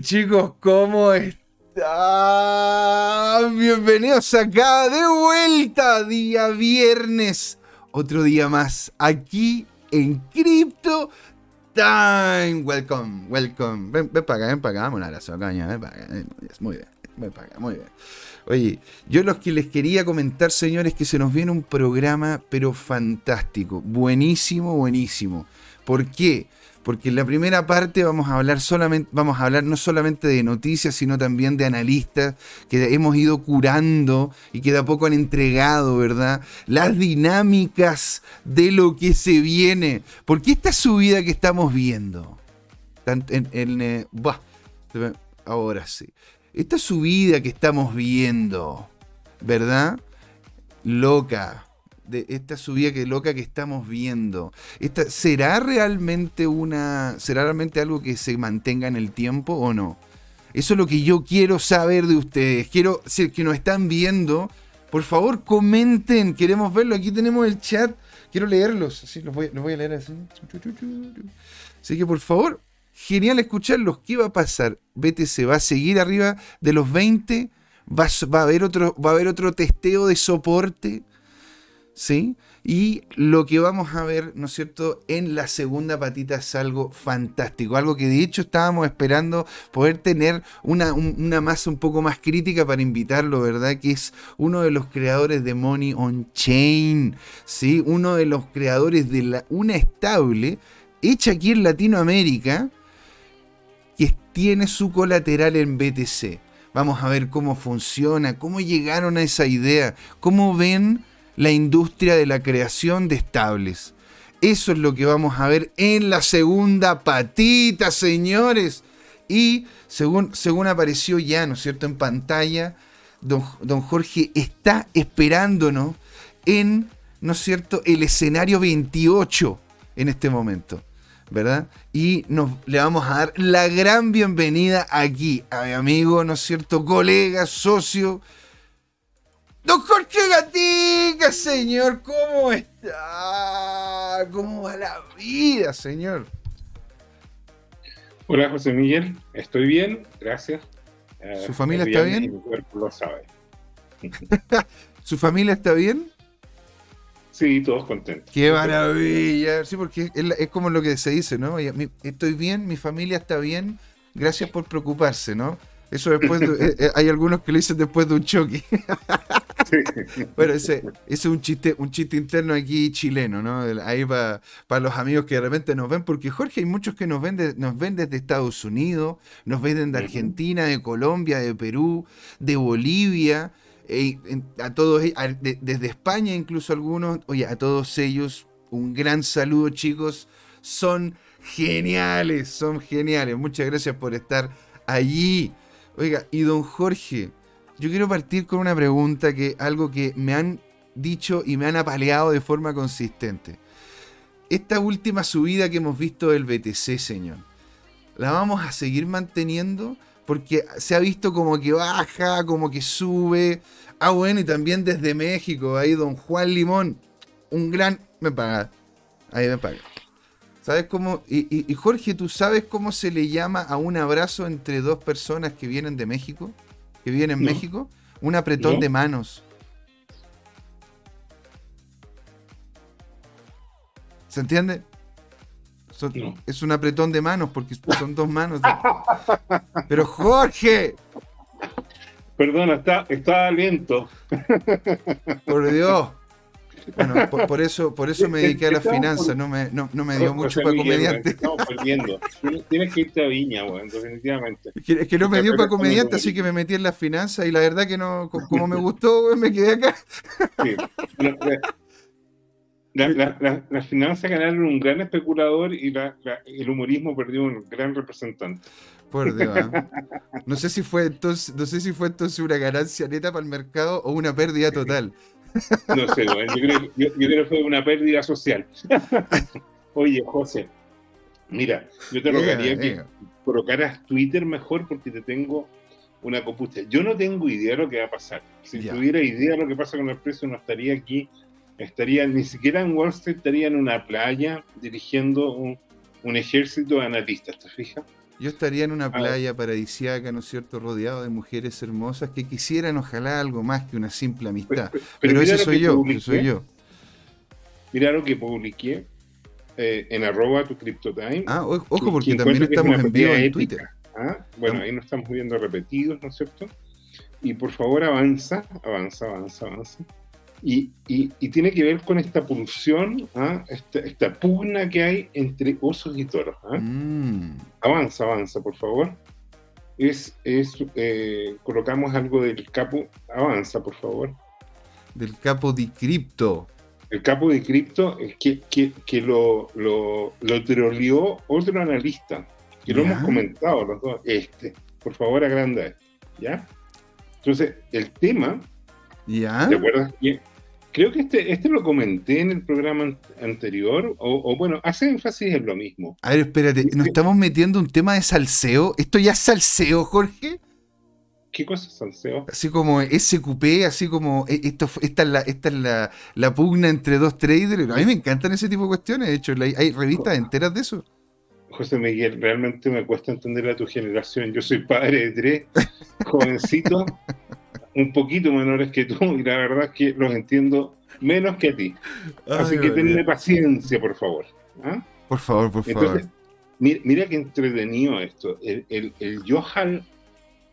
Chicos, ¿cómo están? Bienvenidos acá de vuelta, día viernes. Otro día más aquí en Crypto Time. Welcome, welcome. Ven, ven para acá, ven para acá. Un abrazo, caña. Ven para acá. Muy bien, ven para acá, muy bien. Oye, yo los que les quería comentar, señores, que se nos viene un programa, pero fantástico. Buenísimo, buenísimo. ¿Por qué? Porque en la primera parte vamos a hablar solamente, vamos a hablar no solamente de noticias, sino también de analistas que hemos ido curando y que de a poco han entregado, ¿verdad? Las dinámicas de lo que se viene. Porque esta subida que estamos viendo, en, en, eh, ahora sí, esta subida que estamos viendo, ¿verdad? Loca, de esta subida que loca que estamos viendo. Esta, ¿Será realmente una. ¿Será realmente algo que se mantenga en el tiempo o no? Eso es lo que yo quiero saber de ustedes. Quiero si que nos están viendo. Por favor, comenten. Queremos verlo. Aquí tenemos el chat. Quiero leerlos. Así los voy, a leer así. Así que por favor, genial escucharlos. ¿Qué va a pasar? BTC va a seguir arriba de los 20. Va, va, a haber otro, va a haber otro testeo de soporte. ¿Sí? Y lo que vamos a ver, ¿no es cierto?, en la segunda patita es algo fantástico, algo que de hecho estábamos esperando poder tener una, masa un poco más crítica para invitarlo, ¿verdad? Que es uno de los creadores de Money on Chain, ¿sí? Uno de los creadores de una estable hecha aquí en Latinoamérica que tiene su colateral en BTC. Vamos a ver cómo funciona, cómo llegaron a esa idea, cómo ven la industria de la creación de estables. Eso es lo que vamos a ver en la segunda patita, señores. Y según, según apareció ya, ¿no es cierto?, en pantalla, don, don Jorge está esperándonos en, ¿no es cierto?, el escenario 28 en este momento. ¿verdad? Y nos, le vamos a dar la gran bienvenida aquí a mi amigo, ¿no es cierto?, colega, socio, Don Jorge Gatica, señor, ¿cómo está? ¿Cómo va la vida, señor? Hola, José Miguel. Estoy bien, gracias. ¿Su familia está bien? Mi cuerpo lo sabe. ¿Su familia está bien? Sí, todos contentos. ¡Qué maravilla! Sí, porque es, como lo que se dice, ¿no? Estoy bien, mi familia está bien, gracias por preocuparse, ¿no? Eso después, eh, eh, hay algunos que lo dicen después de un choque. bueno, ese, es un chiste, un chiste interno aquí chileno, ¿no? Ahí para, para los amigos que de repente nos ven, porque Jorge, hay muchos que nos ven, nos ven desde Estados Unidos, nos ven de Argentina, de Colombia, de Perú, de Bolivia, e, a todos, desde España incluso algunos, oye, a todos ellos, un gran saludo chicos, son geniales, son geniales, muchas gracias por estar allí. Oiga, y don Jorge, yo quiero partir con una pregunta que algo que me han dicho y me han apaleado de forma consistente. Esta última subida que hemos visto del BTC, señor, ¿la vamos a seguir manteniendo? Porque se ha visto como que baja, como que sube. Ah, bueno, y también desde México, ahí don Juan Limón, un gran... Me paga. Ahí me paga. ¿Sabes cómo? Y, Jorge, ¿tú sabes cómo se le llama a un abrazo entre dos personas que vienen de México? Que viven en México. Un apretón de manos. ¿Se entiende? Es un apretón de manos porque son dos manos. Pero Jorge. Perdona, está, está lento. Por Dios. Bueno, por, eso, por eso me dediqué a las finanzas, no me, no, me dio mucho para comediante. Estamos perdiendo. Tienes que irte a Viña, bueno, definitivamente. Es que, no me dio para comediante, así que me metí en las finanzas y la verdad que no, como me gustó, me quedé acá. Sí. Las finanzas ganaron un gran especulador y el humorismo perdió un gran representante. Por Dios. ¿eh? No sé si fue entonces, no sé si fue entonces una ganancia neta para el mercado o una pérdida total. No sé, bueno, yo, creo, que fue una pérdida social. Oye, José, mira, yo te rogaría que colocaras Twitter mejor porque te tengo una compuesta. Yo no tengo idea de lo que va a pasar. Si tuviera idea de lo que pasa con el precio, no estaría aquí, estaría ni siquiera en Wall Street, estaría en una playa dirigiendo un, ejército de analistas, ¿te fijas? Yo estaría en una playa paradisiaca, ¿no es cierto?, rodeado de mujeres hermosas que quisieran ojalá algo más que una simple amistad. Pero, ese soy yo, soy yo. Mira lo que publiqué eh, en arroba tu CryptoTime. Ah, ojo, porque también estamos en vivo en Twitter. ¿ah? Bueno, ahí nos estamos viendo repetidos, ¿no es cierto? Y por favor avanza, avanza, avanza, avanza. Y, tiene que ver con esta pulsión, ¿ah? esta, pugna que hay entre osos y toros. ¿ah? Mm. Avanza, avanza, por favor. Es, es eh, colocamos algo del capo, avanza, por favor. Del capo de cripto. El capo de cripto es que, que, lo, lo, lo troleó otro analista, que lo hemos comentado los dos, este. Por favor, agranda esto, ¿ya? Entonces, el tema, ¿Ya? ¿te acuerdas? Creo que este, este lo comenté en el programa anterior, o, bueno, hace énfasis en lo mismo. A ver, espérate, ¿nos estamos metiendo un tema de salseo? ¿Esto ya es salseo, Jorge? ¿Qué cosa es salseo? Así como SQP, así como e, esto, esta es, la, esta es la, la pugna entre dos traders. A mí me encantan ese tipo de cuestiones, de hecho, hay revistas enteras de eso. José Miguel, realmente me cuesta entender a tu generación. Yo soy padre de tres jovencitos un poquito menores que tú y la verdad es que los entiendo menos que a ti. Así que tenle paciencia, por favor. ¿ah? Por favor, por favor. Mira, mira qué entretenido esto. El, el, Johan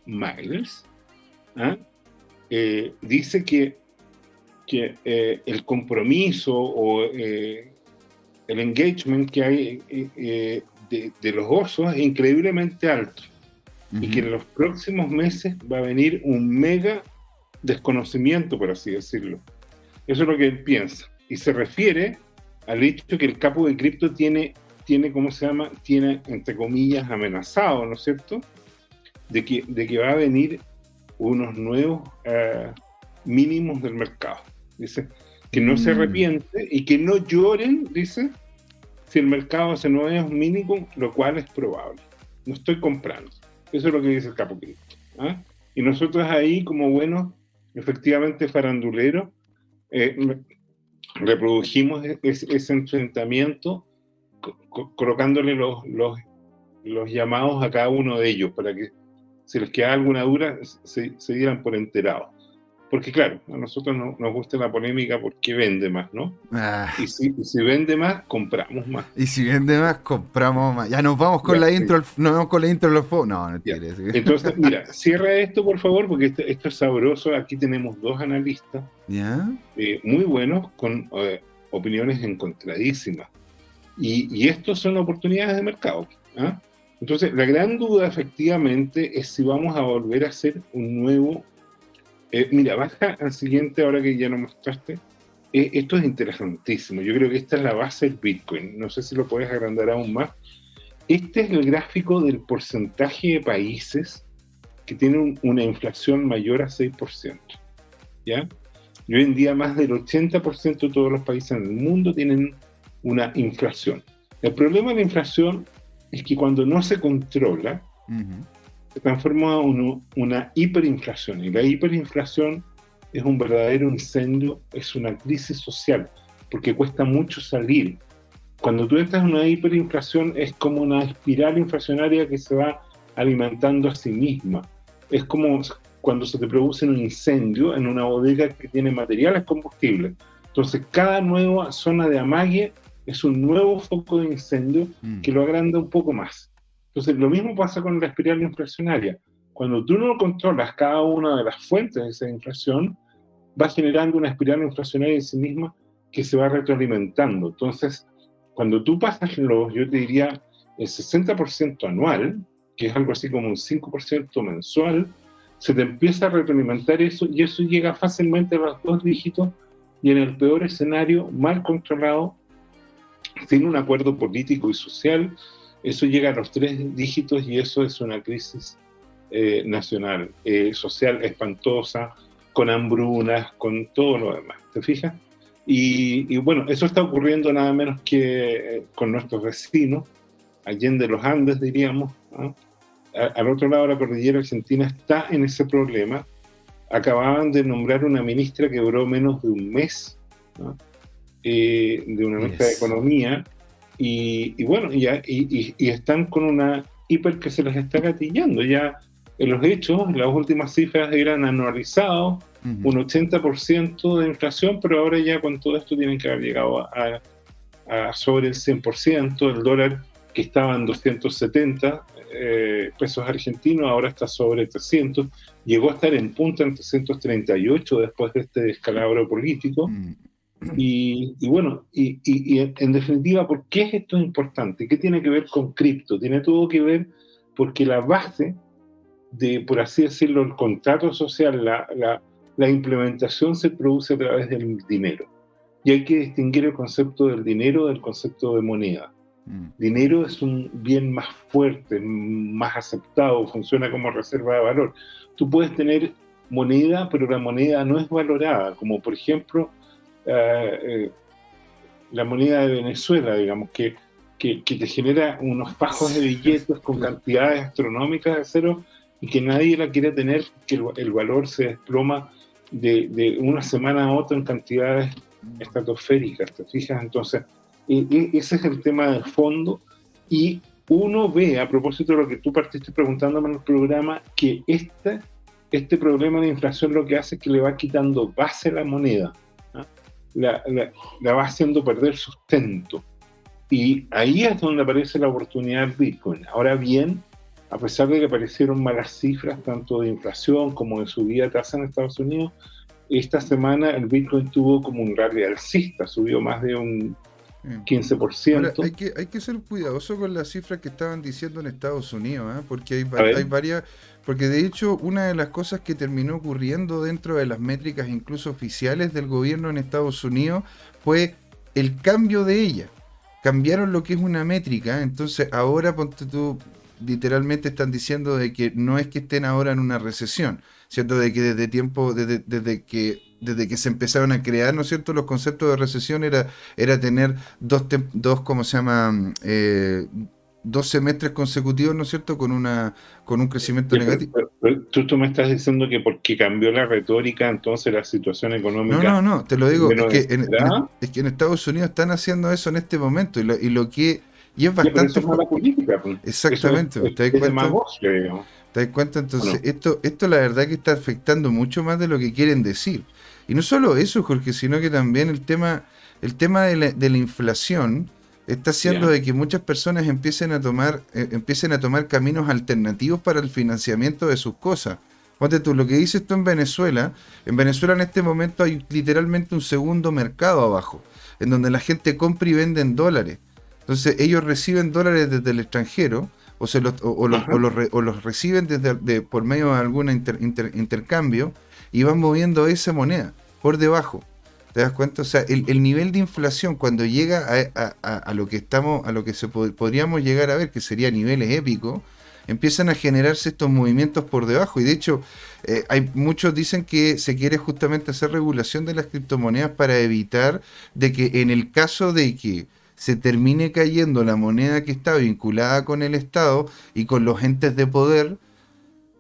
Miles ¿ah? eh, dice que, que eh, el compromiso o eh, el engagement que hay de, los osos es increíblemente alto. Y que en los próximos meses va a venir un mega desconocimiento, por así decirlo. Eso es lo que él piensa. Y se refiere al hecho que el capo de cripto tiene, tiene, ¿cómo se llama? Tiene, entre comillas, amenazado, ¿no es cierto? De que, de que va a venir unos nuevos eh, mínimos del mercado. Dice, que no se mm. arrepiente y que no lloren, dice, si el mercado hace nuevos mínimos, lo cual es probable. No estoy comprando. Eso es lo que dice el capo cripto. ¿ah? Y nosotros ahí, como buenos efectivamente farandulero, eh, reprodujimos e-, ese, enfrentamiento colocándole los, los, los, llamados a cada uno de ellos para que si les queda alguna duda se, se dieran por enterados. Porque claro, a nosotros nos gusta la polémica porque vende más, ¿no? Ah. Y, si, vende más, compramos más. Y si vende más, compramos más. Ya nos vamos con la intro, no vamos con la intro los No, no entiendes. Entonces, mira, cierra esto por favor, porque esto, esto es sabroso. Aquí tenemos dos analistas ¿Ya? Eh, muy buenos con eh, opiniones encontradísimas. Y, y estos son oportunidades de mercado. ¿ah? Entonces, la gran duda efectivamente es si vamos a volver a hacer un nuevo eh, mira, baja al siguiente, ahora que ya lo mostraste. Eh, esto es interesantísimo. Yo creo que esta es la base del Bitcoin. No sé si lo puedes agrandar aún más. Este es el gráfico del porcentaje de países que tienen una inflación mayor a 6%. ¿Ya? Y hoy en día más del 80% de todos los países en el mundo tienen una inflación. El problema de la inflación es que cuando no se controla, se transforma en una hiperinflación. Y la hiperinflación es un verdadero incendio, es una crisis social, porque cuesta mucho salir. Cuando tú entras en una hiperinflación es como una espiral inflacionaria que se va alimentando a sí misma. Es como cuando se te produce un incendio en una bodega que tiene materiales combustibles. Entonces cada nueva zona de amague es un nuevo foco de incendio mm. que lo agranda un poco más. Entonces, lo mismo pasa con la espiral inflacionaria. Cuando tú no controlas cada una de las fuentes de esa inflación, va generando una espiral inflacionaria en sí misma que se va retroalimentando. Entonces, cuando tú pasas los, yo te diría, el 60% anual, que es algo así como un 5% mensual, se te empieza a retroalimentar eso y eso llega fácilmente a los dos dígitos y en el peor escenario, mal controlado, sin un acuerdo político y social, eso llega a los tres dígitos y eso es una crisis eh, nacional, eh, social espantosa, con hambrunas, con todo lo demás. ¿Te fijas? Y, bueno, eso está ocurriendo nada menos que eh, con nuestros vecinos, allende los Andes, diríamos. Al otro lado de la cordillera argentina está en ese problema. Acababan de nombrar una ministra que duró menos de un mes, de una ministra de Economía, y, bueno, y, y, están con una hiper que se les está gatillando. Ya en los hechos, las últimas cifras eran anualizados, un 80% de inflación, pero ahora ya con todo esto tienen que haber llegado a, sobre el 100%. El dólar que estaba en 270 eh, pesos argentinos, ahora está sobre 300. Llegó a estar en punta en 338 después de este descalabro político. Mm. Y, bueno, y, en definitiva, ¿por qué es esto importante? ¿Qué tiene que ver con cripto? Tiene todo que ver porque la base de, por así decirlo, el contrato social, la, la, la implementación se produce a través del dinero. Y hay que distinguir el concepto del dinero del concepto de moneda. Mm. Dinero es un bien más fuerte, más aceptado, funciona como reserva de valor. Tú puedes tener moneda, pero la moneda no es valorada, como por ejemplo eh, eh, la moneda de Venezuela, digamos, que, que, te genera unos fajos de billetes con cantidades astronómicas de cero y que nadie la quiere tener, que el, valor se desploma de, de, una semana a otra en cantidades estratosféricas, ¿te fijas? Entonces, e, e, ese es el tema de fondo y uno ve, a propósito de lo que tú partiste preguntándome en el programa, que este, este problema de inflación lo que hace es que le va quitando base a la moneda la, va haciendo perder sustento. Y ahí es donde aparece la oportunidad del Bitcoin. Ahora bien, a pesar de que aparecieron malas cifras, tanto de inflación como de subida de tasa en Estados Unidos, esta semana el Bitcoin tuvo como un rally alcista, subió más de un 15%. hay, que, hay que ser cuidadoso con las cifras que estaban diciendo en Estados Unidos, ¿eh? porque hay, hay varias porque de hecho, una de las cosas que terminó ocurriendo dentro de las métricas incluso oficiales del gobierno en Estados Unidos fue el cambio de ella. Cambiaron lo que es una métrica, entonces ahora ponte tú, literalmente están diciendo de que no es que estén ahora en una recesión, ¿cierto? De que desde tiempo, desde, desde que desde que se empezaron a crear, ¿no es cierto? Los conceptos de recesión era, era tener dos, dos ¿cómo se llama? Eh, dos semestres consecutivos, ¿no es cierto?, con una con un crecimiento negativo. tú, tú, me estás diciendo que porque cambió la retórica, entonces la situación económica... No, no, no, te lo digo, es que, en, es que en Estados Unidos están haciendo eso en este momento y lo, y lo que... Y es bastante... política, pues. Exactamente, ¿te das cuenta? ¿Te das cuenta? Entonces, esto, esto la verdad que está afectando mucho más de lo que quieren decir. Y no solo eso, Jorge, sino que también el tema, el tema de la, de la inflación está haciendo de que muchas personas empiecen a tomar eh, empiecen a tomar caminos alternativos para el financiamiento de sus cosas. Ponte tú, lo que dices tú en Venezuela, en Venezuela en este momento hay literalmente un segundo mercado abajo, en donde la gente compra y vende en dólares. Entonces ellos reciben dólares desde el extranjero o, se los, o, los, reciben desde, por medio de algún intercambio y van moviendo esa moneda por debajo. ¿Te das cuenta? O sea, el, nivel de inflación cuando llega a, lo que estamos, a lo que se podríamos llegar a ver, que sería niveles épicos, empiezan a generarse estos movimientos por debajo. Y de hecho, eh, hay muchos dicen que se quiere justamente hacer regulación de las criptomonedas para evitar de que en el caso de que se termine cayendo la moneda que está vinculada con el Estado y con los entes de poder,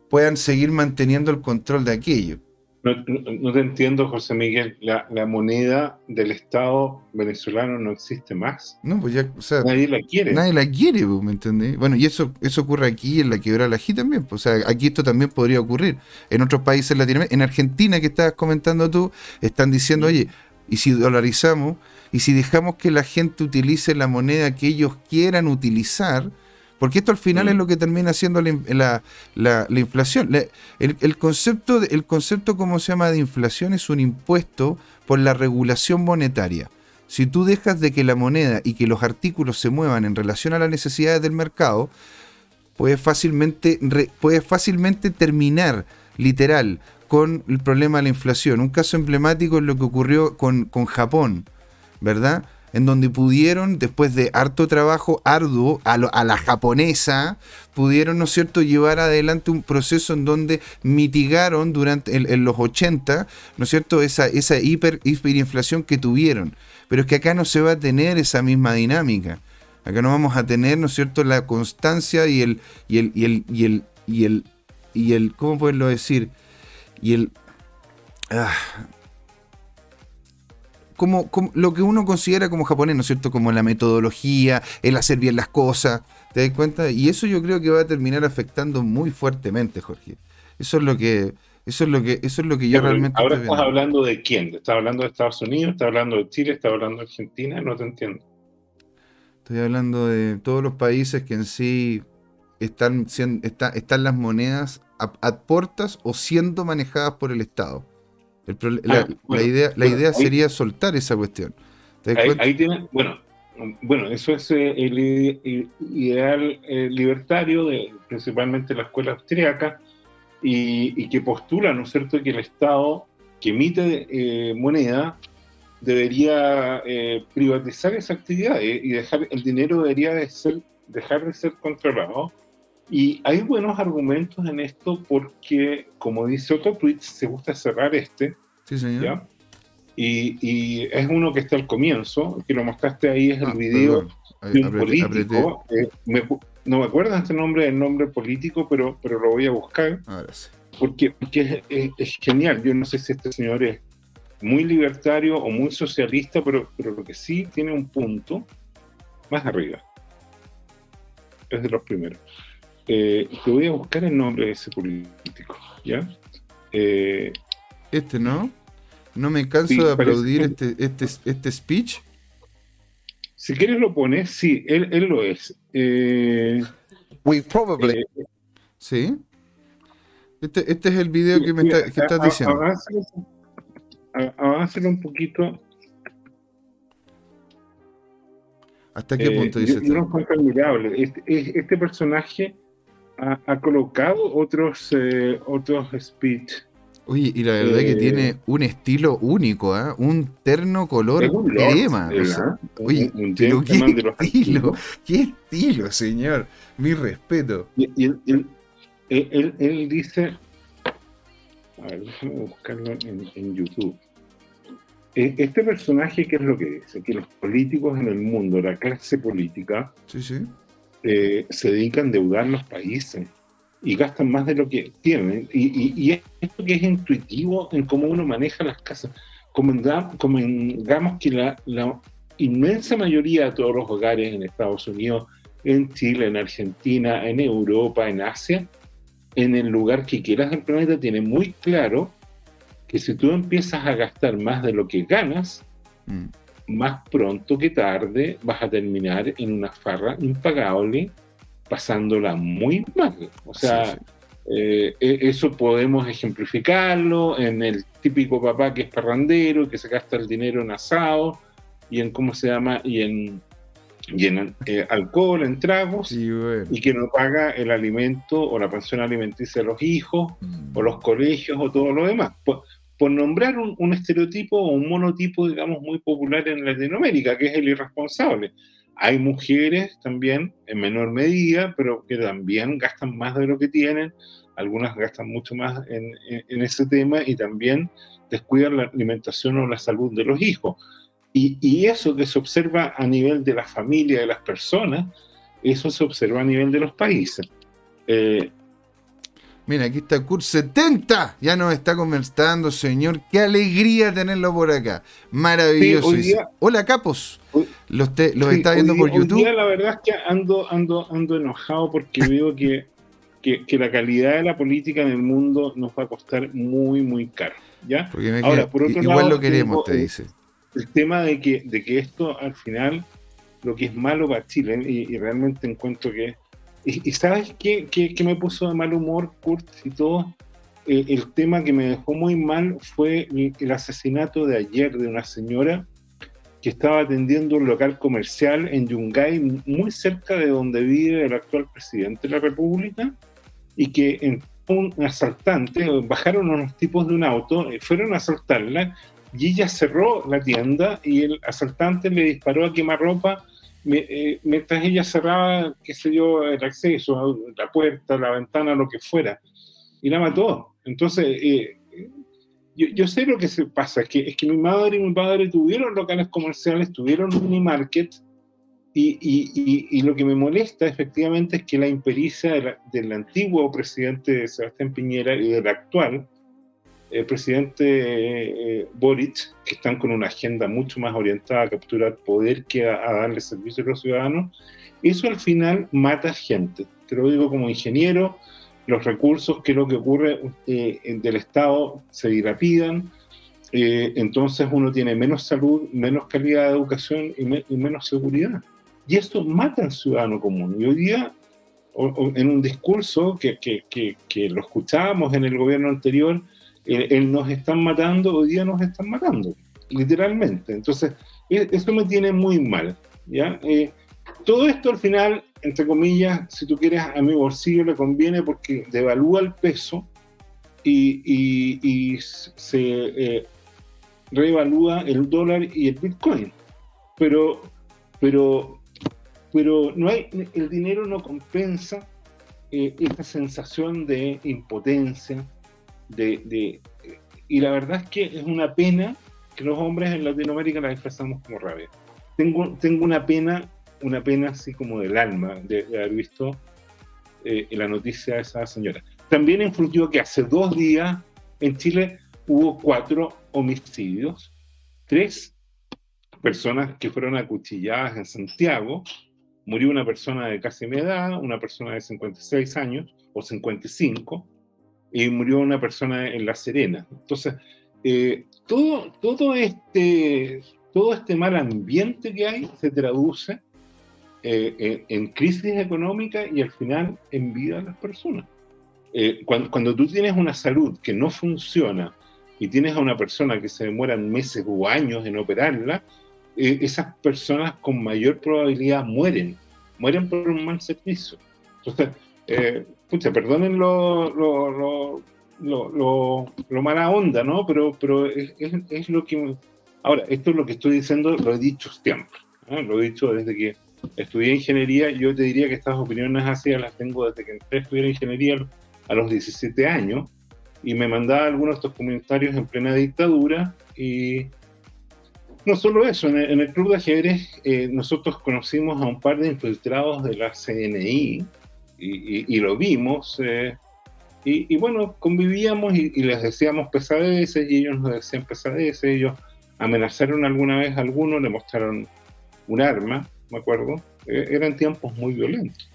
puedan seguir manteniendo el control de aquello. No, te entiendo, José Miguel. La, moneda del Estado venezolano no existe más. No, pues ya, o sea, nadie la quiere. Nadie la quiere, pues, ¿me entendés? Bueno, y eso, eso ocurre aquí en la quebrada la G también. Pues, o sea, aquí esto también podría ocurrir. En otros países latinoamericanos, en Argentina, que estabas comentando tú, están diciendo, oye, ¿y si dolarizamos? ¿Y si dejamos que la gente utilice la moneda que ellos quieran utilizar? Porque esto al final es mm. lo que termina siendo la, inflación. el, concepto, el concepto, ¿cómo se llama?, de inflación es un impuesto por la regulación monetaria. Si tú dejas de que la moneda y que los artículos se muevan en relación a las necesidades del mercado, puedes fácilmente, fácilmente terminar, literal, con el problema de la inflación. Un caso emblemático es lo que ocurrió con, con Japón, ¿verdad? en donde pudieron, después de harto trabajo arduo, a, la japonesa, pudieron, ¿no es cierto?, llevar adelante un proceso en donde mitigaron durante en, los 80, ¿no es cierto?, esa, esa hiper, hiperinflación que tuvieron. Pero es que acá no se va a tener esa misma dinámica. Acá no vamos a tener, ¿no es cierto?, la constancia y el, y el, y el, y el, y el, y el ¿cómo poderlo decir? Y el... Ah, como, lo que uno considera como japonés, ¿no es cierto? Como la metodología, el hacer bien las cosas, ¿te das cuenta? Y eso yo creo que va a terminar afectando muy fuertemente, Jorge. Eso es lo que, eso es lo que, eso es lo que yo realmente. Ahora estás hablando de quién? ¿Estás hablando de Estados Unidos? ¿Estás hablando de Chile? ¿Estás hablando de Argentina? No te entiendo. Estoy hablando de todos los países que en sí están, están las monedas a, portas o siendo manejadas por el Estado. Ah, la, idea, la idea sería soltar esa cuestión. Ahí, tiene, bueno, bueno, eso es eh, el, ideal eh, libertario, de, principalmente la escuela austríaca, y, que postula, ¿no es cierto?, que el Estado que emite eh, moneda debería privatizar esa actividad y dejar el dinero debería de ser, dejar de ser controlado y hay buenos argumentos en esto porque, como dice otro tweet, se gusta cerrar este. Sí, señor. Y, es uno que está al comienzo, que lo mostraste ahí, es el ah, video de un político. Eh, no me acuerdo este nombre, el nombre político, pero, pero lo voy a buscar. Ahora sí. Porque, porque es, genial. Yo no sé si este señor es muy libertario o muy socialista, pero, pero lo que sí tiene un punto más arriba. Es de los primeros. Eh, te voy a buscar el nombre de ese político, ¿ya? Eh, este, ¿no? No me canso de aplaudir este, este, este speech. Si quieres lo pones, sí, él, él lo es. Eh, We probably. Eh, sí. Este, este es el video que me está, que estás diciendo. Aváncelo un poquito. ¿Hasta qué punto dice yo, no admirable. Este, este personaje ha, colocado otros, eh, otros speech. Oye, y la verdad que eh, tiene un estilo único, ¿eh? un terno color crema. oye, un, qué estilo, qué estilo, señor. Mi respeto. Y, él, él, dice, a ver, déjame buscarlo en, en, YouTube. E, este personaje, ¿qué es lo que dice? Que los políticos en el mundo, la clase política, sí, sí eh, se dedican a endeudar los países y gastan más de lo que tienen. Y, esto que es intuitivo en cómo uno maneja las casas. Convengamos que la, la, inmensa mayoría de todos los hogares en Estados Unidos, en Chile, en Argentina, en Europa, en Asia, en el lugar que quieras del planeta, tiene muy claro que si tú empiezas a gastar más de lo que ganas, mm más pronto que tarde vas a terminar en una farra impagable, pasándola muy mal. O sea, eh, e, eso podemos ejemplificarlo en el típico papá que es parrandero, que se gasta el dinero en asado y en, ¿cómo se llama? Y en, y en eh, alcohol, en tragos, y que no paga el alimento o la pensión alimenticia de los hijos, o mm. los colegios, o todo lo demás. Pues, por nombrar un, estereotipo o un monotipo, digamos, muy popular en Latinoamérica, que es el irresponsable. Hay mujeres también, en menor medida, pero que también gastan más de lo que tienen, algunas gastan mucho más en, ese tema y también descuidan la alimentación o la salud de los hijos. Y, eso que se observa a nivel de la familia, de las personas, eso se observa a nivel de los países. Eh, Mira, aquí está Kurt 70. Ya nos está conversando, señor. Qué alegría tenerlo por acá. Maravilloso. Hola, Capos. los, está viendo por YouTube. Hoy día, la verdad es que ando, ando, ando enojado porque veo que, que, la calidad de la política en el mundo nos va a costar muy, muy caro. ¿ya? Ahora, por otro igual lo queremos, te dice. El tema de que, de que esto al final, lo que es malo para Chile, y, y realmente encuentro que y, sabes qué, qué, me puso de mal humor, Kurt, y todo? Eh, el tema que me dejó muy mal fue el, asesinato de ayer de una señora que estaba atendiendo un local comercial en Yungay, muy cerca de donde vive el actual presidente de la República, y que en un asaltante, bajaron unos tipos de un auto, eh, fueron a asaltarla, y ella cerró la tienda y el asaltante le disparó a quemarropa eh, mientras ella cerraba, qué sé yo, el acceso, la puerta, la ventana, lo que fuera, y la mató. Entonces, eh, yo, sé lo que se pasa, es que, es que mi madre y mi padre tuvieron locales comerciales, tuvieron un mini market, y, y, y, lo que me molesta efectivamente es que la impericia del antiguo presidente Sebastián Piñera y del actual el presidente Boric, que están con una agenda mucho más orientada a capturar poder que a, darle servicio a los ciudadanos, eso al final mata gente. Te lo digo como ingeniero, los recursos, que lo que ocurre del Estado, se dilapidan, entonces uno tiene menos salud, menos calidad de educación y, menos seguridad. Y esto mata al ciudadano común. Y hoy día, en un discurso que, que, que, lo escuchábamos en el gobierno anterior, él nos están matando, hoy día nos están matando, literalmente. Entonces, e, eso me tiene muy mal. ¿ya? Eh, todo esto al final, entre comillas, si tú quieres, a mi bolsillo le conviene porque devalúa el peso y, y, se eh, reevalúa el dólar y el bitcoin. Pero, pero, pero no hay, el dinero no compensa eh, esa sensación de impotencia, de, y la verdad es que es una pena que los hombres en Latinoamérica la expresamos como rabia. Tengo, tengo una pena, una pena así como del alma de, haber visto eh, la noticia de esa señora. También influyó que hace dos días en Chile hubo cuatro homicidios, tres personas que fueron acuchilladas en Santiago, murió una persona de casi mi edad, una persona de 56 años o 55, y murió una persona en La Serena. Entonces, eh, todo, todo, este, todo este mal ambiente que hay se traduce eh, en, crisis económica y al final en vida de las personas. Eh, cuando, cuando, tú tienes una salud que no funciona y tienes a una persona que se demoran meses o años en operarla, esas personas con mayor probabilidad mueren, mueren por un mal servicio. Entonces, eh, pucha, perdonen lo, lo, lo, lo, mala onda, ¿no? Pero, pero es, es, lo que... Ahora, esto es lo que estoy diciendo, lo he dicho siempre, lo he dicho desde que estudié ingeniería, yo te diría que estas opiniones así las tengo desde que entré a estudiar ingeniería a los 17 años, y me mandaba algunos de estos comentarios en plena dictadura, y no solo eso, en el, club de ajedrez eh, nosotros conocimos a un par de infiltrados de la CNI, y, lo vimos. Eh, y, bueno, convivíamos y, les decíamos pesadeces y ellos nos decían pesadeces. Ellos amenazaron alguna vez a alguno, le mostraron un arma, me acuerdo. Eh, eran tiempos muy violentos.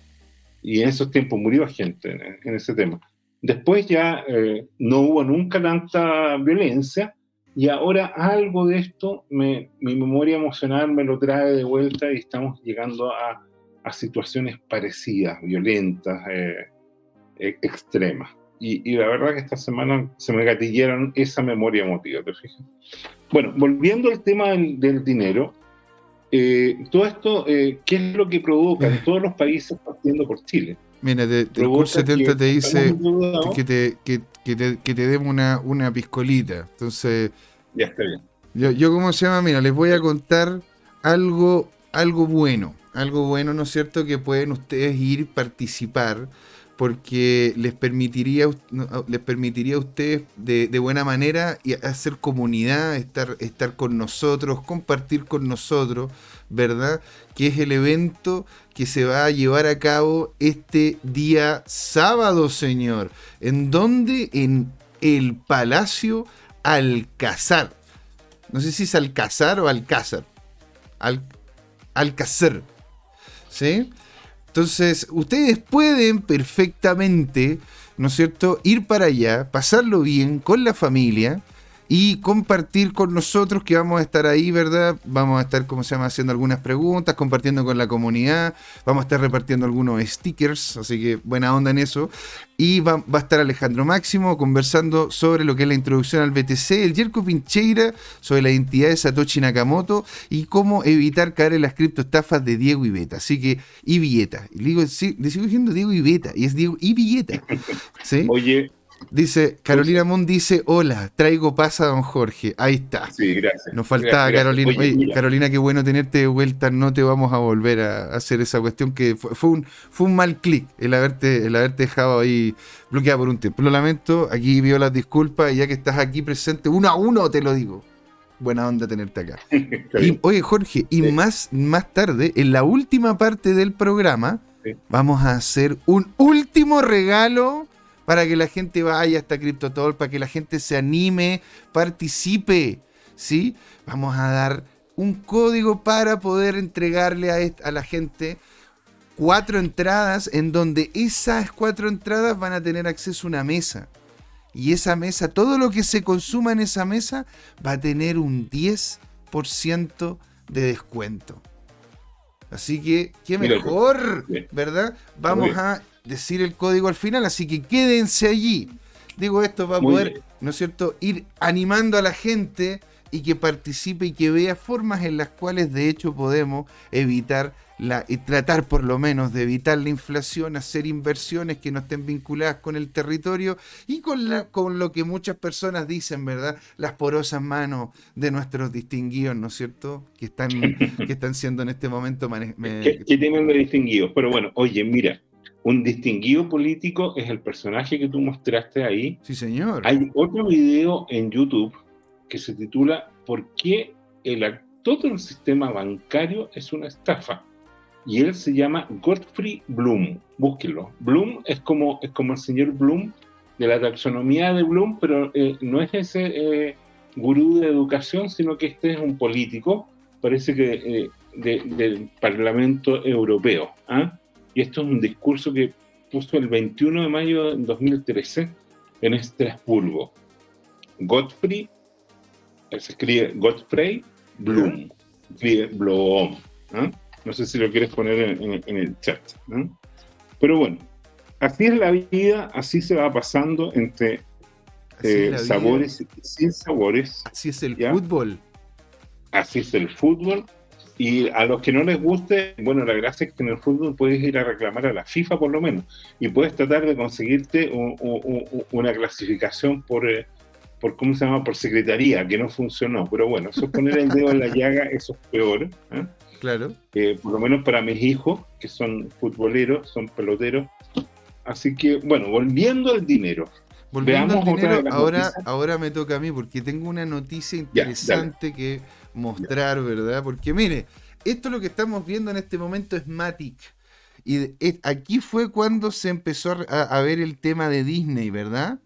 Y en esos tiempos murió gente en, ese tema. Después ya eh, no hubo nunca tanta violencia y ahora algo de esto, me, mi memoria emocional me lo trae de vuelta y estamos llegando a a situaciones parecidas, violentas, eh, eh, extremas. Y, la verdad que esta semana se me gatillaron esa memoria emotiva, ¿te fijas? Bueno, volviendo al tema del, dinero, eh, todo esto, ¿qué es lo que provoca en todos los países partiendo por Chile? Mira, el CUR 70 te dice que te, que, te, que te demos una, una piscolita. Entonces, ya está bien. Yo, yo, ¿cómo se llama? Mira, les voy a contar algo, algo bueno algo bueno, ¿no es cierto?, que pueden ustedes ir participar porque les permitiría, les permitiría a ustedes de, buena manera hacer comunidad, estar, estar con nosotros, compartir con nosotros, ¿verdad? Que es el evento que se va a llevar a cabo este día sábado, señor. ¿En dónde? En el Palacio Alcázar. No sé si es Alcázar o Alcázar. Al, Alcázar. Entonces, ustedes pueden perfectamente, ¿no es cierto?, ir para allá, pasarlo bien con la familia, y compartir con nosotros que vamos a estar ahí, ¿verdad? Vamos a estar, como se llama, haciendo algunas preguntas, compartiendo con la comunidad, vamos a estar repartiendo algunos stickers, así que buena onda en eso. Y va, a estar Alejandro Máximo conversando sobre lo que es la introducción al BTC, el Jerko Pincheira sobre la identidad de Satoshi Nakamoto y cómo evitar caer en las criptoestafas de Diego Ibeta. Así que, y Villeta. Le, digo, sí, le sigo diciendo Diego Ibeta, y es Diego y Villeta. ¿sí? Oye, Dice, Carolina Moon dice, hola, traigo paz a don Jorge. Ahí está. Sí, gracias. Nos faltaba Carolina. Carolina, qué bueno tenerte de vuelta. No te vamos a volver a hacer esa cuestión que fue, un, fue un mal clic el haberte, el haberte dejado ahí bloqueado por un tiempo. Lo lamento, aquí vio las disculpas y ya que estás aquí presente, uno a uno te lo digo. Buena onda tenerte acá. oye, Jorge, y más, más tarde, en la última parte del programa, vamos a hacer un último regalo para que la gente vaya hasta CryptoTalk, para que la gente se anime, participe, ¿sí? Vamos a dar un código para poder entregarle a, a la gente cuatro entradas en donde esas cuatro entradas van a tener acceso a una mesa. Y esa mesa, todo lo que se consuma en esa mesa va a tener un 10% de descuento. Así que, qué mejor, ¿verdad? Vamos a decir el código al final, así que quédense allí. Digo esto para poder, ¿no es cierto?, ir animando a la gente y que participe y que vea formas en las cuales de hecho podemos evitar la, y tratar por lo menos de evitar la inflación, hacer inversiones que no estén vinculadas con el territorio y con, la, con lo que muchas personas dicen, ¿verdad? Las porosas manos de nuestros distinguidos, ¿no es cierto? Que están, que están siendo en este momento... ¿Qué, tienen de distinguidos? Pero bueno, oye, mira, un distinguido político es el personaje que tú mostraste ahí. Sí, señor. Hay otro video en YouTube que se titula ¿Por qué el, todo el sistema bancario es una estafa? Y él se llama Godfrey Bloom. Búsquenlo. Bloom es como, es como el señor Bloom de la taxonomía de Bloom, pero eh, no es ese eh, gurú de educación, sino que este es un político, parece que eh, del Parlamento Europeo. ¿ah? Y esto es un discurso que puso el 21 de mayo de 2013 en Estrasburgo. Godfrey se escribe Godfrey Bloom. Escribe Bloom. ¿ah? No sé si lo quieres poner en, el chat. Pero bueno, así es la vida, así se va pasando entre eh, sabores y sin sabores. Así es el fútbol. Así es el fútbol. Y a los que no les guste, bueno, la gracia es que en el fútbol puedes ir a reclamar a la FIFA por lo menos y puedes tratar de conseguirte una clasificación por, eh, por, ¿cómo se llama? Por secretaría, que no funcionó. Pero bueno, eso es poner el dedo en la llaga, eso es peor. ¿eh? Claro. Eh, por lo menos para mis hijos, que son futboleros, son peloteros. Así que, bueno, volviendo al dinero. Volviendo al dinero, ahora, ahora me toca a mí, porque tengo una noticia interesante que mostrar, ¿verdad? Porque mire, esto lo que estamos viendo en este momento es Matic. Y aquí fue cuando se empezó a, ver el tema de Disney, ¿verdad?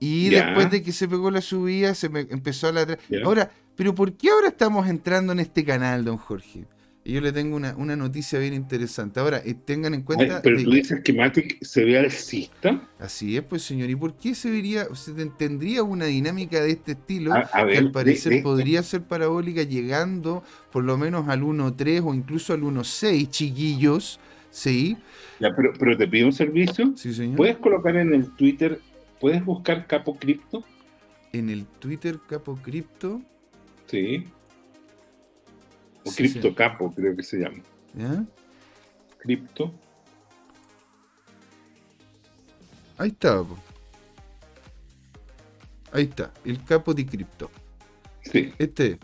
Y después de que se pegó la subida, se me empezó a la... Ahora, pero ¿por qué ahora estamos entrando en este canal, don Jorge? Y yo le tengo una, noticia bien interesante. Ahora, eh, tengan en cuenta. pero tú dices que Matic se ve alcista. Así es, pues, señor. ¿Y por qué se vería, o se tendría una dinámica de este estilo que al parecer podría ser parabólica llegando por lo menos al 1.3 o incluso al 1.6, chiquillos? Sí. Ya, pero, pero te pido un servicio. Sí, señor. ¿Puedes colocar en el Twitter, puedes buscar Capo Cripto? En el Twitter Capo Cripto. Sí. O Cripto Capo, creo que se llama. ¿Ya? Cripto. Ahí está. Ahí está, el capo de cripto. Sí. Este.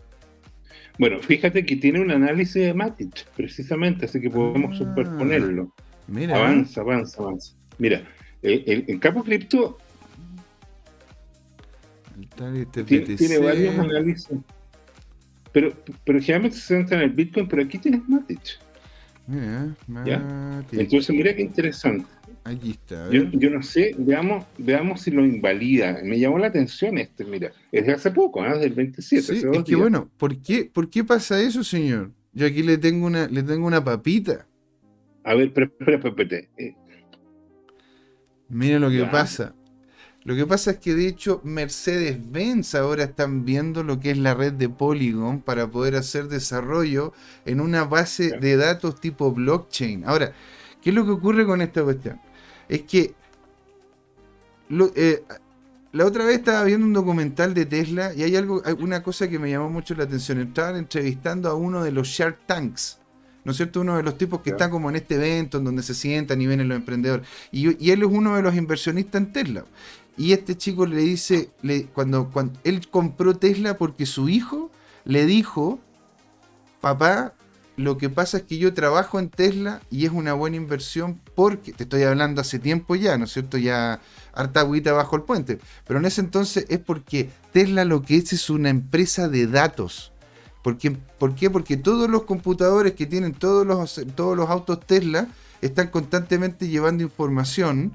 Bueno, fíjate que tiene un análisis de Matic, precisamente, así que podemos ah, superponerlo. Mira. Avanza, avanza, avanza. Mira, el, capo cripto este tiene, tiene varios análisis. Pero, pero generalmente se centra en el Bitcoin, pero aquí tienes Matic. Entonces, mira qué interesante. Aquí está. Yo, yo, no sé, veamos, veamos si lo invalida. Me llamó la atención este, mira, es de hace poco, ¿no? ¿eh? del 27. Sí, es que bueno, ¿por qué, ¿por qué pasa eso, señor? Yo aquí le tengo una, le tengo una papita. A ver, espera, espera, espera. Eh. Mira lo que pasa. Lo que pasa es que de hecho Mercedes-Benz ahora están viendo lo que es la red de Polygon para poder hacer desarrollo en una base de datos tipo blockchain. Ahora, ¿qué es lo que ocurre con esta cuestión? Es que eh, la otra vez estaba viendo un documental de Tesla y hay algo, una cosa que me llamó mucho la atención. Estaban entrevistando a uno de los Shark Tanks. ¿no es cierto? Uno de los tipos que está como en este evento en donde se sientan y ven a los emprendedores. Y, y, él es uno de los inversionistas en Tesla. Y este chico le dice, cuando, cuando él compró Tesla porque su hijo le dijo, papá, lo que pasa es que yo trabajo en Tesla y es una buena inversión porque, te estoy hablando hace tiempo ya, ¿no es cierto? Ya harta agüita bajo el puente. Pero en ese entonces es porque Tesla lo que es es una empresa de datos. ¿Por qué? Porque todos los computadores que tienen todos los, todos los autos Tesla están constantemente llevando información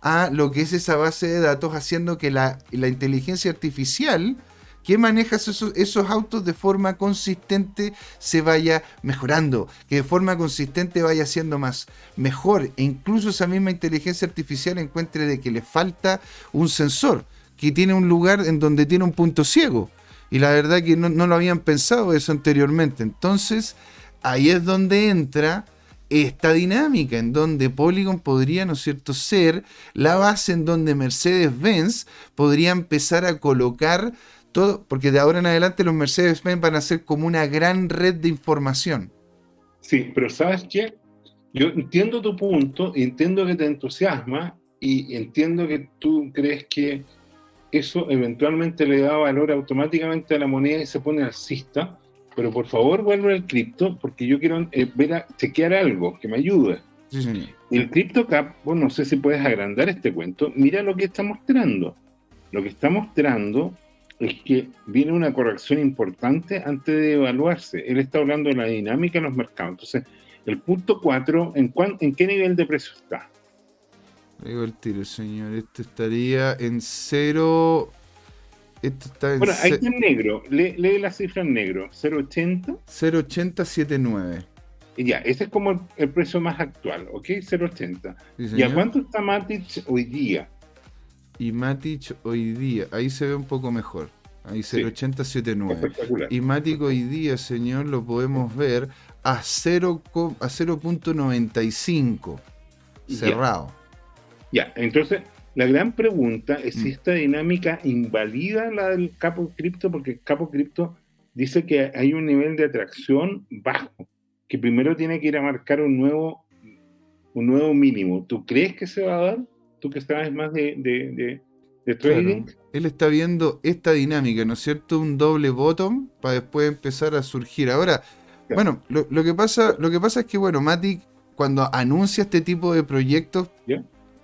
a lo que es esa base de datos, haciendo que la, inteligencia artificial que maneja esos, esos, autos de forma consistente se vaya mejorando, que de forma consistente vaya siendo más mejor, e incluso esa misma inteligencia artificial encuentre de que le falta un sensor, que tiene un lugar en donde tiene un punto ciego. Y la verdad que no, no lo habían pensado eso anteriormente. Entonces, ahí es donde entra esta dinámica, en donde Polygon podría, ¿no es cierto?, ser la base en donde Mercedes-Benz podría empezar a colocar todo, porque de ahora en adelante los Mercedes-Benz van a ser como una gran red de información. Sí, pero ¿sabes qué? Yo entiendo tu punto, entiendo que te entusiasma y entiendo que tú crees que eso eventualmente le da valor automáticamente a la moneda y se pone alcista, pero por favor vuelve al cripto porque yo quiero eh, ver a chequear algo que me ayude. El CryptoCap, bueno, no sé si puedes agrandar este cuento, mira lo que está mostrando. Lo que está mostrando es que viene una corrección importante antes de evaluarse. Él está hablando de la dinámica en los mercados. Entonces, el punto 4, ¿en, ¿en qué nivel de precio está? digo el tiro, señor. Este estaría en 0. Esto está en bueno, ahí está en negro. Lee, la cifra en negro. 0.80. 0.8079. Y ya, ese es como el, precio más actual, ¿ok? 0.80. ¿Y a cuánto está Matic hoy día? Y Matic hoy día, ahí se ve un poco mejor. Ahí 0.8079. Y Matic hoy día, señor, lo podemos ver a 0.95. Cerrado. Ya, entonces la gran pregunta es si mm. esta dinámica invalida la del capo cripto, porque capo cripto dice que hay un nivel de atracción bajo, que primero tiene que ir a marcar un nuevo, un nuevo mínimo. ¿Tú crees que se va a dar? ¿Tú que sabes más de, de, trading? Él está viendo esta dinámica, ¿no es cierto? Un doble bottom para después empezar a surgir. Ahora, bueno, lo, que pasa, lo que pasa es que, bueno, Matic, cuando anuncia este tipo de proyectos,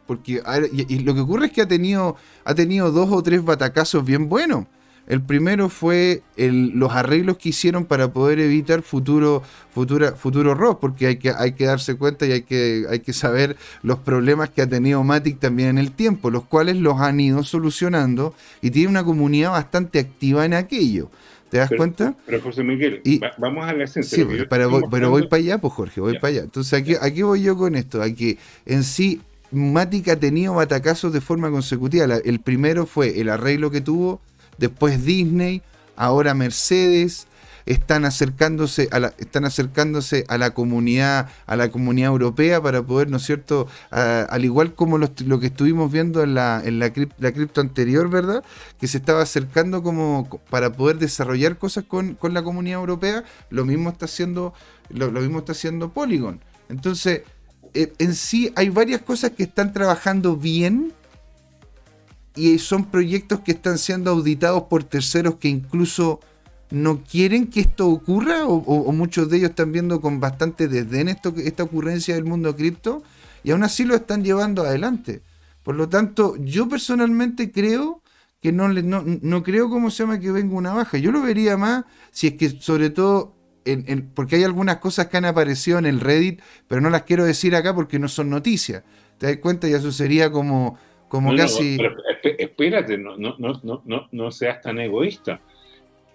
porque y, lo que ocurre es que ha tenido, ha tenido dos o tres batacazos bien buenos. El primero fue los arreglos que hicieron para poder evitar futuro, futura, futuro rock, porque hay que, hay que darse cuenta y hay que, hay que saber los problemas que ha tenido Matic también en el tiempo, los cuales los han ido solucionando y tiene una comunidad bastante activa en aquello. ¿Te das cuenta? Pero José Miguel, vamos a la esencia. Sí, pero, voy, pero voy para allá, pues Jorge, voy para allá. Entonces, aquí, aquí voy yo con esto, aquí en sí Matic ha tenido batacazos de forma consecutiva. el primero fue el arreglo que tuvo, después Disney, ahora Mercedes. Están acercándose a la, están acercándose a la comunidad, a la comunidad europea para poder, ¿no es cierto? al igual como lo, que estuvimos viendo en la, en la, cripto anterior, ¿verdad? Que se estaba acercando como para poder desarrollar cosas con, la comunidad europea, lo mismo está haciendo, lo mismo está haciendo Polygon. Entonces, en sí hay varias cosas que están trabajando bien y son proyectos que están siendo auditados por terceros que incluso no quieren que esto ocurra o, muchos de ellos están viendo con bastante desdén esto, esta ocurrencia del mundo cripto y aún así lo están llevando adelante. Por lo tanto, yo personalmente creo que no, no, no creo como se llama que venga una baja. Yo lo vería más si es que sobre todo porque hay algunas cosas que han aparecido en el Reddit, pero no las quiero decir acá porque no son noticias. ¿Te das cuenta? Ya eso sería como, como casi... espérate, no, no, no, no, no seas tan egoísta.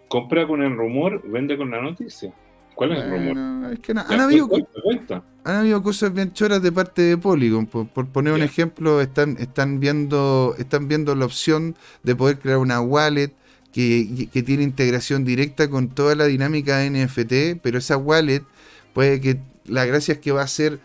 Compra con el rumor, vende con la noticia. ¿Cuál es el rumor? Es que han, habido, han, habido, cosas bien choras de parte de Polygon. Por, poner un ejemplo, están, están, viendo, están viendo la opción de poder crear una wallet que, tiene integración directa con toda la dinámica de NFT, pero esa wallet puede que la gracia es que va a ser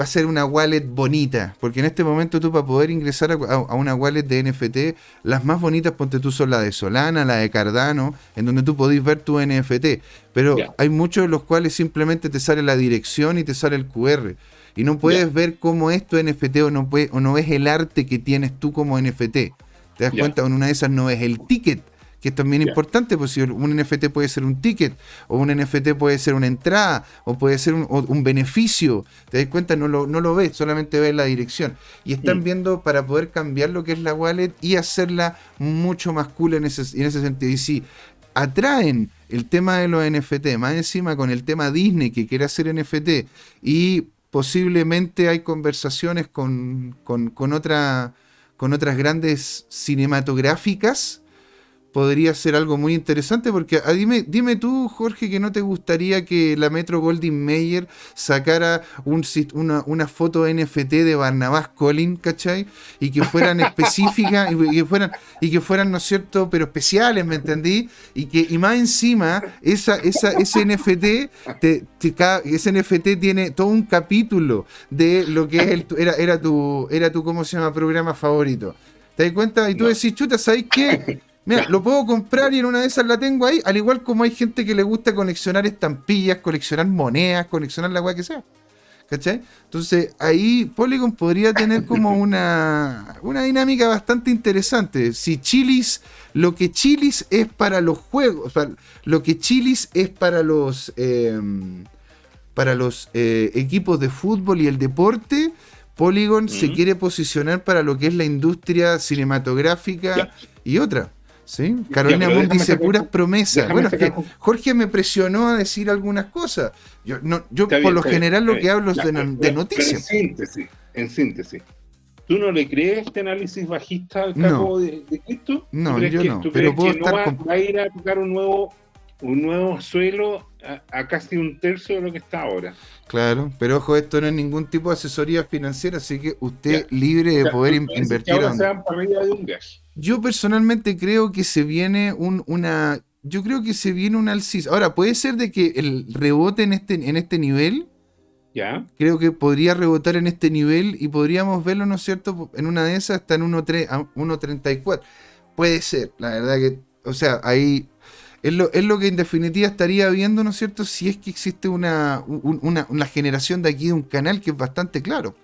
va a ser una wallet bonita, porque en este momento tú para poder ingresar a, una wallet de NFT, las más bonitas ponte tú son la de Solana, la de Cardano, en donde tú podés ver tu NFT, pero hay muchos de los cuales simplemente te sale la dirección y te sale el QR. Y no puedes ver cómo es tu NFT o no, puede, o no ves el arte que tienes tú como NFT. ¿Te das cuenta? En una de esas no ves el ticket que es también importante, pues si un NFT puede ser un ticket, o un NFT puede ser una entrada, o puede ser un, beneficio, te das cuenta, no lo, no lo ves, solamente ves la dirección. Y están viendo para poder cambiar lo que es la wallet y hacerla mucho más cool en ese, en ese sentido. Y si atraen el tema de los NFT, más encima con el tema Disney que quiere hacer NFT, y posiblemente hay conversaciones con, con, con, otra, con otras grandes cinematográficas podría ser algo muy interesante porque ah, dime, dime tú, Jorge, que no te gustaría que la Metro Goldwyn Mayer sacara un, una, una, foto NFT de Barnabás Collin, ¿cachai? Y que fueran específicas y, que fueran, y que fueran, ¿no es cierto?, pero especiales, ¿me entendí? Y que y más encima, esa, esa, ese NFT, te, ese NFT tiene todo un capítulo de lo que es el, era, era tu, era tu, ¿cómo se llama?, programa favorito. ¿Te das cuenta? Y tú decís, chuta, ¿sabes qué? Mira, lo puedo comprar y en una de esas la tengo ahí, al igual como hay gente que le gusta coleccionar estampillas, coleccionar monedas, coleccionar la weá que sea. ¿Cachai? Entonces ahí Polygon podría tener como una, una dinámica bastante interesante. Si Chilis, lo que Chilis es para los juegos, lo que Chilis es para los, em, para los eh, equipos de fútbol y el deporte, Polygon se quiere posicionar para lo que es la industria cinematográfica y otra. ¿Sí? Carolina Moon dice puras promesas. Bueno, es que Jorge me presionó a decir algunas cosas. Yo, no, yo por lo general lo que hablo es de, noticias. En síntesis, en síntesis. ¿Tú no le crees este análisis bajista al capo de, de, Cristo? No, yo no. pero puedo estar va, a ir a tocar un nuevo, un nuevo suelo a, casi un tercio de lo que está ahora. Claro, pero ojo, esto no es ningún tipo de asesoría financiera, así que usted libre de poder invertir. Ahora se van para arriba de un gas. Yo personalmente creo que se viene un, una. Yo creo que se viene un alcis. Ahora, puede ser de que el rebote en este, en este nivel. Ya. Creo que podría rebotar en este nivel y podríamos verlo, ¿no es cierto? En una de esas está en 1.34. Puede ser, la verdad que. O sea, ahí. Es lo, es lo, que en definitiva estaría viendo, ¿no es cierto? Si es que existe una, una, una generación de aquí de un canal que es bastante claro.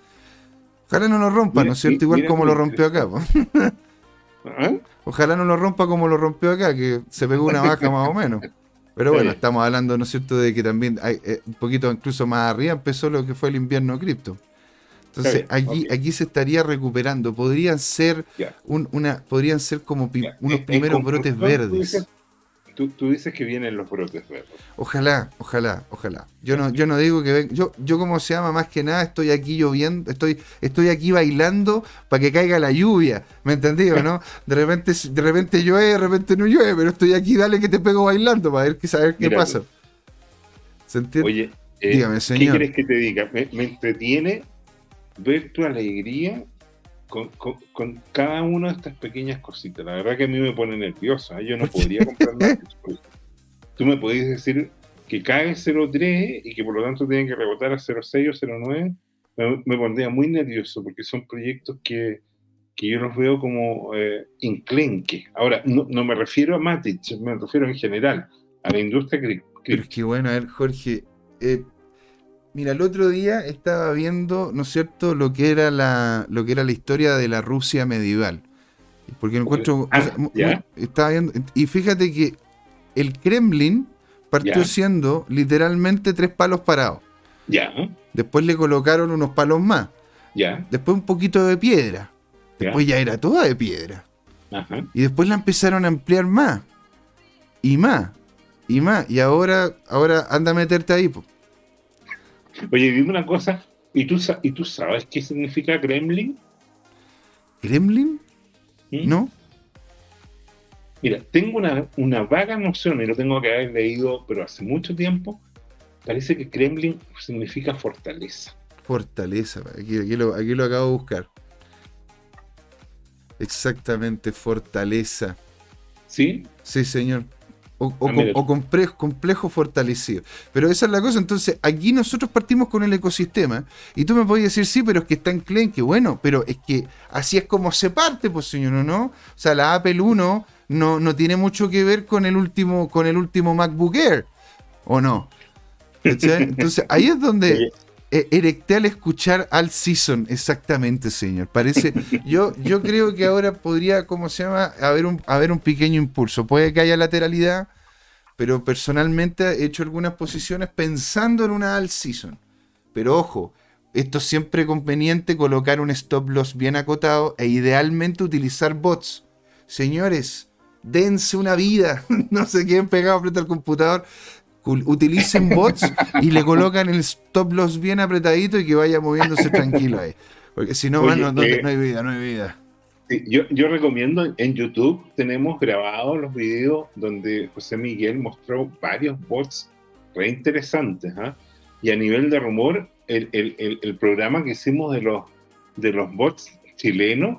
Ojalá no lo rompa, ¿no es cierto? Igual como lo rompió acá. ¿Eh? Ojalá no lo rompa como lo rompió acá, que se pegó una vaca más o menos. Pero bueno, estamos hablando, ¿no es cierto?, de que también hay, eh, un poquito incluso más arriba empezó lo que fue el invierno cripto. Entonces, aquí, aquí se estaría recuperando. Podrían ser una, podrían ser como unos primeros brotes verdes. Tú, dices que vienen los brotes verdes. Ojalá, ojalá, ojalá. Yo no, yo no digo que ven, yo, yo como se llama más que nada, estoy aquí lloviendo, estoy, estoy aquí bailando para que caiga la lluvia. ¿Me entendí no? De repente, de repente llueve, de repente no llueve, pero estoy aquí, dale que te pego bailando para ver, saber qué pasa. ¿Se entiende? Oye, eh, Dígame, señor. ¿qué quieres que te diga? Me, me entretiene ver tu alegría con, cada una de estas pequeñas cositas. La verdad que a mí me pone nerviosa. ¿eh? Yo no podría comprar nada. Tú me podías decir que cae 0.3 y que por lo tanto tienen que rebotar a 0.6 o 0.9. Me, pondría muy nervioso porque son proyectos que, yo los veo como eh, Ahora, no, me refiero a Matic, me refiero en general a la industria que... Pero es que bueno, a ver, Jorge, eh, Mira, el otro día estaba viendo, ¿no es cierto?, lo que era la, lo que era la historia de la Rusia medieval. Porque encuentro. Ah, estaba viendo. Y fíjate que el Kremlin partió siendo literalmente tres palos parados. Ya. Después le colocaron unos palos más. Ya. Después un poquito de piedra. Después ya era toda de piedra. Ajá. Y después la empezaron a ampliar más. Y más. Y más. Y ahora, ahora anda a meterte ahí. Oye, dime una cosa, ¿y tú, ¿y tú sabes qué significa Kremlin? ¿Kremlin? ¿Mm? ¿No? Mira, tengo una, vaga noción, y lo tengo que haber leído, pero hace mucho tiempo, parece que Kremlin significa fortaleza. Fortaleza, aquí, lo, aquí lo acabo de buscar. Exactamente, fortaleza. ¿Sí? Sí, señor. O, ah, complejo, fortalecido. Pero esa es la cosa. Entonces, aquí nosotros partimos con el ecosistema. Y tú me puedes decir, sí, pero es que está en Klein, que bueno, pero es que así es como se parte, pues señor, ¿no? O sea, la Apple 1 no, no tiene mucho que ver con el último, con el último MacBook Air. ¿O no? Entonces, ahí es donde. E-, erecté al escuchar Al Season, exactamente, señor. Parece, yo, yo creo que ahora podría, ¿cómo se llama? Haber un, haber un pequeño impulso. Puede que haya lateralidad, pero personalmente he hecho algunas posiciones pensando en una Al Season. Pero ojo, esto es siempre conveniente colocar un stop loss bien acotado e idealmente utilizar bots. Señores, dense una vida, no se queden pegados frente al computador utilicen bots y le colocan el stop loss bien apretadito y que vaya moviéndose tranquilo ahí. Porque si no, no, no, hay vida, no hay vida. yo, yo, recomiendo en YouTube, tenemos grabados los videos donde José Miguel mostró varios bots re interesantes. ¿ah? Y a nivel de rumor, el, el, el, programa que hicimos de los, de los bots chilenos,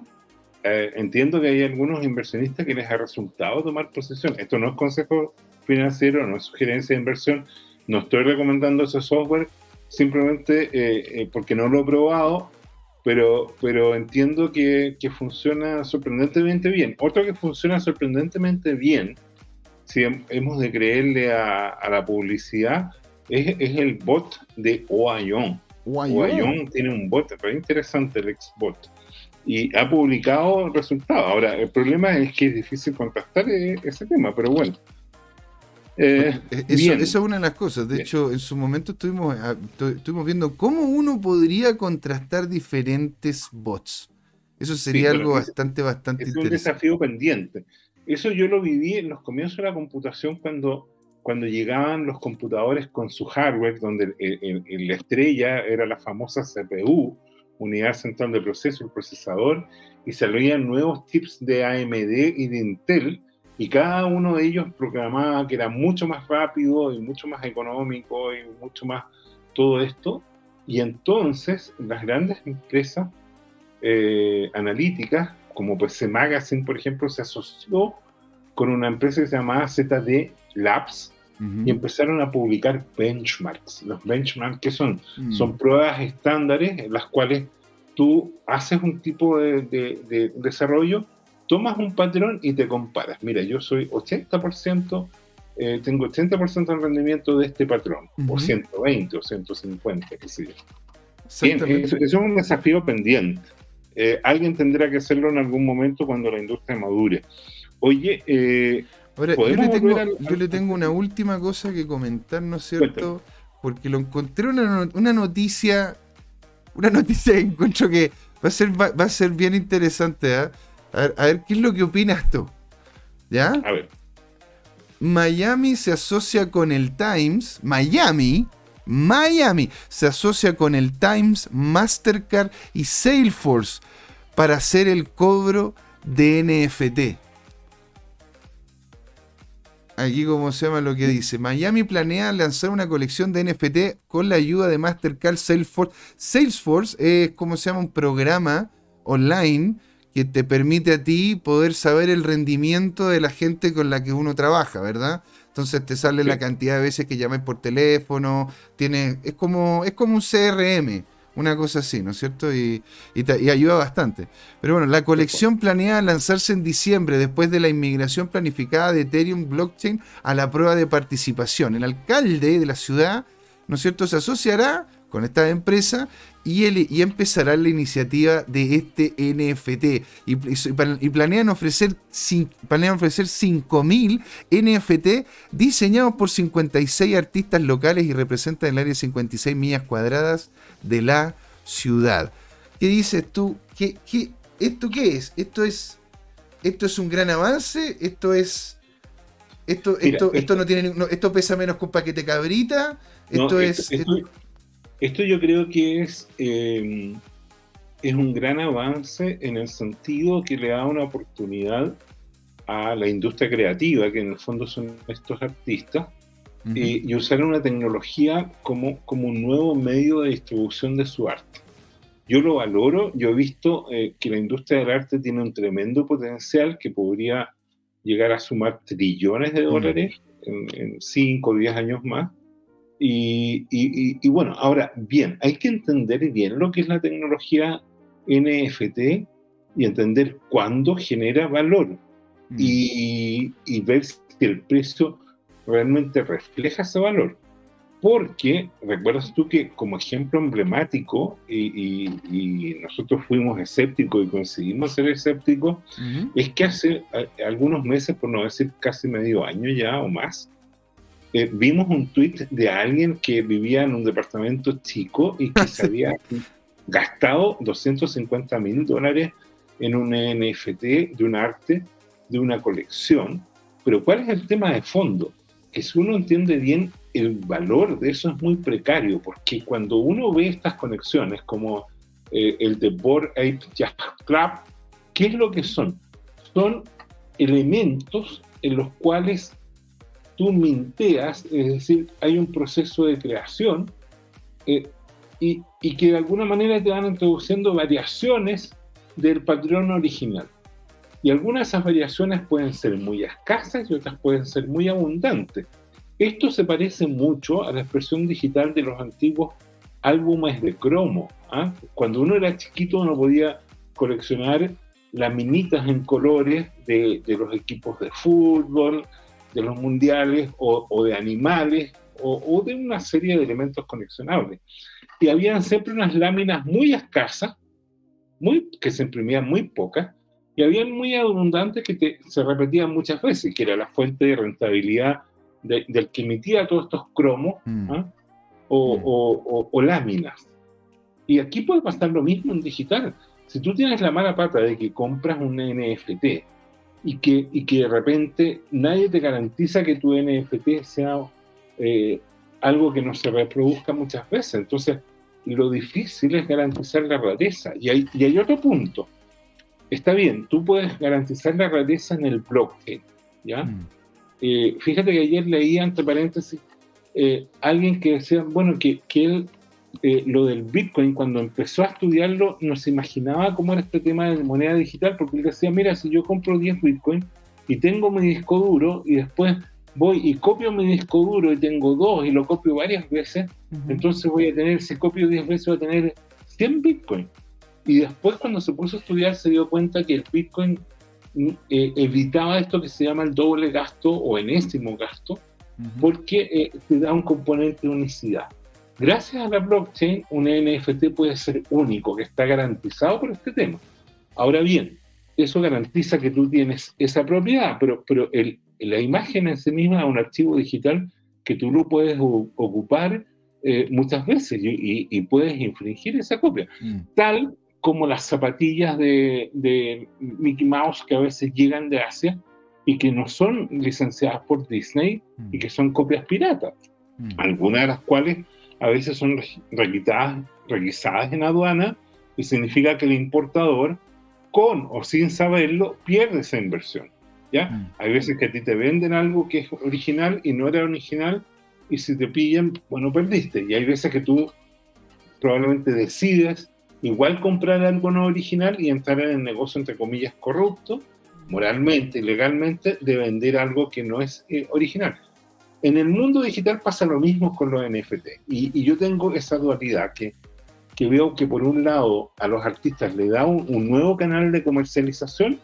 eh, entiendo que hay algunos inversionistas que les ha resultado tomar posesión. Esto no es consejo financiero, no es sugerencia de inversión. No estoy recomendando ese software simplemente eh, eh, porque no lo he probado, pero, pero entiendo que, que, funciona sorprendentemente bien. Otro que funciona sorprendentemente bien, si hemos de creerle a, a la publicidad, es, es, el bot de Oayon. Oayon tiene un bot, pero interesante el Xbot y ha publicado resultados. Ahora, el problema es que es difícil contrastar e-, ese tema, pero bueno. Eh, eh, eso, esa es una de las cosas. De hecho, en su momento estuvimos, ah, estuvimos viendo cómo uno podría contrastar diferentes bots. Eso sería algo bastante, bastante es interesante. Es un desafío pendiente. Eso yo lo viví en los comienzos de la computación cuando, cuando llegaban los computadores con su hardware, donde la estrella era la famosa CPU, unidad central de proceso, el procesador, y salían nuevos chips de AMD y de Intel, y cada uno de ellos programaba que era mucho más rápido y mucho más económico y mucho más todo esto. Y entonces las grandes empresas eh, analíticas, como PC Magazine, por ejemplo, se asoció con una empresa que se llamaba ZD Labs, y empezaron a publicar benchmarks. Los benchmarks, ¿qué son? Mm. Son pruebas estándares en las cuales tú haces un tipo de, desarrollo, tomas un patrón y te comparas. Mira, yo soy 80%, eh, tengo 80% de rendimiento de este patrón, o 120 o 150, qué sé yo. Bien, eso, es un desafío pendiente. Eh, alguien tendrá que hacerlo en algún momento cuando la industria madure. Oye, eh, Ahora, yo, le tengo, yo le tengo, una última cosa que comentar, ¿no es cierto? Porque lo encontré una, una noticia, una noticia que encuentro que va a ser, va, a ser bien interesante. ¿eh? A, ver, a, ver, qué es lo que opinas tú. ¿Ya? A ver. Miami se asocia con el Times. Miami. Miami se asocia con el Times, Mastercard y Salesforce para hacer el cobro de NFT aquí como se llama lo que dice. Miami planea lanzar una colección de NFT con la ayuda de Mastercard Salesforce. Salesforce es como se llama un programa online que te permite a ti poder saber el rendimiento de la gente con la que uno trabaja, ¿verdad? Entonces te sale la cantidad de veces que llames por teléfono, tiene, es como, es como un CRM. Una cosa así, ¿no es cierto? Y, ayuda bastante. Pero bueno, la colección planea lanzarse en diciembre después de la inmigración planificada de Ethereum Blockchain a la prueba de participación. El alcalde de la ciudad, ¿no es cierto?, se asociará con esta empresa y, y empezará la iniciativa de este NFT. Y, planean ofrecer, planean ofrecer 5.000 NFT diseñados por 56 artistas locales y representan el área de 56 millas cuadradas de la ciudad. ¿Qué dices tú? ¿Qué, qué, esto qué es? ¿Esto es esto es un gran avance? ¿Esto es esto, esto, esto, no tiene esto pesa menos que un paquete cabrita? Esto es esto yo creo que es, eh, es un gran avance en el sentido que le da una oportunidad a la industria creativa, que en el fondo son estos artistas, eh, y usar una tecnología como, como un nuevo medio de distribución de su arte. Yo lo valoro, yo he visto eh, que la industria del arte tiene un tremendo potencial que podría llegar a sumar trillones de dólares en 5 o 10 años más, y, bueno, ahora, bien, hay que entender bien lo que es la tecnología NFT y entender cuándo genera valor mm. y, ver si el precio realmente refleja ese valor. Porque, recuerdas tú que como ejemplo emblemático, y, nosotros fuimos escépticos y conseguimos ser escépticos, es que hace algunos meses, por no decir casi medio año ya o más, eh, vimos un tweet de alguien que vivía en un departamento chico y que se había gastado 250 mil dólares en un NFT de un arte, de una colección. Pero ¿cuál es el tema de fondo? Que si uno entiende bien el valor de eso es muy precario, porque cuando uno ve estas conexiones como eh, el de Board Ape Jazz Club, ¿qué es lo que son? Son elementos en los cuales tú minteas, es decir, hay un proceso de creación eh, y, que de alguna manera te van introduciendo variaciones del patrón original. Y algunas de esas variaciones pueden ser muy escasas y otras pueden ser muy abundantes. Esto se parece mucho a la expresión digital de los antiguos álbumes de cromo. ¿ah? Cuando uno era chiquito uno podía coleccionar laminitas en colores de los equipos de fútbol, de los mundiales o, o de animales o, o, de una serie de elementos coleccionables. Y habían siempre unas láminas muy escasas, muy, que se imprimían muy pocas, y habían muy abundantes que te, se repetían muchas veces, que era la fuente de rentabilidad de, del que emitía todos estos cromos mm. ¿ah? o, mm. o, o, láminas. Y aquí puede pasar lo mismo en digital. Si tú tienes la mala pata de que compras un NFT y que, y que de repente nadie te garantiza que tu NFT sea eh, algo que no se reproduzca muchas veces, entonces lo difícil es garantizar la rareza. Y hay, y hay otro punto está bien, tú puedes garantizar la rareza en el blockchain, ¿ya? Mm. Eh, fíjate que ayer leí, entre paréntesis, eh, alguien que decía, bueno, que, que él, eh, lo del Bitcoin, cuando empezó a estudiarlo, no se imaginaba cómo era este tema de moneda digital, porque él decía, mira, si yo compro 10 Bitcoin y tengo mi disco duro y después voy y copio mi disco duro y tengo dos y lo copio varias veces, entonces voy a tener, si copio 10 veces, voy a tener 100 Bitcoin. Y después cuando se puso a estudiar se dio cuenta que el Bitcoin eh, evitaba esto que se llama el doble gasto o enésimo gasto, porque eh, te da un componente de unicidad. Gracias a la blockchain, un NFT puede ser único, que está garantizado por este tema. Ahora bien, eso garantiza que tú tienes esa propiedad, pero, pero el, la imagen en sí misma es un archivo digital que tú lo puedes ocupar eh, muchas veces y, y, puedes infringir esa copia. Mm. Tal como las zapatillas de, de, Mickey Mouse que a veces llegan de Asia y que no son licenciadas por Disney y mm. que son copias piratas, mm. algunas de las cuales a veces son requisadas, requisadas en aduana y significa que el importador, con o sin saberlo, pierde esa inversión. ¿ya? Mm. Hay veces que a ti te venden algo que es original y no era original y si te pillan, bueno, perdiste. Y hay veces que tú probablemente decides igual comprar algo no original y entrar en el negocio, entre comillas, corrupto, moralmente y legalmente, de vender algo que no es eh, original. En el mundo digital pasa lo mismo con los NFT. Y, y yo tengo esa dualidad que, que, veo que por un lado a los artistas le da un, un nuevo canal de comercialización,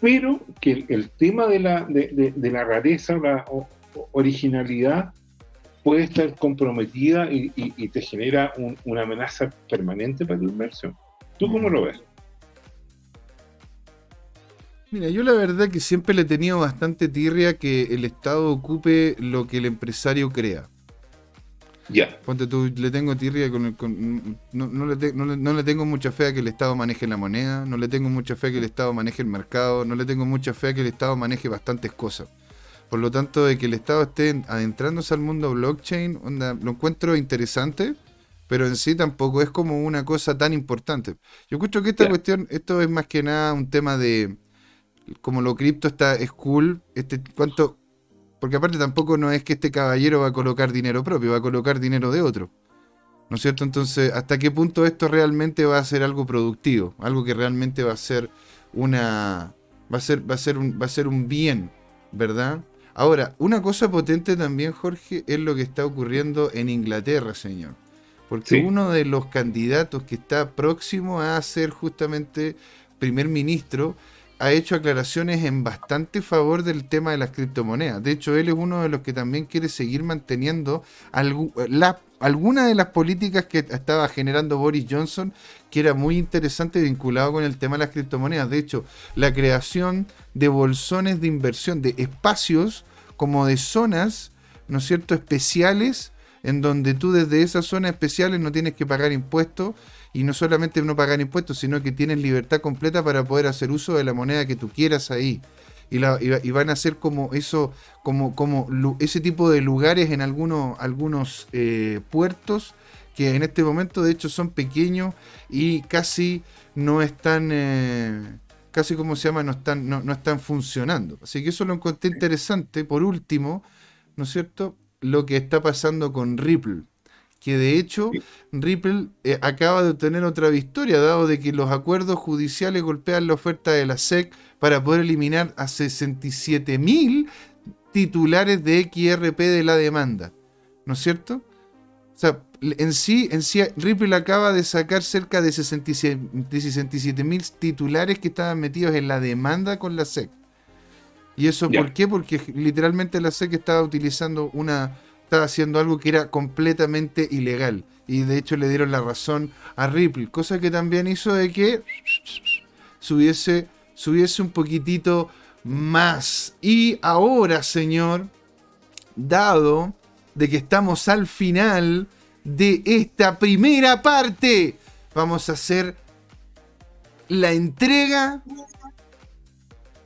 pero que el, el tema de la, de, de, de la rareza la o, originalidad puede estar comprometida y, y, y te genera un, una amenaza permanente para tu inversión. ¿Tú cómo lo ves? Mira, yo la verdad que siempre le he tenido bastante tirria que el Estado ocupe lo que el empresario crea. Ya. Yeah. Ponte tú, le tengo tirria con, el, con no, no, le te, no, le, no, le tengo mucha fe a que el Estado maneje la moneda, no le tengo mucha fe a que el Estado maneje el mercado, no le tengo mucha fe a que el Estado maneje bastantes cosas. Por lo tanto, de que el Estado esté adentrándose al mundo blockchain, onda, lo encuentro interesante, pero en sí tampoco es como una cosa tan importante. Yo escucho que esta yeah. cuestión, esto es más que nada un tema de, como lo cripto está, es cool, este, cuánto, porque aparte tampoco no es que este caballero va a colocar dinero propio, va a colocar dinero de otro. ¿No es cierto? Entonces, ¿hasta qué punto esto realmente va a ser algo productivo? Algo que realmente va a ser una. va a ser, va a ser un, va a ser un bien, ¿verdad? Ahora, una cosa potente también, Jorge, es lo que está ocurriendo en Inglaterra, señor. Porque sí. uno de los candidatos que está próximo a ser justamente primer ministro ha hecho aclaraciones en bastante favor del tema de las criptomonedas. De hecho, él es uno de los que también quiere seguir manteniendo algo, la, alguna de las políticas que estaba generando Boris Johnson, que era muy interesante vinculado con el tema de las criptomonedas. De hecho, la creación de bolsones de inversión, de espacios como de zonas, ¿no es cierto?, especiales, en donde tú desde esas zonas especiales no tienes que pagar impuestos y no solamente no pagar impuestos, sino que tienes libertad completa para poder hacer uso de la moneda que tú quieras ahí. y, van a ser como eso, como, como ese tipo de lugares en algunos, algunos eh, puertos que en este momento de hecho son pequeños y casi no están, eh, casi como se llama, no están, no, están funcionando. Así que eso lo encontré interesante. Por último, ¿no es cierto? Lo que está pasando con Ripple. Que de hecho Ripple eh, acaba de obtener otra victoria, dado de que los acuerdos judiciales golpean la oferta de la SEC para poder eliminar a 67 mil titulares de XRP de la demanda. ¿No es cierto? O sea, en sí, en sí, Ripple acaba de sacar cerca de 67 mil titulares que estaban metidos en la demanda con la SEC. ¿Y eso por qué? Porque literalmente la SEC estaba utilizando una. Estaba haciendo algo que era completamente ilegal. Y de hecho le dieron la razón a Ripple. Cosa que también hizo de que subiese, subiese un poquitito más. Y ahora, señor, dado de que estamos al final de esta primera parte. Vamos a hacer la entrega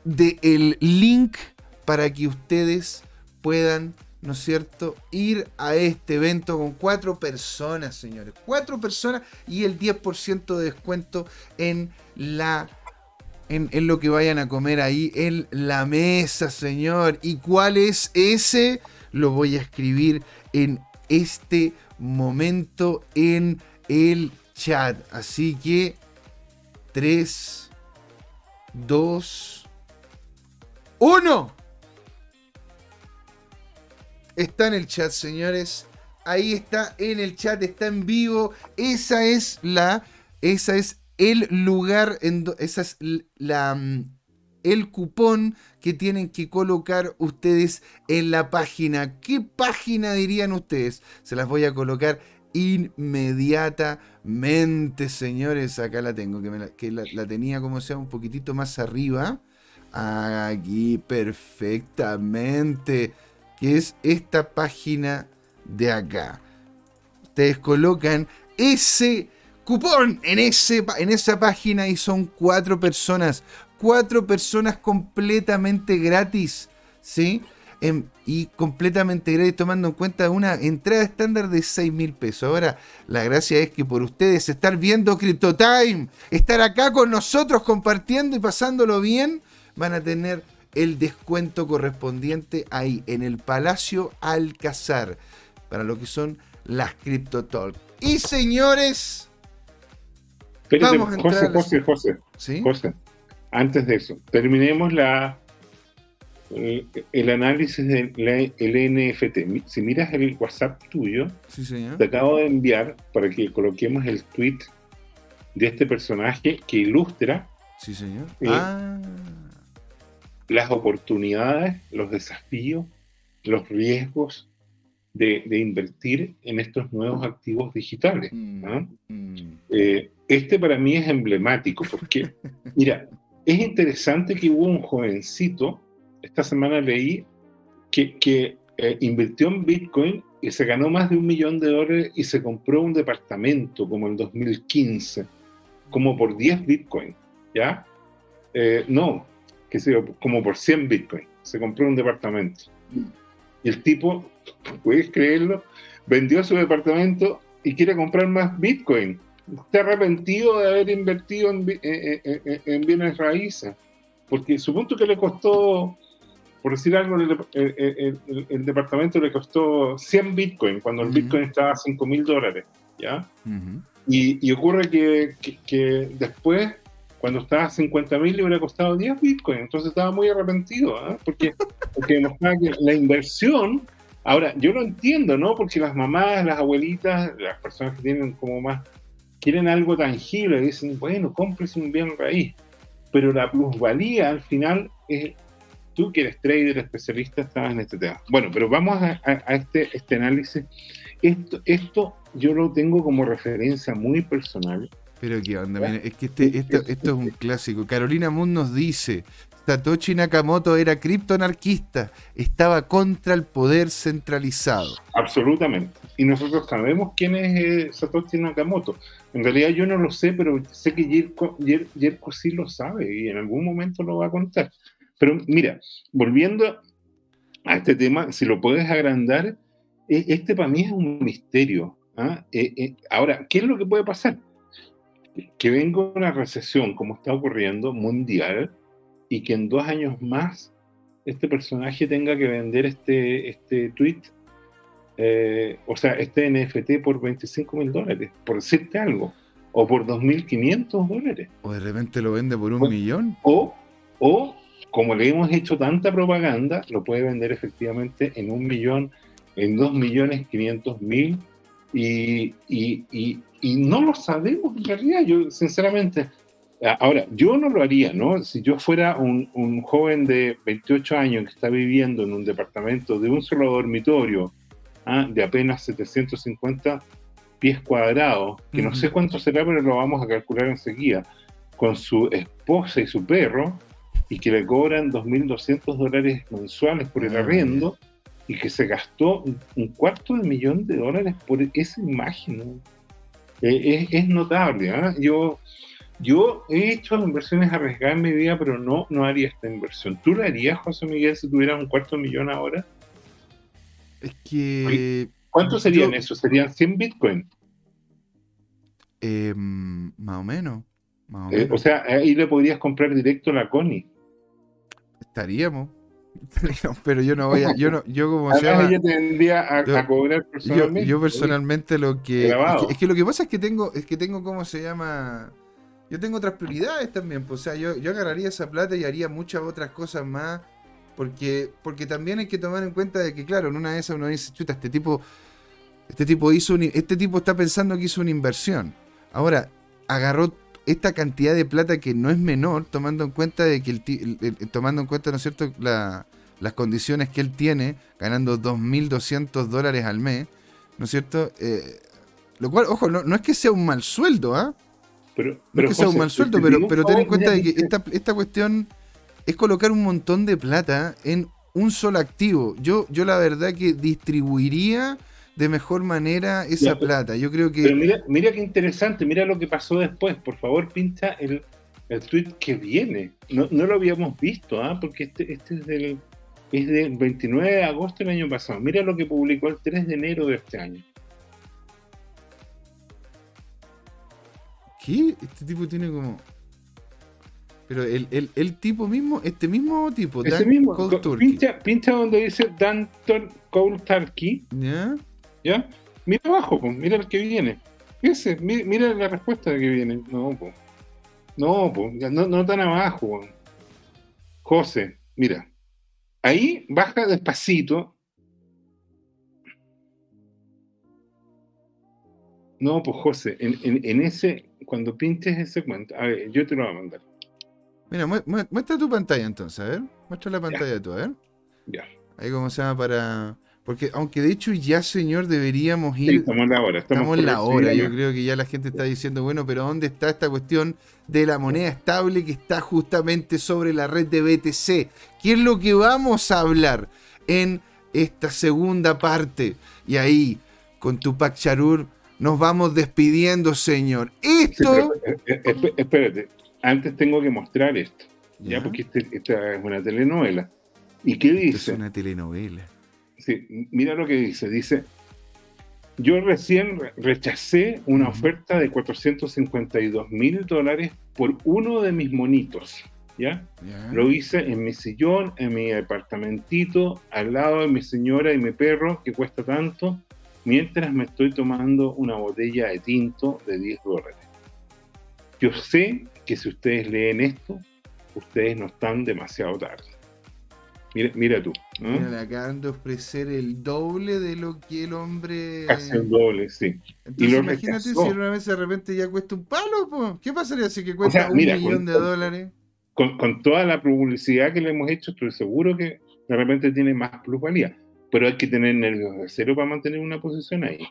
del el link para que ustedes puedan, ¿no es cierto?, ir a este evento con cuatro personas, señores. Cuatro personas y el 10% de descuento en la en, en, lo que vayan a comer ahí en la mesa, señor. ¿Y cuál es ese? Lo voy a escribir en este momento en el chat. Así que 3, 2, 1. Está en el chat, señores. Ahí está en el chat, está en vivo. Esa es la. Esa es el lugar. En esa es la mm, el cupón que tienen que colocar ustedes en la página. ¿Qué página dirían ustedes? Se las voy a colocar inmediatamente, señores. Acá la tengo, que, la, tenía como sea un poquitito más arriba. Aquí perfectamente. Que es esta página de acá. Ustedes colocan ese cupón en, ese, en esa página y son cuatro personas cuatro personas completamente gratis, ¿sí? Em, y completamente gratis tomando en cuenta una entrada estándar de 6 mil pesos. Ahora, la gracia es que por ustedes estar viendo CryptoTime, estar acá con nosotros compartiendo y pasándolo bien, van a tener el descuento correspondiente ahí en el Palacio Alcazar para lo que son las CryptoTalk. Y señores, vamos a entrar José, José, José, ¿Sí? José antes de eso, terminemos la, el, análisis del NFT. Si miras el WhatsApp tuyo, te acabo de enviar para que coloquemos el tweet de este personaje que ilustra sí, señor. Eh, ah. Las oportunidades, los desafíos, los riesgos de, invertir en estos nuevos activos digitales. Mm, mm. Eh, este para mí es emblemático porque, mira, es interesante que hubo un jovencito, esta semana leí, que, eh, invirtió en Bitcoin y se ganó más de un millón de dólares y se compró un departamento como en 2015, como por 10 Bitcoin, ¿ya? Eh, no, que sé como por 100 Bitcoin, se compró un departamento. Y el tipo, puedes creerlo, vendió su departamento y quiere comprar más Bitcoin. Está arrepentido de haber invertido en, bienes raíces, porque supongo que le costó, por decir algo, el, departamento le costó 100 bitcoin cuando el bitcoin estaba a 5 mil dólares, ¿ya? y, ocurre que, después, cuando estaba a 50 mil, le hubiera costado 10 bitcoin, entonces estaba muy arrepentido, ¿ah? porque, porque demostraba que la inversión Ahora, yo lo entiendo, ¿no? Porque las mamás, las abuelitas, las personas que tienen como más quieren algo tangible, dicen, bueno, cómprese un bien raíz. Pero la plusvalía al final es, tú que eres trader, especialista, estás en este tema. Bueno, pero vamos a, este, este análisis. Esto, esto yo lo tengo como referencia muy personal. Pero qué onda, es que este, esto, esto es un clásico. Carolina Moon nos dice, Satoshi Nakamoto era criptoanarquista, estaba contra el poder centralizado. Absolutamente. Y nosotros sabemos quién es eh, Satoshi Nakamoto. En realidad yo no lo sé, pero sé que Jerko, sí lo sabe y en algún momento lo va a contar. Pero mira, volviendo a este tema, si lo puedes agrandar, e, este para mí es un misterio. ¿ah? Eh, eh, ahora, ¿qué es lo que puede pasar? Que venga una recesión como está ocurriendo mundial y que en dos años más este personaje tenga que vender este, este tweet, eh, o sea, este NFT por 25 mil dólares, por decirte algo, o por 2.500 dólares. O de repente lo vende por un millón. O, o, como le hemos hecho tanta propaganda, lo puede vender efectivamente en un millón, en dos millones quinientos mil, y, y, y, y no lo sabemos en realidad. Yo, sinceramente, Ahora, yo no lo haría, ¿no? Si yo fuera un, un, joven de 28 años que está viviendo en un departamento de un solo dormitorio, ¿ah? de apenas 750 pies cuadrados, que no sé cuánto será, pero lo vamos a calcular enseguida, con su esposa y su perro, y que le cobran 2.200 dólares mensuales por el ah, arriendo, y que se gastó un cuarto de millón de dólares por esa imagen. Eh, es, es, notable. ¿ah? Yo yo he hecho inversiones arriesgadas en mi vida, pero no, no haría esta inversión. ¿Tú la harías, José Miguel, si tuvieras un cuarto millón ahora? Es que. ¿Cuánto serían eso? ¿Serían 100 bitcoins? Em, más o menos. Más o, eh, o, sea, ahí le podrías comprar directo la Connie. Estaríamos. Pero yo no voy a. Yo, no, yo como se llama, tendría a, a, cobrar personalmente. Yo, yo personalmente lo que. Es que, es que, lo que pasa es que tengo. Es que tengo, ¿cómo se llama? yo tengo otras prioridades también. Pues, o sea, yo, yo agarraría esa plata y haría muchas otras cosas más. Porque, porque también hay que tomar en cuenta de que, claro, en una de esas uno dice, chuta, este tipo, este tipo hizo este tipo está pensando que hizo una inversión. Ahora, agarró esta cantidad de plata que no es menor, tomando en cuenta de que el, tomando en cuenta, ¿no es cierto?, las condiciones que él tiene, ganando 2.200 dólares al mes, ¿no es cierto? Eh, lo cual, ojo, no, no, es que sea un mal sueldo, ¿ah? Pero, no es que sea un mal sueldo, pero, pero ten en cuenta de que esta, esta cuestión es colocar un montón de plata en un solo activo. Yo, yo la verdad que distribuiría de mejor manera esa plata. Yo creo que. Pero mira, mira qué interesante, mira lo que pasó después. Por favor, pinta el, el tweet que viene. No, no lo habíamos visto, ¿ah? porque este, este es del, es del 29 de agosto del año pasado. Mira lo que publicó el 3 de enero de este año. Este tipo tiene como. Pero el, el, el tipo mismo, este mismo tipo, Ese mismo, pincha, pincha, donde dice Danton Cole Turkey. ¿Ya? ¿Ya? Mira abajo, pues, mira el que viene. Ese, mira, la respuesta de que viene. No, pues. No, pues, no, no tan abajo. José, mira. Ahí baja despacito. No, pues José, en, en, en ese, cuando pintes ese cuento, a ver, yo te lo voy a mandar. Mira, muestra tu pantalla entonces, a ver. Muestra la pantalla de tu, a ver. Ya. Ahí como se llama para... Porque aunque de hecho ya, señor, deberíamos ir... Sí, estamos en la hora. Estamos, en la hora. Yo creo que ya la gente está diciendo, bueno, pero ¿dónde está esta cuestión de la moneda estable que está justamente sobre la red de BTC? ¿Qué es lo que vamos a hablar en esta segunda parte? Y ahí, con Tupac Charur nos vamos despidiendo, señor. Esto. Eh, eh, espérate, antes tengo que mostrar esto. ¿Ya? Porque este, esta es una telenovela. ¿Y qué dice? Es una telenovela. Sí, mira lo que dice. Dice: Yo recién rechacé una oferta de 452 mil dólares por uno de mis monitos. ¿Ya? Lo hice en mi sillón, en mi apartamentito, al lado de mi señora y mi perro, que cuesta tanto mientras me estoy tomando una botella de tinto de 10 dólares. Yo sé que si ustedes leen esto, ustedes no están demasiado tarde. Mira, mira tú. Mira, le acaban de ofrecer el doble de lo que el hombre. Casi el doble, sí. Entonces, imagínate si una vez de repente ya cuesta un palo, ¿qué pasaría si que cuesta un millón de dólares? Con, con, toda la publicidad que le hemos hecho, estoy seguro que de repente tiene más plusvalía pero hay que tener nervios de acero para mantener una posición ahí.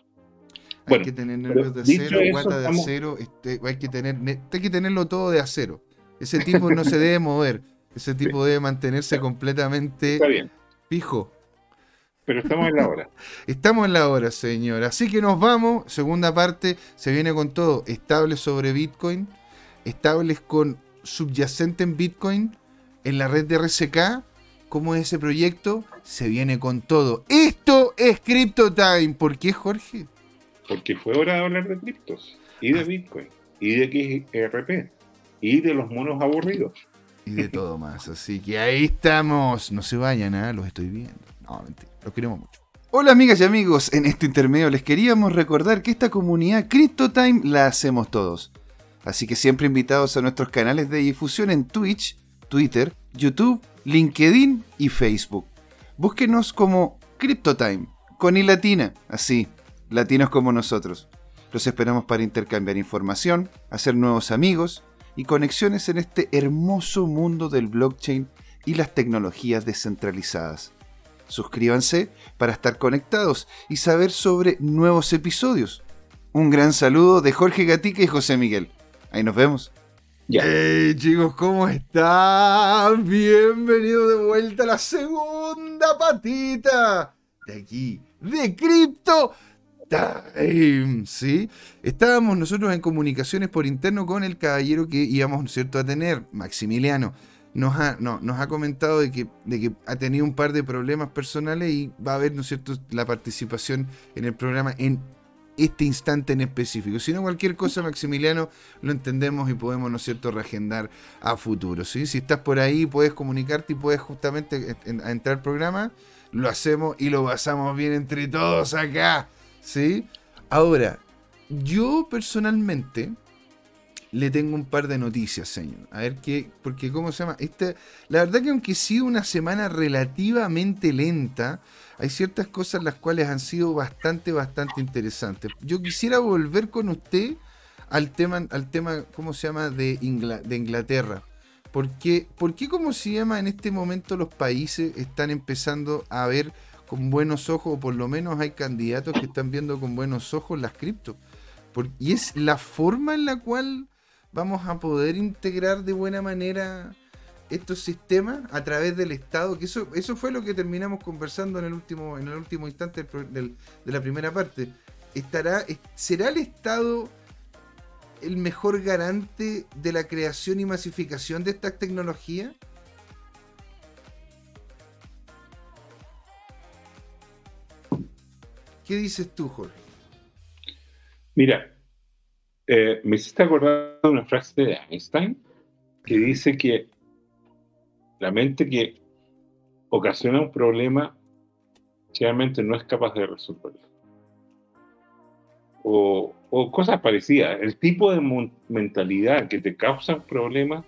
Hay que tener nervios de acero, guata de acero, este, hay, que tener, hay que tenerlo todo de acero. Ese tipo no se debe mover, ese tipo debe mantenerse completamente Está bien. fijo. Pero estamos en la hora. estamos en la hora, señor. Así que nos vamos. Segunda parte, se viene con todo. Estables sobre Bitcoin, estables con subyacente en Bitcoin en la red de RCK. ¿Cómo es ese proyecto? Se viene con todo. Esto es Crypto Time. ¿Por qué, Jorge? Porque fue hora de hablar de criptos y de ah. Bitcoin y de XRP y de los monos aburridos. Y de todo más. Así que ahí estamos. No se vayan, ¿eh? los estoy viendo. No, mentira. Los queremos mucho. Hola amigas y amigos, en este intermedio les queríamos recordar que esta comunidad CryptoTime la hacemos todos. Así que siempre invitados a nuestros canales de difusión en Twitch, Twitter, YouTube, LinkedIn y Facebook. Búsquenos como CryptoTime, con i latina, así, latinos como nosotros. Los esperamos para intercambiar información, hacer nuevos amigos y conexiones en este hermoso mundo del blockchain y las tecnologías descentralizadas. Suscríbanse para estar conectados y saber sobre nuevos episodios. Un gran saludo de Jorge Gatica y José Miguel. Ahí nos vemos. Hey chicos, ¿cómo están? Bienvenidos de vuelta a la segunda patita de aquí, de Crypto Time. ¿Sí? Estábamos nosotros en comunicaciones por interno con el caballero que íbamos, ¿cierto?, a tener, Maximiliano nos ha, no, nos ha comentado de que, de que ha tenido un par de problemas personales y va a haber, ¿no es cierto?, la participación en el programa en este instante en específico. Si no, cualquier cosa, Maximiliano, lo entendemos y podemos, ¿no es cierto?, reagendar a futuro. ¿sí? Si estás por ahí, puedes comunicarte y puedes justamente entrar al programa, lo hacemos y lo pasamos bien entre todos acá. ¿Sí? Ahora, yo personalmente le tengo un par de noticias, señor. A ver qué, porque cómo se llama. Este, la verdad que aunque ha sido una semana relativamente lenta, hay ciertas cosas las cuales han sido bastante, bastante interesantes. Yo quisiera volver con usted al tema, al tema, ¿cómo se llama? De, de Inglaterra. Porque, ¿Por qué, cómo se llama, en este momento los países están empezando a ver con buenos ojos, o por lo menos hay candidatos que están viendo con buenos ojos las cripto? y es la forma en la cual vamos a poder integrar de buena manera estos sistemas a través del Estado, que eso, eso fue lo que terminamos conversando en el último, en el último instante de la primera parte. Estará, ¿Será el Estado el mejor garante de la creación y masificación de estas tecnologías? ¿Qué dices tú, Jorge? Mira, eh, me hiciste acordar de una frase de Einstein que dice que la mente que ocasiona un problema generalmente no es capaz de resolverlo. O, cosas parecidas. El tipo de mentalidad que te causa un problema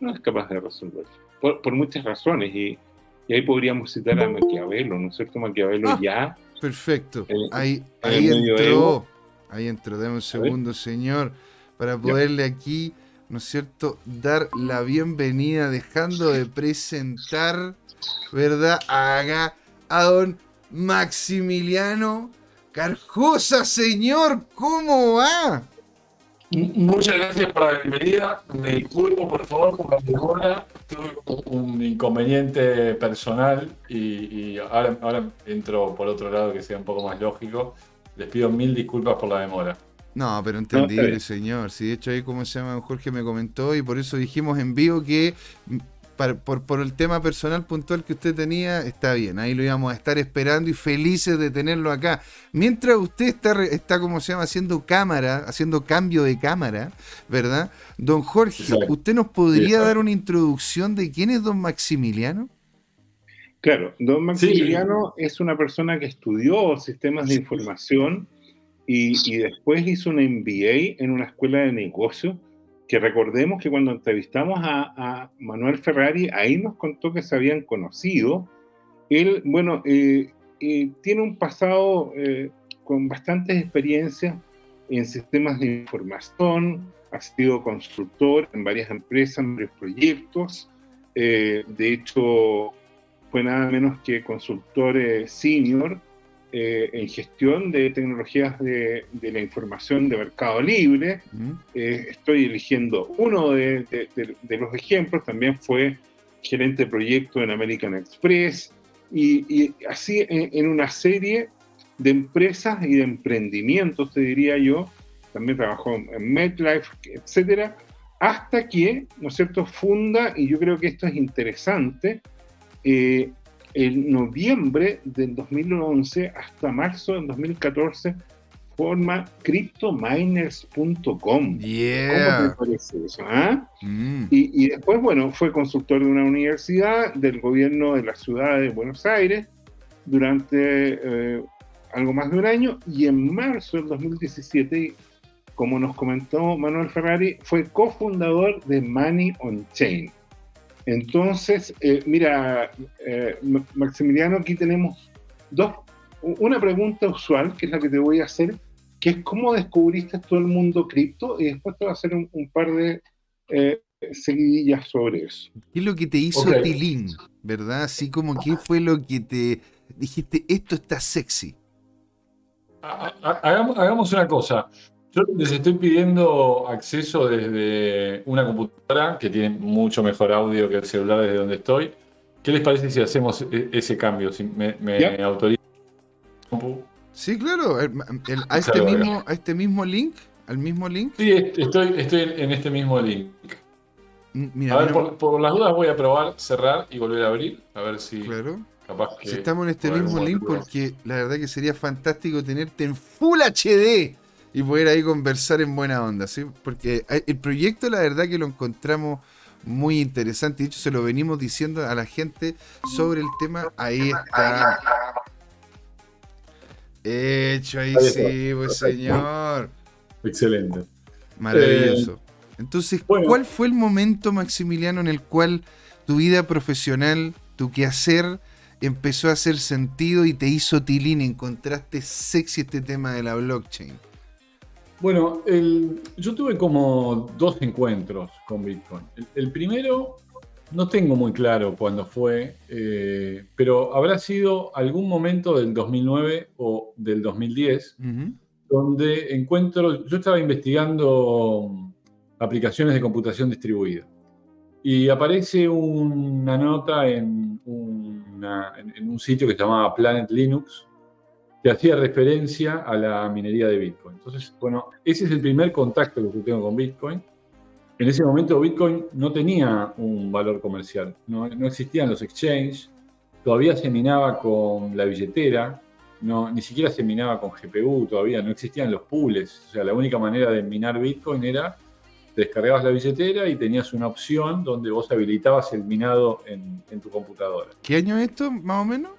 no es capaz de resolverlo. Por, muchas razones. Y, ahí podríamos citar a Maquiavelo, ¿no es cierto? Maquiavelo ah, ya. Perfecto. ahí, ahí entró. Ahí entró, dame un segundo, señor, para poderle aquí, ¿no es cierto?, dar la bienvenida, dejando de presentar, ¿verdad?, a, a don Maximiliano Carjosa, señor, ¿cómo va? Muchas gracias por la bienvenida. Me disculpo, por favor, por la demora. Tuve un inconveniente personal y, ahora, ahora entro por otro lado que sea un poco más lógico. Les pido mil disculpas por la demora. No, pero entendible, señor. Si de hecho ahí, como se llama, Jorge me comentó y por eso dijimos en vivo que mm, por, el tema personal puntual que usted tenía, está bien. Ahí lo íbamos a estar esperando y felices de tenerlo acá. Mientras usted está, está como se llama, haciendo cámara, haciendo cambio de cámara, ¿verdad? Don Jorge, ¿usted nos podría dar una introducción de quién es don Maximiliano? Claro, don Maximiliano es una persona que estudió sistemas de información y, después hizo un MBA en una escuela de negocios, que recordemos que cuando entrevistamos a, Manuel Ferrari, ahí nos contó que se habían conocido. Él, bueno, eh, eh, tiene un pasado eh, con bastantes experiencias en sistemas de información, ha sido constructor en varias empresas, en varios proyectos. de hecho, fue nada menos que consultor senior eh, en gestión de tecnologías de, la información de Mercado Libre. Eh, estoy eligiendo uno de, los ejemplos, también fue gerente de proyecto en American Express y, así en, una serie de empresas y de emprendimientos, te diría yo, también trabajó en MedLife, etcétera, hasta que, ¿no es cierto?, funda, y yo creo que esto es interesante, eh, en noviembre del 2011 hasta marzo del 2014 forma cryptominers.com. Yeah. ¿Cómo te parece eso? ah? Mm. Y, y después, bueno, fue consultor de una universidad, del gobierno de la ciudad de Buenos Aires, durante eh, algo más de un año, y en marzo del 2017, como nos comentó Manuel Ferrari, fue cofundador de Money on Chain. Entonces, eh, mira, eh, Ma- Maximiliano, aquí tenemos dos, una pregunta usual, que es la que te voy a hacer, que es cómo descubriste todo el mundo cripto, y después te voy a hacer un, un par de eh, seguidillas sobre eso. ¿Qué es lo que te hizo Ok. Tilín? ¿Verdad? Así como, ¿qué fue lo que te dijiste? Esto está sexy. Ha- ha- Hagamos, hagamos una cosa. Yo les estoy pidiendo acceso desde una computadora que tiene mucho mejor audio que el celular desde donde estoy. ¿Qué les parece si hacemos e- ese cambio? Si me, me Ya. autoriza. compu? Sí, claro. el- el- a, este Claro, mismo, a este mismo link, al mismo link. Sí, est- estoy, estoy en este mismo link. Mira, A ver, mira, por, por las dudas voy a probar cerrar y volver a abrir. A ver si claro. capaz que. Si estamos en este mismo link, porque la verdad que sería fantástico tenerte en Full HD y poder ahí conversar en buena onda, ¿sí? Porque hay- el proyecto, la verdad que lo encontramos muy interesante. De hecho, se lo venimos diciendo a la gente sobre el tema. Ahí está. Hecho, ahí sí, pues señor. Excelente. Maravilloso. Entonces, bueno. ¿cuál fue el momento, Maximiliano, en el cual tu vida profesional, tu quehacer, empezó a hacer sentido y te hizo tilín? Encontraste sexy este tema de la blockchain. Bueno, el- yo tuve como dos encuentros con Bitcoin. El, el primero, no tengo muy claro cuándo fue, eh, pero habrá sido algún momento del 2009 o del 2010, Ujú. donde encuentro, yo estaba investigando aplicaciones de computación distribuida y aparece una nota en, una- en- en un sitio que se llamaba Planet Linux, que hacía referencia a la minería de Bitcoin. Entonces, bueno, ese es el primer contacto que yo tengo con Bitcoin. En ese momento Bitcoin no tenía un valor comercial, no, no existían los exchanges, todavía se minaba con la billetera, no, ni siquiera se minaba con GPU, todavía no existían los pools. O sea, la única manera de minar Bitcoin era descargabas la billetera y tenías una opción donde vos habilitabas el minado en, en tu computadora. ¿Qué año es esto, más o menos?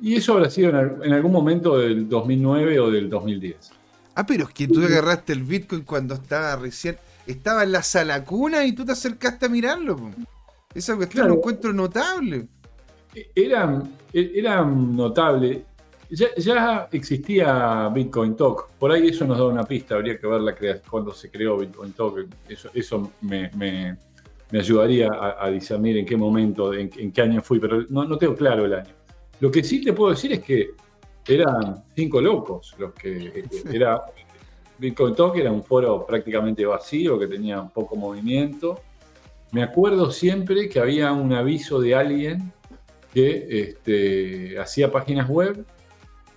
Y eso habrá sido en, al- en algún momento del 2009 o del 2010. Ah, pero es que tú agarraste el Bitcoin cuando estaba recién. Estaba en la sala cuna y tú te acercaste a mirarlo. Esa cuestión Claro. lo encuentro notable. Era, era notable. Ya, ya existía Bitcoin Talk. Por ahí eso nos da una pista. Habría que ver la cuando se creó Bitcoin Talk. Eso, eso me, me- me ayudaría a, a discernir en qué momento, en, en qué año fui, pero no, no tengo claro el año. Lo que sí te puedo decir es que eran cinco locos los que era Bitcoin Talk era un foro prácticamente vacío que tenía poco movimiento. Me acuerdo siempre que había un aviso de alguien que este, hacía páginas web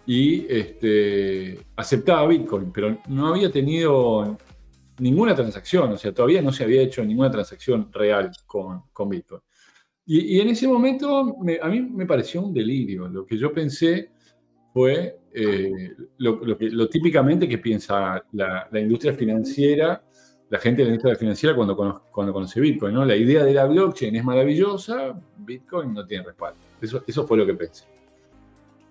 y este, aceptaba Bitcoin, pero no había tenido ninguna transacción, o sea, todavía no se había hecho ninguna transacción real con, con Bitcoin. Y, en ese momento me- a mí me pareció un delirio. Lo que yo pensé fue eh, lo, típicamente que piensa la, industria financiera, la gente de la industria financiera cuando, cono- cuando conoce Bitcoin. La idea de la blockchain es maravillosa, Bitcoin no tiene respaldo. Eso, fue lo que pensé.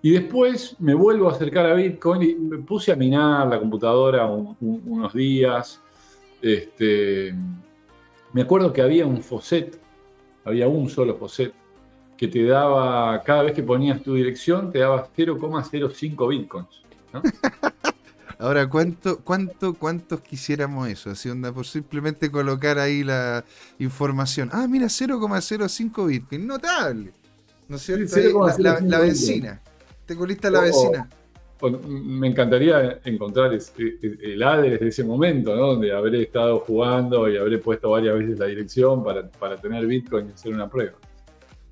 Y después me vuelvo a acercar a Bitcoin y me puse a minar la computadora un- un- unos días. Este, me acuerdo que había un FOSET, había un solo FOSET, que te daba, cada vez que ponías tu dirección, te daba 0,05 bitcoins. ¿no? Ahora, ¿cuánto, cuánto, ¿cuántos quisiéramos eso? Así onda, por simplemente colocar ahí la información. Ah, mira, 0,05 Bitcoin. Notable. ¿No es cierto? Sí, la, la- 0,05 la. Tengo lista la Oh. Me encantaría encontrar es- es- el address de ese momento, ¿no? Donde habré estado jugando y habré puesto varias veces la dirección para, para tener Bitcoin y hacer una prueba.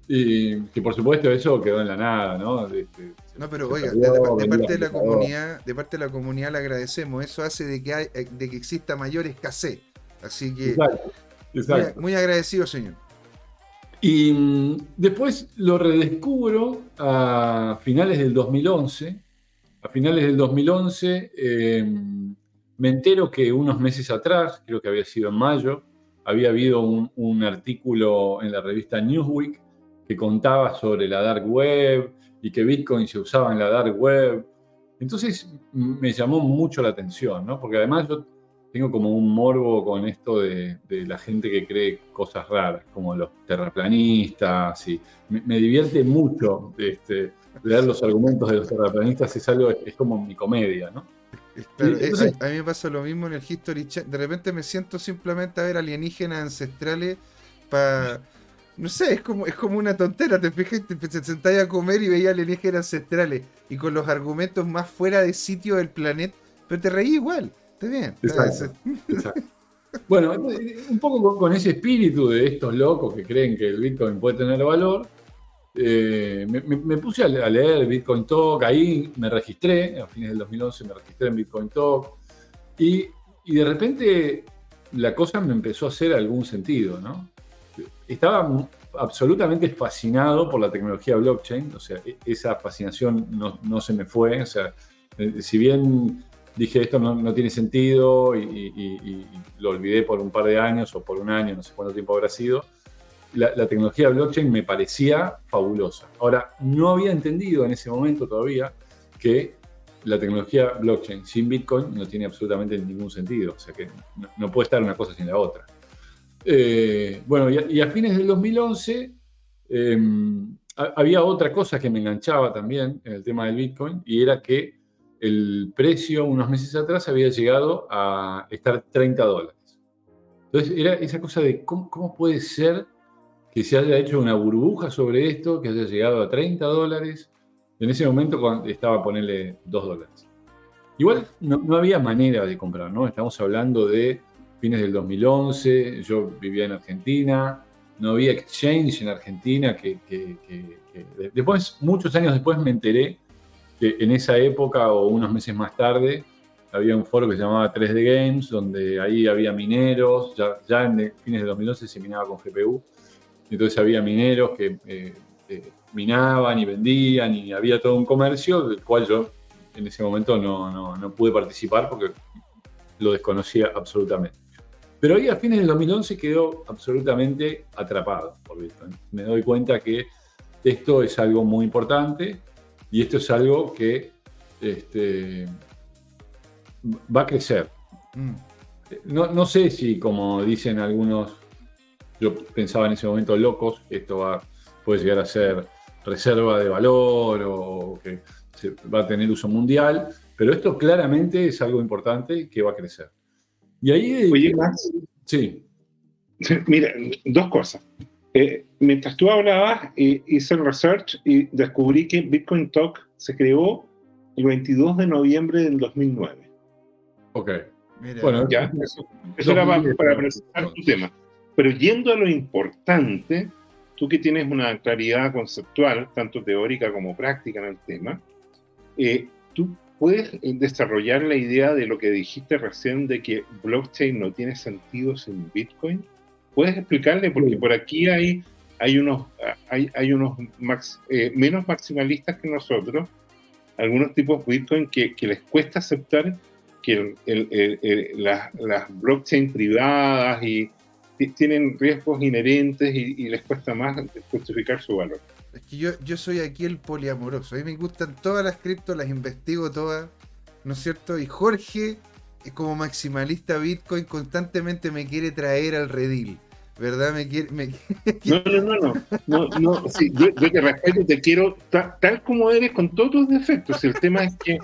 Y que por supuesto eso quedó en la nada, ¿no? Este, No, pero oiga, de, parte de la comunidad, de parte de la comunidad le agradecemos. Eso hace de que hay- de que exista mayor escasez. Así que Exacto. Muy, agradecido, señor. Y mm, después lo redescubro a finales del 2011. A finales del 2011 em, me entero que unos meses atrás, creo que había sido en mayo, había habido un, artículo en la revista Newsweek que contaba sobre la dark web y que Bitcoin se usaba en la dark web. Entonces me llamó mucho la atención, ¿no? Porque además yo tengo como un morbo con esto de, la gente que cree cosas raras, como los terraplanistas, y me, divierte mucho este, leer los argumentos de los terraplanistas, es algo, es como mi comedia, ¿no? a, mí me pasa lo mismo en el History Channel, de repente me siento simplemente a ver alienígenas ancestrales para... No sé, es como, es como una tontera, te fijas, te, sentáis a comer y veías alienígenas ancestrales y con los argumentos más fuera de sitio del planeta, pero te reí igual bien. Bueno, un poco con, ese espíritu de estos locos que creen que el Bitcoin puede tener valor, eh, me, puse a, leer Bitcoin Talk, ahí me registré, a fines del 2011 me registré en Bitcoin Talk, y, de repente la cosa me empezó a hacer algún sentido, ¿no? Estaba absolutamente fascinado por la tecnología blockchain, o sea, e, esa fascinación no, no se me fue, o sea, eh, si bien dije esto no, tiene sentido y, lo olvidé por un par de años o por un año, no sé cuánto tiempo habrá sido. La, tecnología blockchain me parecía fabulosa. Ahora, no había entendido en ese momento todavía que la tecnología blockchain sin Bitcoin no tiene absolutamente ningún sentido. O sea que no, puede estar una cosa sin la otra. Eh, bueno, y a, fines del 2011 em, había otra cosa que me enganchaba también en el tema del Bitcoin y era que el precio unos meses atrás había llegado a estar 30 dólares. Entonces era esa cosa de cómo, puede ser que se haya hecho una burbuja sobre esto, que haya llegado a 30 dólares. En ese momento estaba ponerle 2 dólares. Igual no, había manera de comprar, ¿no? Estamos hablando de fines del 2011, yo vivía en Argentina, no había exchange en Argentina, que después, muchos años después me enteré en esa época o unos meses más tarde había un foro que se llamaba 3D Games, donde ahí había mineros, ya, en fines de 2011 se minaba con GPU, entonces había mineros que eh, eh, minaban y vendían y había todo un comercio del cual yo en ese momento no, no, pude participar porque lo desconocía absolutamente. Pero ahí a fines del 2011 quedó absolutamente atrapado por Bitcoin. Me doy cuenta que esto es algo muy importante, y esto es algo que este, va a crecer. Mm. No, sé si, como dicen algunos, yo pensaba en ese momento locos, esto va, puede llegar a ser reserva de valor o que va a tener uso mundial, pero esto claramente es algo importante que va a crecer. Y ahí... Oye, Max. Sí. Mira, dos cosas. Eh, mientras tú hablabas, eh, hice el research y descubrí que Bitcoin Talk se creó el 22 de noviembre del 2009. Ok. bueno, ya, eso, era para, presentar tu tema. Pero yendo a lo importante, tú que tienes una claridad conceptual, tanto teórica como práctica en el tema, eh, tú puedes desarrollar la idea de lo que dijiste recién de que blockchain no tiene sentido sin Bitcoin. ¿Puedes explicarle? Porque por aquí hay, hay unos, hay, hay unos eh, menos maximalistas que nosotros, algunos tipos Bitcoin que, que les cuesta aceptar que las, blockchain privadas y tienen riesgos inherentes y, les cuesta más justificar su valor. Es que yo, yo soy aquí el poliamoroso. A mí me gustan todas las criptos, las investigo todas, ¿no es cierto? Y Jorge como maximalista Bitcoin constantemente me quiere traer al redil. ¿Verdad? Me quiere, No, no, no, no. no, no yo, te respeto, te quiero tal como eres con todos tus defectos. El tema es que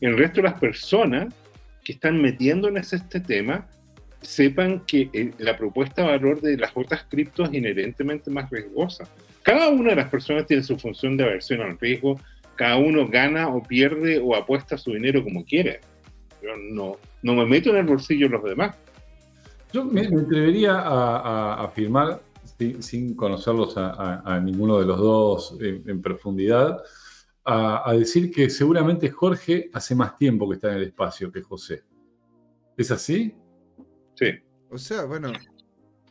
el resto de las personas que están metiéndoles este tema sepan que eh, la propuesta de valor de las otras criptos es inherentemente más riesgosa. Cada una de las personas tiene su función de aversión al riesgo, cada uno gana o pierde o apuesta su dinero como quiere. Yo no, no me meto en el bolsillo de los demás. Yo me, atrevería a, afirmar, sin, conocerlos a, ninguno de los dos en, profundidad, a, decir que seguramente Jorge hace más tiempo que está en el espacio que José. ¿Es así? Sí. O sea, bueno,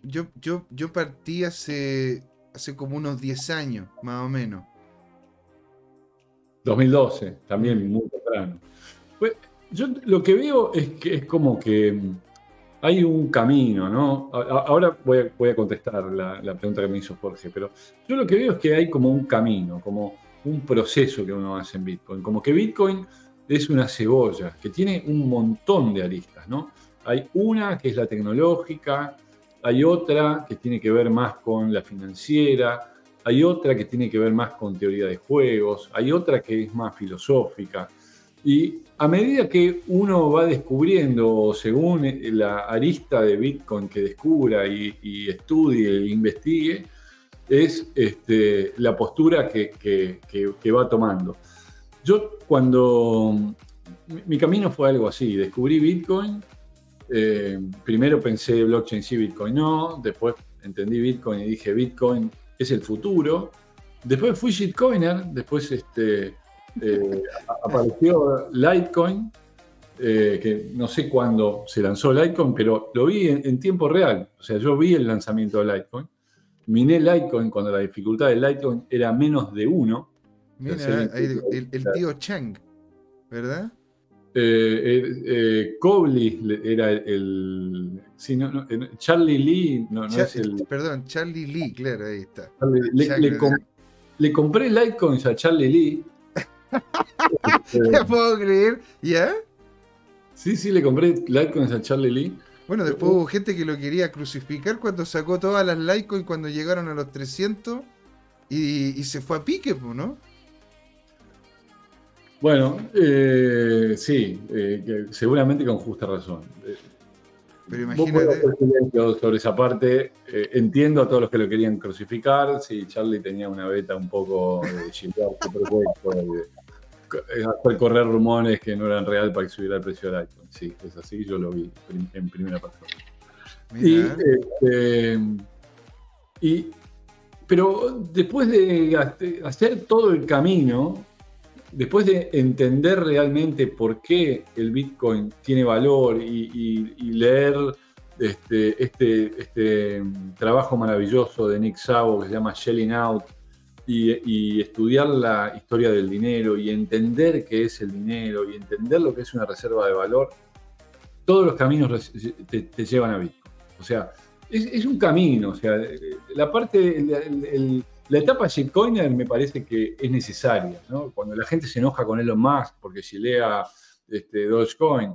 yo, yo, yo partí hace, hace como unos 10 años, más o menos. 2012, también muy temprano. Pues, yo lo que veo es que es como que hay un camino, ¿no? Ahora voy a, voy a contestar la, la, pregunta que me hizo Jorge, pero yo lo que veo es que hay como un camino, como un proceso que uno hace en Bitcoin, como que Bitcoin es una cebolla que tiene un montón de aristas, ¿no? Hay una que es la tecnológica, hay otra que tiene que ver más con la financiera, hay otra que tiene que ver más con teoría de juegos, hay otra que es más filosófica. Y a medida que uno va descubriendo, según la arista de Bitcoin que descubra y, estudie e investigue, es este, la postura que, que va tomando. Yo cuando mi camino fue algo así, descubrí Bitcoin, eh, primero pensé blockchain sí, Bitcoin no, después entendí Bitcoin y dije Bitcoin es el futuro, después fui shitcoiner, después este, eh, apareció Litecoin, eh, que no sé cuándo se lanzó Litecoin, pero lo vi en, tiempo real, o sea, yo vi el lanzamiento de Litecoin, miné Litecoin cuando la dificultad de Litecoin era menos de uno. Mira, el, el tío Chang, ¿verdad? Eh, eh, eh era el. Charlie Lee, no, es el. Perdón, Charlie Lee, claro, ahí está. le, compré Litecoins a Charlie Lee. ¿Te puedo creer? ¿Ya? Sí, sí, le compré Litecoins a Charlie Lee. Bueno, después hubo gente que lo quería crucificar cuando sacó todas las Litecoins cuando llegaron a los 300 y, y se fue a pique, ¿no? Bueno, eh, sí, eh, seguramente con justa razón. Pero imagínate. sobre esa parte. Eh, entiendo a todos los que lo querían crucificar. Sí, Charlie tenía una beta un poco de chillar hacer correr rumores que no eran real para que subiera el precio del iPhone. Sí, es así, yo lo vi en primera persona. Y, este, y, pero después de hacer todo el camino, después de entender realmente por qué el Bitcoin tiene valor y, leer este, este, este, trabajo maravilloso de Nick Szabo que se llama Shelling Out y, estudiar la historia del dinero y entender qué es el dinero y entender lo que es una reserva de valor, todos los caminos te, llevan a Bitcoin. O sea, es, un camino, o sea, la parte, la etapa shitcoiner me parece que es necesaria, ¿no? Cuando la gente se enoja con Elon Musk porque si lea este, Dogecoin,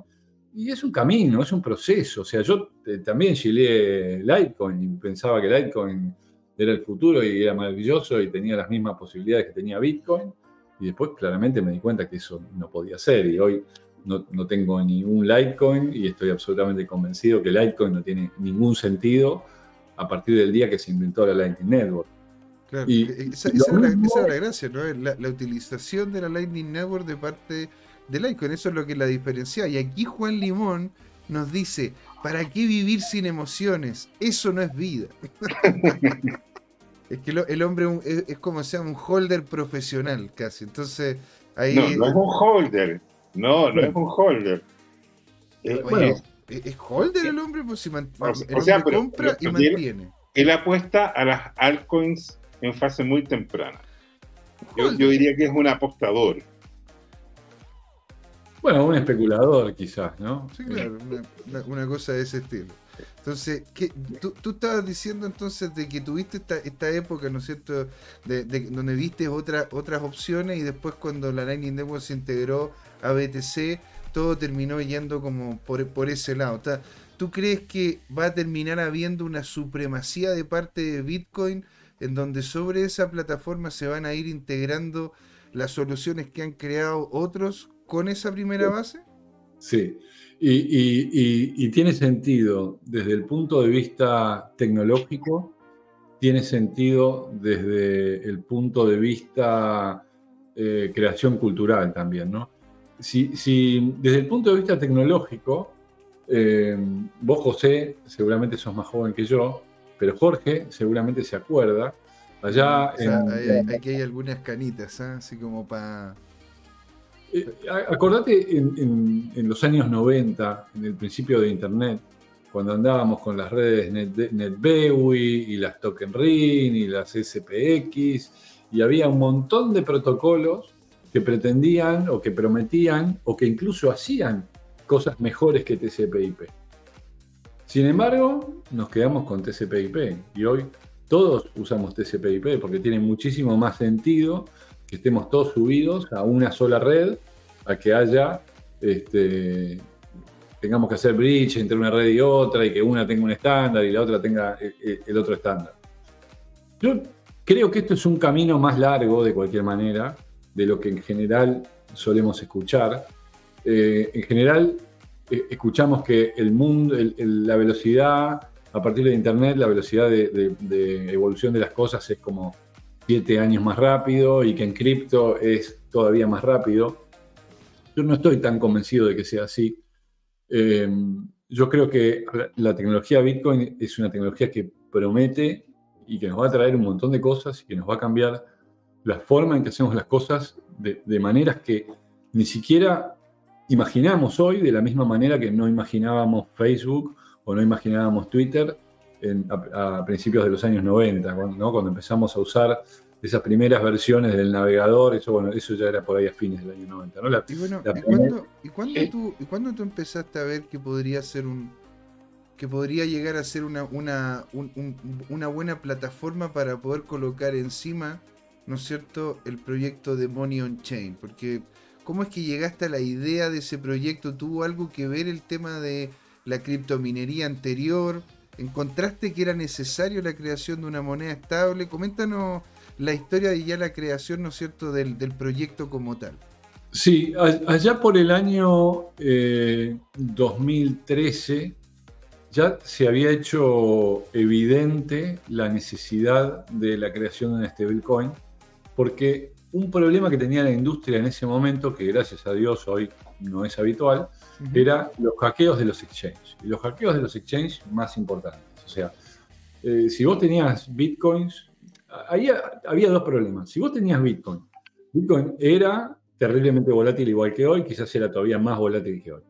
y es un camino, es un proceso. O sea, yo eh, también gileé Litecoin y pensaba que Litecoin era el futuro y era maravilloso y tenía las mismas posibilidades que tenía Bitcoin. Y después claramente me di cuenta que eso no podía ser. Y hoy no, no tengo ni un Litecoin y estoy absolutamente convencido que Litecoin no tiene ningún sentido a partir del día que se inventó la Lightning Network. Y esa, esa, la, la, gracia, ¿no? La, utilización de la Lightning Network de parte de Litecoin, eso es lo que la diferencia. Y aquí Juan Limón nos dice, ¿para qué vivir sin emociones? Eso no es vida. es que el hombre es, como sea un holder profesional casi. Entonces, ahí... No, no es un holder. No, no es un holder. Oye, ¿es, holder el hombre? Pues si el hombre compra y mantiene. Él apuesta a las altcoins en fase muy temprana. Yo, diría que es un apostador. Bueno, un especulador quizás, ¿no? Sí, claro, una, cosa de ese estilo. Entonces, ¿qué, tú, estabas diciendo entonces de que tuviste esta, época, ¿no es cierto?, de, donde viste otra, otras opciones y después cuando la Lightning Network se integró a BTC, todo terminó yendo como por, por ese lado. ¿Tú crees que va a terminar habiendo una supremacía de parte de Bitcoin en donde sobre esa plataforma se van a ir integrando las soluciones que han creado otros con esa primera base? Sí, y, tiene sentido desde el punto de vista tecnológico, tiene sentido desde el punto de vista eh, creación cultural también, ¿no? Si, desde el punto de vista tecnológico, eh, vos José, seguramente sos más joven que yo, pero Jorge seguramente se acuerda. Allá aquí hay algunas canitas, ¿eh? así como para. Eh, acordate en, los años 90, en el principio de Internet, cuando andábamos con las redes NetBEWI y las Token Ring y las SPX, y había un montón de protocolos que pretendían o que prometían o que incluso hacían cosas mejores que TCP/IP. Sin embargo, nos quedamos con TCP/IP y hoy todos usamos TCP/IP porque tiene muchísimo más sentido que estemos todos subidos a una sola red, a que haya este, tengamos que hacer bridge entre una red y otra y que una tenga un estándar y la otra tenga eh, eh, el, otro estándar. Yo creo que esto es un camino más largo, de cualquier manera, de lo que en general solemos escuchar. Eh, en general, escuchamos que el mundo, la velocidad, a partir de Internet, la velocidad de, evolución de las cosas es como siete años más rápido y que en cripto es todavía más rápido. Yo no estoy tan convencido de que sea así. Eh, yo creo que la tecnología Bitcoin es una tecnología que promete y que nos va a traer un montón de cosas y que nos va a cambiar la forma en que hacemos las cosas de, maneras que ni siquiera imaginamos hoy, de la misma manera que no imaginábamos Facebook o no imaginábamos Twitter a, principios de los años 90, ¿no? cuando empezamos a usar esas primeras versiones del navegador, eso bueno, eso ya era por ahí a fines del año 90, ¿no? y bueno, ¿y, cuándo, ¿y, tú, ¿y cuándo tú empezaste a ver que podría ser un que podría llegar a ser una, una, una buena plataforma para poder colocar encima, ¿no es cierto?, el proyecto de Money on Chain. Porque, ¿cómo es que llegaste a la idea de ese proyecto? ¿Tuvo algo que ver el tema de la criptominería anterior? ¿Encontraste que era necesario la creación de una moneda estable? Coméntanos la historia y ya la creación, ¿no es cierto?, del, proyecto como tal. Sí, allá por el año 2013 eh, ya se había hecho evidente la necesidad de la creación de una stablecoin, porque un problema que tenía la industria en ese momento, que gracias a Dios hoy no es habitual, era los hackeos de los exchanges. Y los hackeos de los exchanges más importantes. O sea, eh, si vos tenías bitcoins, había dos problemas. Si vos tenías Bitcoin, Bitcoin era terriblemente volátil igual que hoy, quizás era todavía más volátil que hoy.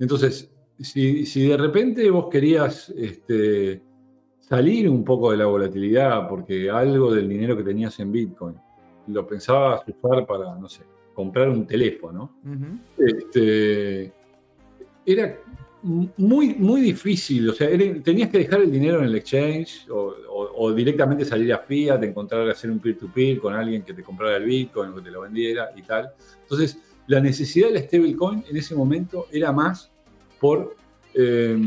Entonces, si, de repente vos querías este, salir un poco de la volatilidad porque algo del dinero que tenías en Bitcoin lo pensabas usar para, no sé, comprar un teléfono, este, era muy, muy difícil. O sea, tenías que dejar el dinero en el exchange o, directamente salir a Fiat, encontrar, hacer un peer-to-peer con alguien que te comprara el Bitcoin o que te lo vendiera y tal. Entonces, la necesidad de la stablecoin en ese momento era más por eh,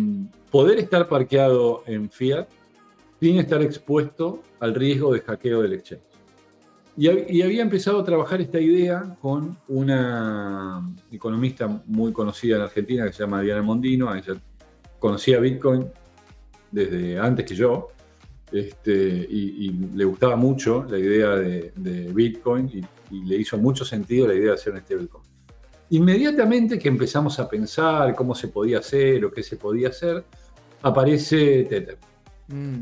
poder estar parqueado en Fiat sin estar expuesto al riesgo de hackeo del exchange. Y, había empezado a trabajar esta idea con una economista muy conocida en Argentina que se llama Diana Mondino. Ella conocía Bitcoin desde antes que yo este, y, le gustaba mucho la idea de, Bitcoin y, le hizo mucho sentido la idea de hacer un stablecoin. Inmediatamente que empezamos a pensar cómo se podía hacer o qué se podía hacer, aparece Tether. Mm.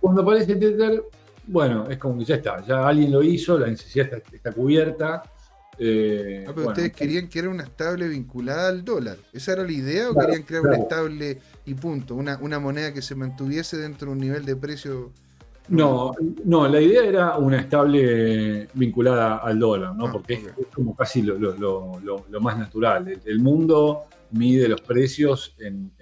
Cuando aparece Tether, bueno, es como que ya está, ya alguien lo hizo, la necesidad está, cubierta. Eh, ah, pero ustedes querían que era una estable vinculada al dólar. ¿Esa era la idea o querían crear una estable y punto? Una, una moneda que se mantuviese dentro de un nivel de precio. No, no, la idea era una estable vinculada al dólar, ¿no? Ah, Porque es, como casi lo, más natural. El, mundo mide los precios en,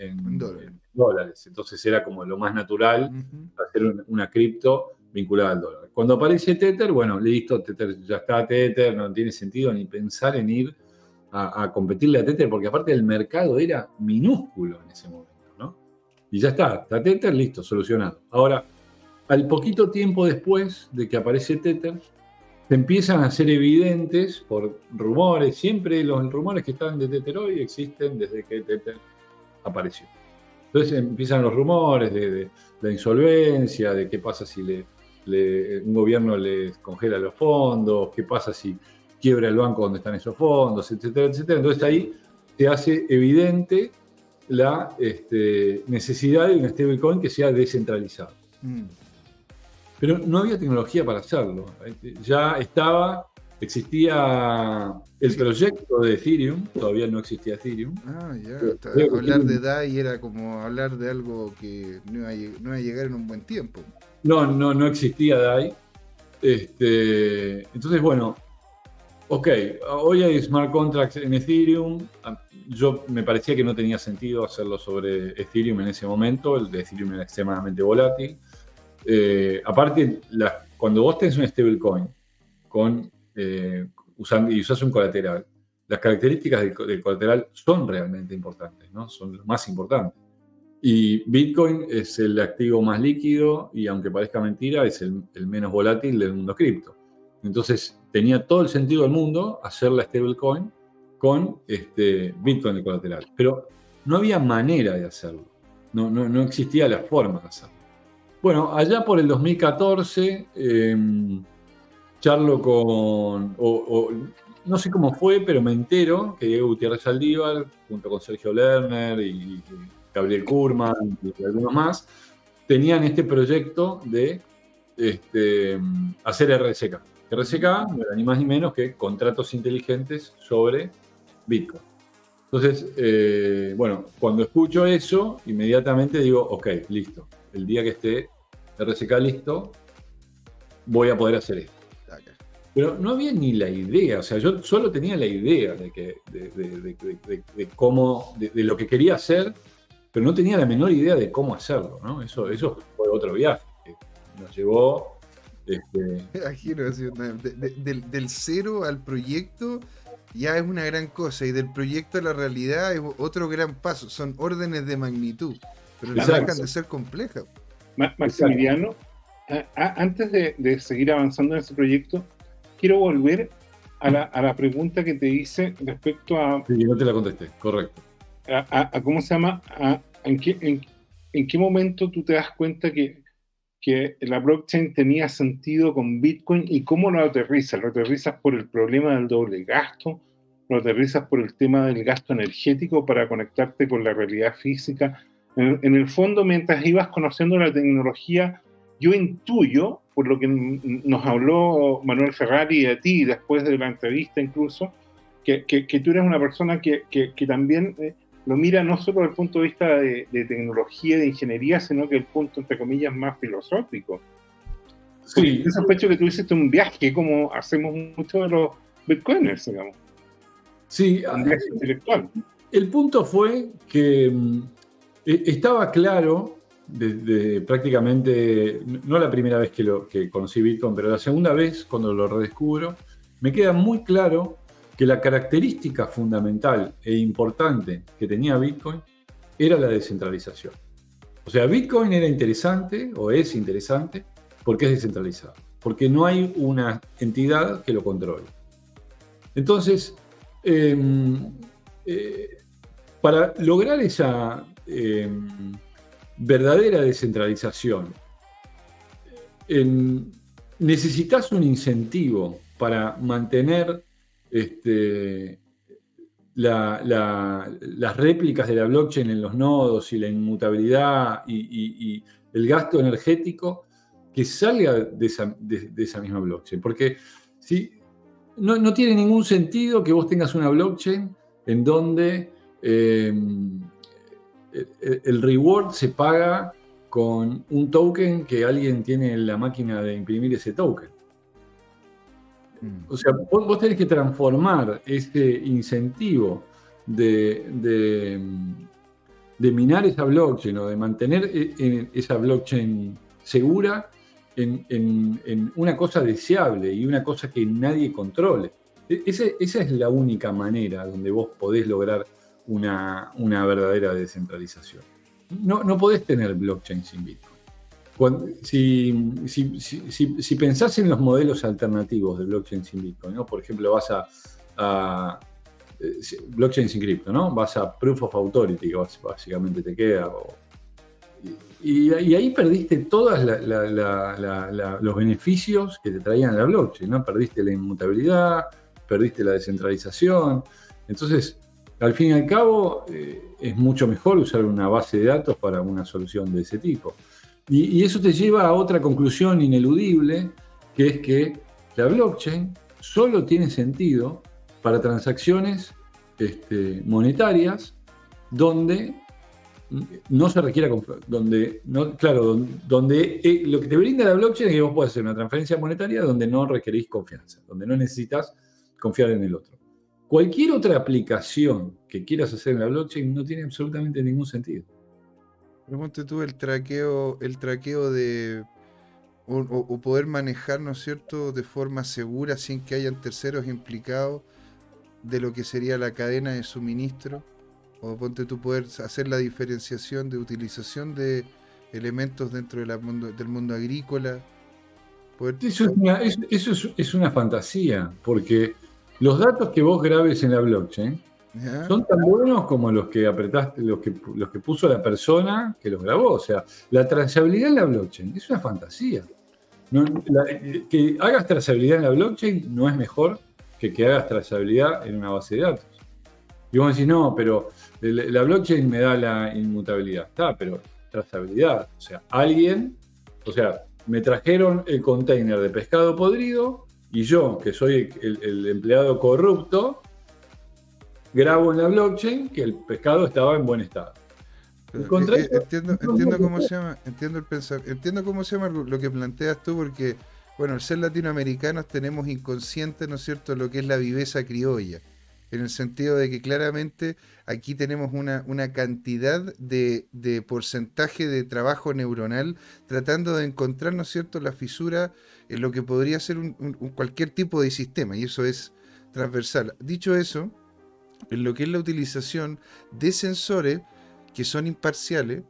dólares. Entonces era como lo más natural hacer una cripto vinculada al dólar. Cuando aparece Tether, bueno, listo, Tether ya está Tether, no tiene sentido ni pensar en ir a, competirle a Tether, porque aparte el mercado era minúsculo en ese momento, ¿no? Y ya está, está Tether, listo, solucionado. Ahora, al poquito tiempo después de que aparece Tether, se empiezan a ser evidentes por rumores, siempre los rumores que están de Tether hoy existen desde que Tether apareció. Entonces empiezan los rumores de, de la insolvencia, de qué pasa si le un gobierno les congela los fondos, qué pasa si quiebra el banco donde están esos fondos, etcétera, etcétera. Entonces ahí se hace evidente la este, necesidad de un stablecoin que sea descentralizado. Mm. Pero no había tecnología para hacerlo. Ya estaba existía el proyecto de Ethereum, todavía no existía Ethereum. Ah, ya. Hablar de DAI era como hablar de algo que no iba, a, llegar en un buen tiempo. No, no, no existía DAI. Este, entonces, bueno, ok, hoy hay smart contracts en Ethereum. Yo me parecía que no tenía sentido hacerlo sobre Ethereum en ese momento. El de Ethereum era extremadamente volátil. Eh, aparte, cuando vos tenés un stablecoin con eh, usando, y usas un colateral, las características del, colateral son realmente importantes, ¿no? Son lo más importantes. Y Bitcoin es el activo más líquido y aunque parezca mentira, es el, menos volátil del mundo cripto. Entonces tenía todo el sentido del mundo hacer la stablecoin con este Bitcoin de colateral. Pero no había manera de hacerlo. No, no, no existía la forma de hacerlo. Bueno, allá por el 2014 charlo con, no sé cómo fue, pero me entero que Diego Gutiérrez Saldívar, junto con Sergio Lerner y, Gabriel Kurman y algunos más, tenían este proyecto de este, hacer RSK. RSK no era ni más ni menos que contratos inteligentes sobre Bitcoin. Entonces, eh, bueno, cuando escucho eso, inmediatamente digo, ok, listo. El día que esté RSK listo, voy a poder hacer esto. Pero no había ni la idea, o sea, yo solo tenía la idea de, que, de, cómo, de, lo que quería hacer, pero no tenía la menor idea de cómo hacerlo, ¿no? Eso, eso fue otro viaje que nos llevó... Este... del, del cero al proyecto ya es una gran cosa y del proyecto a la realidad es otro gran paso, son órdenes de magnitud, pero no dejan de ser complejas. Maximiliano, antes de, seguir avanzando en ese proyecto, quiero volver a la, pregunta que te hice respecto a... Sí, no te la contesté, correcto. A, ¿Cómo se llama? en, qué, en, qué momento tú te das cuenta que, que la blockchain tenía sentido con Bitcoin y cómo lo aterrizas? ¿Lo aterrizas por el problema del doble gasto? ¿Lo aterrizas por el tema del gasto energético para conectarte con la realidad física? en el fondo, mientras ibas conociendo la tecnología, yo intuyo por lo que nos habló Manuel Ferrari y a ti después de la entrevista incluso, que, que, tú eres una persona que, que también eh, lo mira no solo desde el punto de vista de, tecnología, de ingeniería, sino que el punto, entre comillas, más filosófico. Sí. Yo sospecho que tú hiciste un viaje como hacemos muchos de los bitcoiners, digamos. Sí, un viaje intelectual. El punto fue que mm, e, estaba claro desde prácticamente, no la primera vez que, lo, que conocí Bitcoin, pero la segunda vez cuando lo redescubro, me queda muy claro que la característica fundamental e importante que tenía Bitcoin era la descentralización. O sea, Bitcoin era interesante o es interesante porque es descentralizado, porque no hay una entidad que lo controle. Entonces, em, eh, para lograr esa em, verdadera descentralización, necesitas un incentivo para mantener este, las réplicas de la blockchain en los nodos y la inmutabilidad y, el gasto energético que salga de esa, misma blockchain. Porque si, no, tiene ningún sentido que vos tengas una blockchain en donde em, el reward se paga con un token que alguien tiene en la máquina de imprimir ese token. Mm. O sea, vos, tenés que transformar ese incentivo de, de, minar esa blockchain o de mantener e, esa blockchain segura en, una cosa deseable y una cosa que nadie controle. E, esa es la única manera donde vos podés lograr una, verdadera descentralización. No, no podés tener blockchain sin Bitcoin. Si, si, pensás en los modelos alternativos de blockchain sin Bitcoin, ¿no? por ejemplo, vas a, eh, blockchain sin cripto, ¿no? Vas a proof of authority, que básicamente te queda. y, ahí perdiste todos los beneficios que te traían la blockchain, ¿no? Perdiste la inmutabilidad, perdiste la descentralización. Entonces, al fin y al cabo, eh, es mucho mejor usar una base de datos para una solución de ese tipo. Y, eso te lleva a otra conclusión ineludible, que es que la blockchain solo tiene sentido para transacciones este, monetarias donde no se requiera donde claro donde eh, lo que te brinda la blockchain es que vos puedes hacer una transferencia monetaria donde no requerís confianza donde no necesitas confiar en el otro. Cualquier otra aplicación que quieras hacer en la blockchain no tiene absolutamente ningún sentido Pregunte tú el traqueo el traqueo de o, poder manejar no es cierto de forma segura sin que hayan terceros implicados de lo que sería la cadena de suministro o ponte tú poder hacer la diferenciación de utilización de elementos dentro de mundo, del mundo agrícola. Eso, es una, fantasía, porque los datos que vos grabes en la blockchain son tan buenos como los que apretaste, los que, los que puso la persona que los grabó. O sea, la trazabilidad en la blockchain es una fantasía. que hagas trazabilidad en la blockchain no es mejor que que hagas trazabilidad en una base de datos. Y vos decís, no, pero la blockchain me da la inmutabilidad. Está, pero trazabilidad. O sea, alguien, o sea, me trajeron el container de pescado podrido y yo, que soy el, empleado corrupto, grabo en la blockchain que el pescado estaba en buen estado. Eh, eh, entiendo, entiendo cómo se llama, entiendo el pensar, entiendo cómo se llama lo que planteas tú, porque, bueno, al ser latinoamericanos tenemos inconsciente, ¿no es cierto?, lo que es la viveza criolla en el sentido de que claramente aquí tenemos una, una cantidad de, porcentaje de trabajo neuronal tratando de encontrar, ¿no es cierto?, la fisura en lo que podría ser un, cualquier tipo de sistema, y eso es transversal. Dicho eso, en lo que es la utilización de sensores que son imparciales,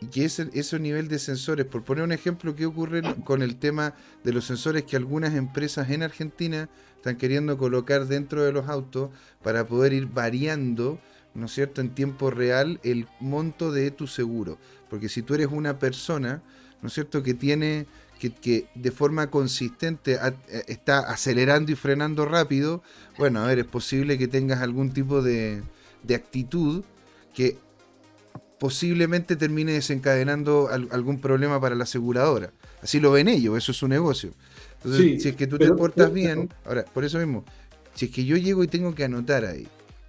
y que ese, ese nivel de sensores, por poner un ejemplo, ¿qué ocurre con el tema de los sensores que algunas empresas en Argentina están queriendo colocar dentro de los autos para poder ir variando, ¿no es cierto?, en tiempo real el monto de tu seguro. Porque si tú eres una persona, ¿no es cierto?, que tiene, que, de forma consistente eh, está acelerando y frenando rápido, bueno, a ver, es posible que tengas algún tipo de, de actitud que posiblemente termine desencadenando algún problema para la aseguradora. Así lo ven ellos, eso es su negocio. Entonces, si es que tú te portas bien, ahora, por eso mismo, si es que yo llego y tengo que anotar ahí,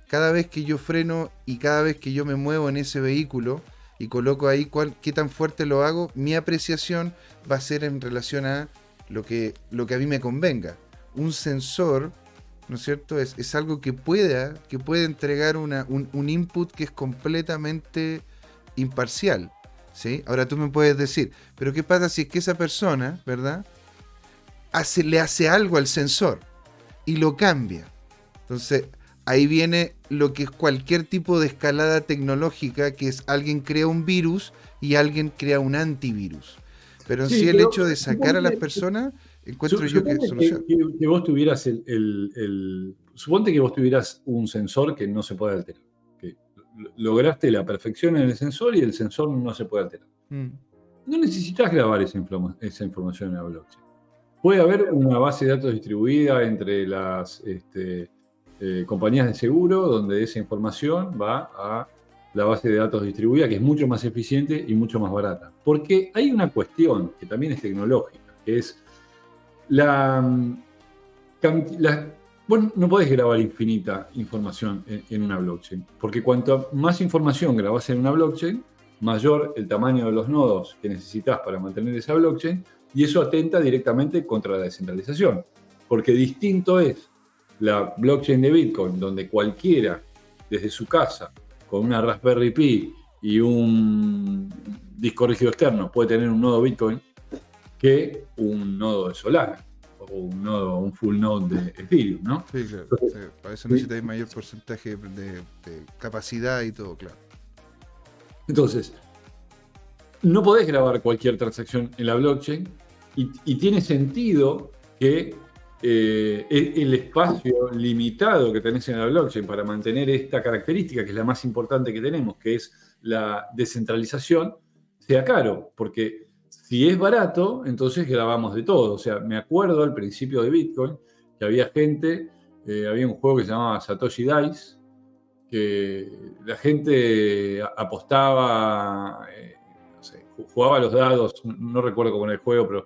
cada vez que yo freno y cada vez que yo me muevo en ese vehículo y coloco ahí cuál, qué tan fuerte lo hago, mi apreciación va a ser en relación a lo que, lo que a mí me convenga. Un sensor, ¿no es cierto? Es, es algo que pueda, que puede entregar una, un, un input que es completamente imparcial. ¿sí? Ahora tú me puedes decir, pero ¿qué pasa si es que esa persona, ¿verdad? le hace algo al sensor y lo cambia. Entonces, ahí viene lo que es cualquier tipo de escalada tecnológica, que es alguien crea un virus y alguien crea un antivirus. Pero en sí, el hecho de sacar a las personas, encuentro yo que solución. Que, vos tuvieras el, Suponte que vos tuvieras un sensor que no se puede alterar. Que lograste la perfección en el sensor y el sensor no se puede alterar. Mm. No necesitas grabar esa, esa información en la blockchain. Puede haber una base de datos distribuida entre las este, eh, compañías de seguro, donde esa información va a la base de datos distribuida, que es mucho más eficiente y mucho más barata. Porque hay una cuestión que también es tecnológica, que es la... no podés grabar infinita información en, en, una blockchain, porque cuanto más información grabás en una blockchain, mayor el tamaño de los nodos que necesitas para mantener esa blockchain, y eso atenta directamente contra la descentralización, porque distinto es la blockchain de Bitcoin, donde cualquiera desde su casa, con una Raspberry Pi y un disco rígido externo, puede tener un nodo Bitcoin, que un nodo de Solana o un nodo, un full node de Ethereum, ¿no? Sí, claro. Para eso necesitáis mayor porcentaje de, capacidad y todo, claro. Entonces, no podés grabar cualquier transacción en la blockchain y, tiene sentido que eh, el espacio limitado que tenés en la blockchain para mantener esta característica, que es la más importante que tenemos, que es la descentralización, sea caro, porque si es barato, entonces grabamos de todo. O sea, me acuerdo al principio de Bitcoin que había gente, eh, había un juego que se llamaba Satoshi Dice, que la gente apostaba, eh, jugaba los dados, no recuerdo cómo era el juego, pero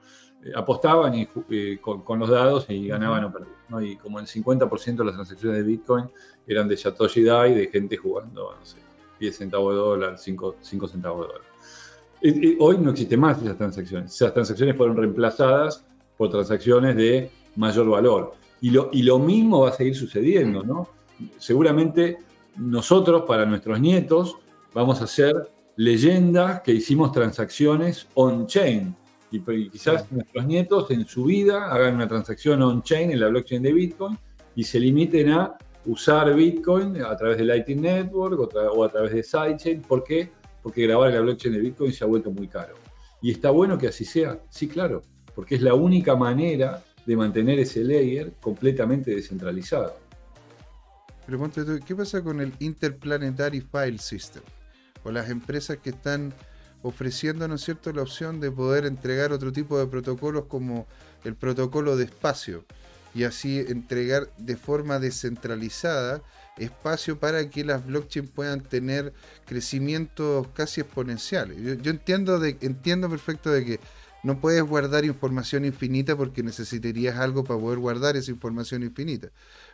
apostaban y, con, los dados y ganaban o perdían. Y como el 50% de las transacciones de Bitcoin eran de Satoshi Dai, de gente jugando, no sé, 10 centavos de dólar, 5, 5 centavos de dólar. hoy no existen más esas transacciones. Esas transacciones fueron reemplazadas por transacciones de mayor valor. Y lo, y lo mismo va a seguir sucediendo, ¿no? Seguramente nosotros, para nuestros nietos, vamos a hacer leyendas que hicimos transacciones on-chain. Y, quizás nuestros nietos en su vida hagan una transacción on-chain en la blockchain de Bitcoin y se limiten a usar Bitcoin a través de Lightning Network o, a través de Sidechain. ¿Por qué? Porque grabar la blockchain de Bitcoin se ha vuelto muy caro. ¿Y está bueno que así sea? Sí, claro, porque es la única manera de mantener ese layer completamente descentralizado. Pero ¿qué pasa con el Interplanetary File System? O las empresas que están ofreciendo, ¿no es cierto?, la opción de poder entregar otro tipo de protocolos como el protocolo de espacio y así entregar de forma descentralizada espacio para que las blockchains puedan tener crecimientos casi exponenciales. Yo, entiendo, de, entiendo perfecto de que no puedes guardar información infinita porque necesitarías algo para poder guardar esa información infinita.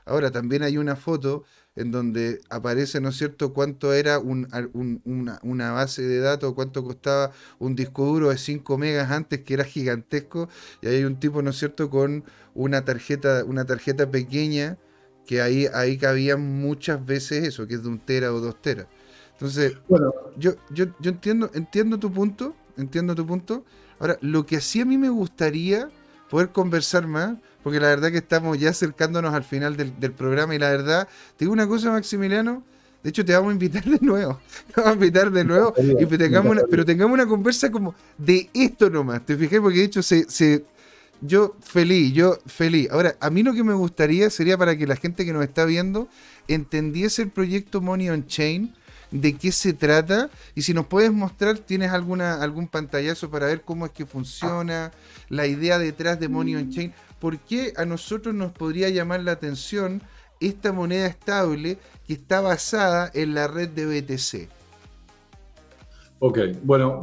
Ahora, también hay una foto en donde aparece, ¿no es cierto?, cuánto era una, base de datos, cuánto costaba un disco duro de 5 megas antes, que era gigantesco, y hay un tipo, ¿no es cierto?, con una tarjeta, una tarjeta pequeña, que ahí, ahí cabían muchas veces eso, que es de un tera o dos teras. Entonces, bueno, yo, yo, yo entiendo, entiendo tu punto, entiendo tu punto. Ahora, lo que sí a mí me gustaría poder conversar más, porque la verdad que estamos ya acercándonos al final del, programa y la verdad, te digo una cosa, Maximiliano, de hecho, te vamos a invitar de nuevo. Te vamos a invitar de nuevo. Y tengamos pero tengamos una conversa como de esto nomás. ¿Te fijé? Porque de hecho, se, se, yo feliz, yo feliz. Ahora, a mí lo que me gustaría sería para que la gente que nos está viendo entendiese el proyecto Money on Chain de qué se trata y si nos puedes mostrar, tienes alguna algún pantallazo para ver cómo es que funciona, la idea detrás de Money on Chain, ¿por qué a nosotros nos podría llamar la atención esta moneda estable que está basada en la red de BTC? Ok, bueno,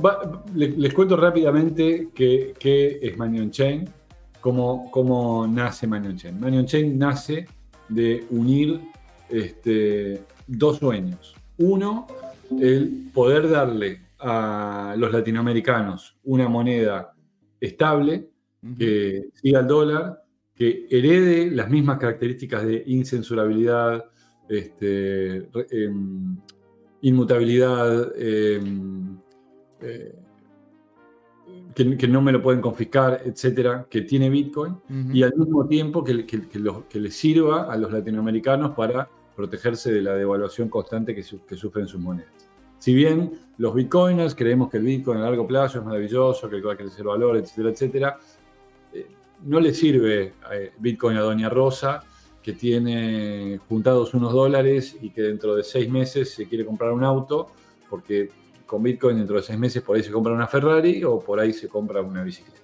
les, cuento rápidamente qué, es Money on Chain, cómo, cómo nace Money on Chain. Money on Chain nace de unir este, dos sueños. Uno, el poder darle a los latinoamericanos una moneda estable, que siga el dólar, que herede las mismas características de incensurabilidad, este, em, inmutabilidad, em, eh, que, no me lo pueden confiscar, etcétera, que tiene Bitcoin, y al mismo tiempo que, que le sirva a los latinoamericanos para protegerse de la devaluación constante que, sufren sus monedas. Si bien los bitcoiners creemos que el bitcoin a largo plazo es maravilloso, que va a crecer valor, etcétera, etcétera, no le sirve eh, bitcoin a Doña Rosa, que tiene juntados unos dólares y que dentro de seis meses se quiere comprar un auto, porque con bitcoin dentro de seis meses por ahí se compra una Ferrari o por ahí se compra una bicicleta.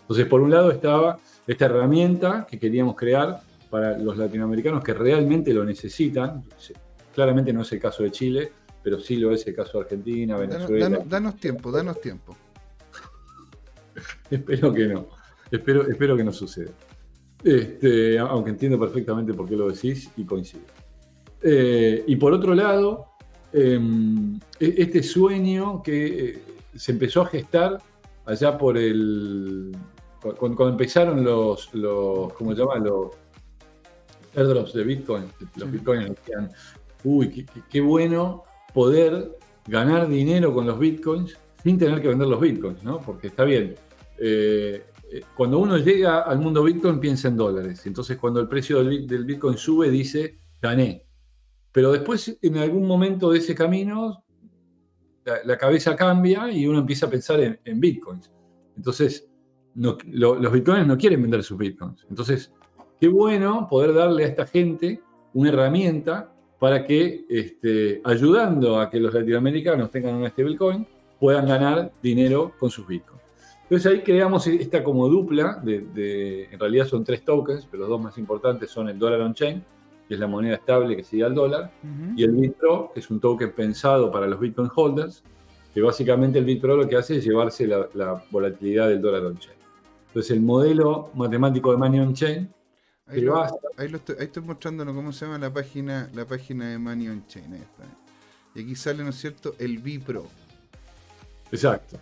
Entonces, por un lado estaba esta herramienta que queríamos crear para los latinoamericanos que realmente lo necesitan. Claramente no es el caso de Chile, pero sí lo es el caso de Argentina, Venezuela. Danos, tiempo, danos tiempo. espero que no. Espero, espero que no suceda. Este, aunque entiendo perfectamente por qué lo decís y coincido. Eh, y por otro lado, em, e-, este sueño que eh, se empezó a gestar allá por el. Cuando, empezaron los, los. ¿Cómo se llama? Los, airdrops de Bitcoin, los Bitcoins decían, uy, qué, bueno poder ganar dinero con los Bitcoins sin tener que vender los Bitcoins, ¿no? Porque está bien. Eh, eh, cuando uno llega al mundo Bitcoin piensa en dólares. Entonces cuando el precio del, Bitcoin sube dice, gané. Pero después en algún momento de ese camino la, cabeza cambia y uno empieza a pensar en, Bitcoins. Entonces los Bitcoins no quieren vender sus Bitcoins. Entonces Qué bueno poder darle a esta gente una herramienta para que, este, ayudando a que los latinoamericanos tengan un stablecoin, puedan ganar dinero con sus bitcoins. Entonces ahí creamos esta como dupla, de, en realidad son tres tokens, pero los dos más importantes son el dólar on-chain, que es la moneda estable que sigue al dólar, y el BitPro, que es un token pensado para los Bitcoin holders, que básicamente el BitPro lo que hace es llevarse la, la volatilidad del dólar on-chain. Entonces, el modelo matemático de Money on Chain. Ahí, lo, ahí, estoy, ahí, mostrándolo cómo se llama la página, la página de Money on Chain. Y aquí sale, ¿no es cierto?, el Bipro. Exacto.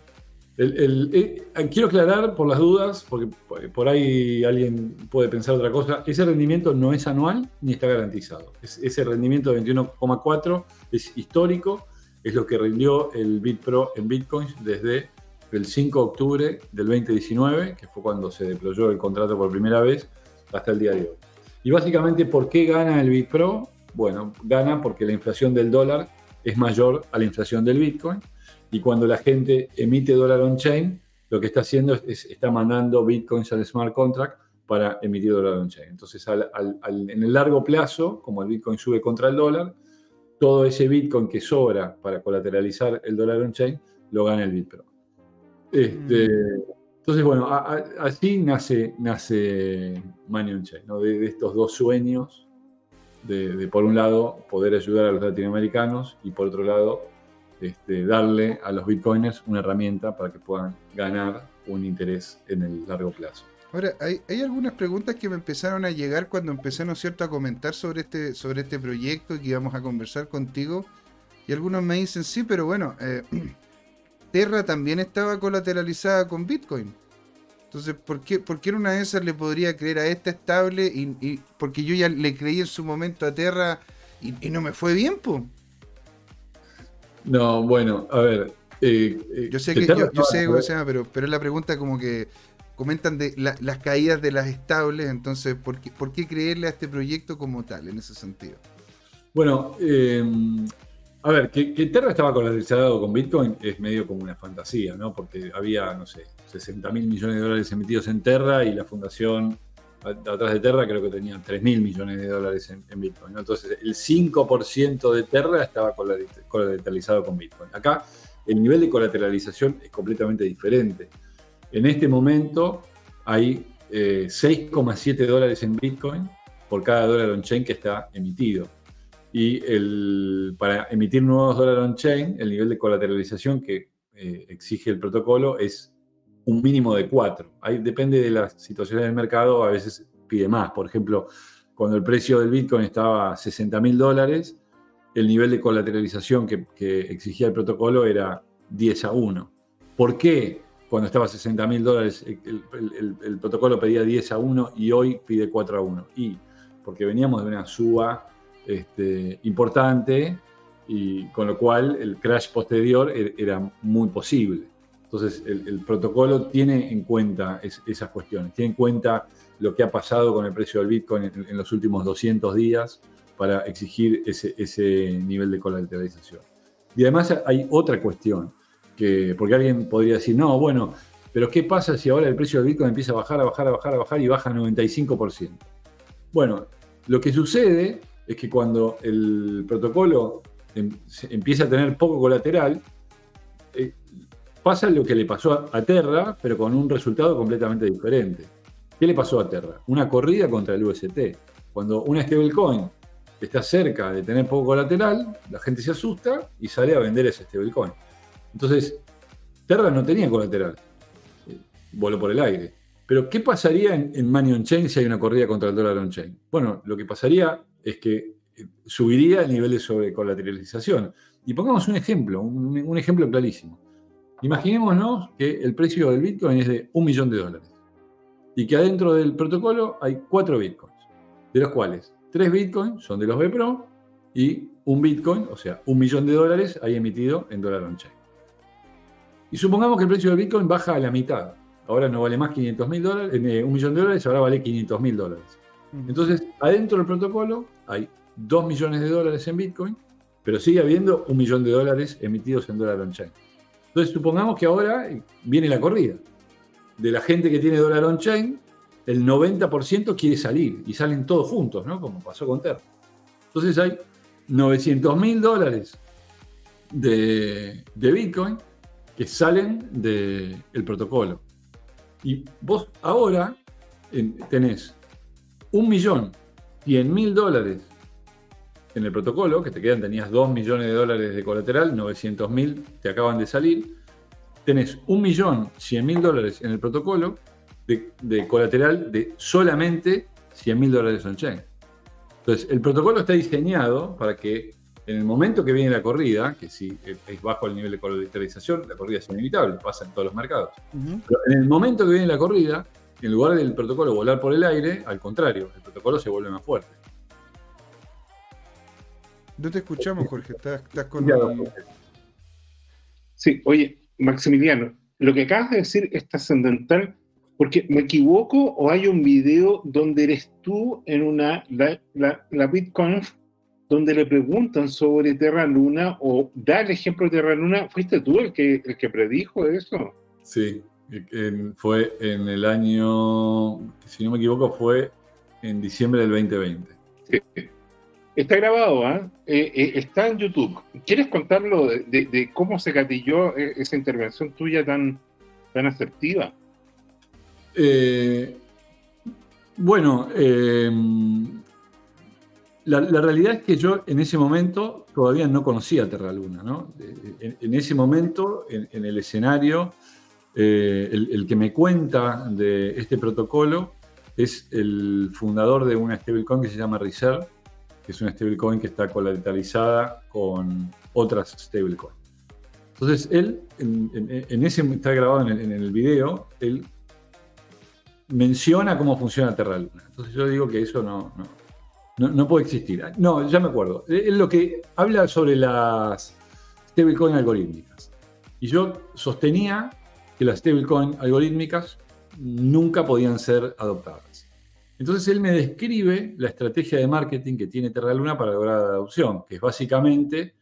Eh, quiero aclarar por las dudas, porque por ahí alguien puede pensar otra cosa. Ese rendimiento no es anual ni está garantizado. ese rendimiento de 21,4 es histórico, es lo que rindió el BitPro en Bitcoins desde el 5 de octubre del 2019, que fue cuando se deployó el contrato por primera vez, hasta el día de hoy. Y básicamente, ¿por qué gana el BitPro? Bueno, gana porque la inflación del dólar es mayor a la inflación del Bitcoin y cuando la gente emite dólar on-chain, lo que está haciendo es, está mandando bitcoins al smart contract para emitir dólar on-chain. Entonces, en el largo plazo, como el bitcoin sube contra el dólar, todo ese bitcoin que sobra para colateralizar el dólar on-chain, lo gana el BitPro. Este, mm. Entonces, bueno, así nace, nace Money on-Chain, de, estos dos sueños de, por un lado, poder ayudar a los latinoamericanos y por otro lado, este, darle a los bitcoiners una herramienta para que puedan ganar un interés en el largo plazo. Ahora, hay, algunas preguntas que me empezaron a llegar cuando empecé, ¿no cierto?, a comentar sobre este, sobre este proyecto que íbamos a conversar contigo. Y algunos me dicen, sí, pero bueno, eh, Terra también estaba colateralizada con Bitcoin. Entonces, ¿por qué, ¿por qué en una de esas le podría creer a esta estable? Y, porque yo ya le creí en su momento a Terra y, no me fue bien, pues. No, bueno, a ver. Eh, eh, yo sé que, yo, sé cómo se llama, pero, pero es la pregunta como que comentan de las caídas de las estables, entonces, ¿por qué, ¿por qué creerle a este proyecto como tal, en ese sentido? Bueno, eh, a ver, que, Terra estaba colateralizado con Bitcoin es medio como una fantasía, ¿no? Porque había, no sé, 60 mil millones de dólares emitidos en Terra y la fundación atrás de Terra creo que tenía 3 mil millones de dólares en, Bitcoin. Entonces, el 5% de Terra estaba colateralizado con Bitcoin. Acá, el nivel de colateralización es completamente diferente. En este momento hay 6,7 eh, dólares en Bitcoin por cada dólar on-chain que está emitido. Y el, para emitir nuevos dólares on-chain, el nivel de colateralización que eh, exige el protocolo es un mínimo de 4. Ahí depende de las situaciones del mercado, a veces pide más. Por ejemplo, cuando el precio del Bitcoin estaba a 60 mil dólares, el nivel de colateralización que, exigía el protocolo era 10 a 1. ¿Por qué cuando estaba a 60 mil dólares el, protocolo pedía 10 a 1 y hoy pide 4 a 1? Y porque veníamos de una suba este, importante y con lo cual el crash posterior er, era muy posible. Entonces el, protocolo tiene en cuenta esas cuestiones, tiene en cuenta lo que ha pasado con el precio del Bitcoin en, los últimos 200 días para exigir ese, nivel de colateralización. Y además hay otra cuestión, que, porque alguien podría decir, no, bueno, pero ¿qué pasa si ahora el precio del Bitcoin empieza a bajar, a bajar, a bajar, a bajar y baja 95%? Bueno, lo que sucede es que cuando el protocolo em, empieza a tener poco colateral, pasa lo que le pasó a Terra, pero con un resultado completamente diferente. ¿Qué le pasó a Terra? Una corrida contra el UST. Cuando una stablecoin está cerca de tener poco colateral, la gente se asusta y sale a vender ese stablecoin. Entonces, Terra no tenía colateral. Eh, voló por el aire. Pero, ¿qué pasaría en, Money on Chain si hay una corrida contra el dólar on chain? Bueno, lo que pasaría es que eh, subiría el nivel de sobrecolateralización. Y pongamos un ejemplo, un, ejemplo clarísimo. Imaginémonos que el precio del Bitcoin es de un millón de dólares y que adentro del protocolo hay cuatro Bitcoins, de los cuales tres Bitcoins son de los BPRO y un Bitcoin, o sea, un millón de dólares, hay emitido en dólar on-chain. Y supongamos que el precio del Bitcoin baja a la mitad. Ahora no vale más 500 mil dólares, eh, un millón de dólares, ahora vale 500 mil dólares. Entonces, adentro del protocolo hay 2 millones de dólares en Bitcoin, pero sigue habiendo un millón de dólares emitidos en dólar on-chain. Entonces, supongamos que ahora viene la corrida. De la gente que tiene dólar on-chain, el 90% quiere salir y salen todos juntos, ¿no? Como pasó con Terra. Entonces hay 900 mil dólares de, Bitcoin que salen del protocolo. Y vos ahora tenés un dólares en el protocolo, que te quedan, tenías 2 millones de dólares de colateral, 900 mil te acaban de salir, tenés un millón, cien mil dólares en el protocolo de, colateral de solamente 100 mil dólares on-chain. Entonces, el protocolo está diseñado para que en el momento que viene la corrida, que si es bajo el nivel de colateralización, la corrida es inevitable, pasa en todos los mercados. Pero en el momento que viene la corrida, en lugar del protocolo volar por el aire, al contrario, el protocolo se vuelve más fuerte. No te escuchamos, Jorge, estás, con... Sí, oye, Maximiliano, lo que acabas de decir es trascendental porque me equivoco o hay un video donde eres tú en una, la, la, Bitcoin, donde le preguntan sobre Terra Luna o da el ejemplo de Terra Luna. ¿Fuiste tú el que, el que predijo eso? Sí, fue en el año, si no me equivoco, fue en diciembre del 2020. Sí. Está grabado, ¿ah? ¿eh? Eh, está en YouTube. ¿Quieres contarlo de, cómo se gatilló eh, esa intervención tuya tan, tan asertiva? bueno, la, realidad es que yo en ese momento todavía no conocía Terra Luna, ¿no? En, ese momento, en, el escenario, el, el, que me cuenta de este protocolo es el fundador de una stablecoin que se llama Reserve, que es una stablecoin que está colateralizada con otras stablecoins. Entonces, él, en, ese está grabado en el, video, él menciona cómo funciona Terra Luna. Entonces yo digo que eso no, no, no, puede existir. No, ya me acuerdo. Él lo que habla sobre las stablecoin algorítmicas. Y yo sostenía que las stablecoin algorítmicas nunca podían ser adoptadas. Entonces él me describe la estrategia de marketing que tiene Terra Luna para lograr la adopción, que es básicamente,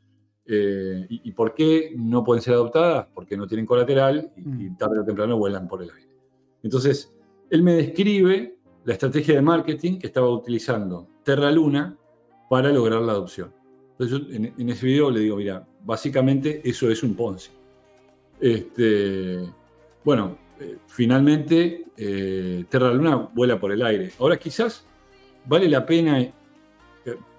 eh, y, por qué no pueden ser adoptadas? Porque no tienen colateral y, mm. tarde o temprano vuelan por el aire. Entonces, él me describe la estrategia de marketing que estaba utilizando Terra Luna para lograr la adopción. Entonces yo en, ese video le digo, mira, básicamente eso es un Ponzi. Este, bueno, eh, finalmente eh, Terra Luna vuela por el aire. Ahora quizás vale la pena eh,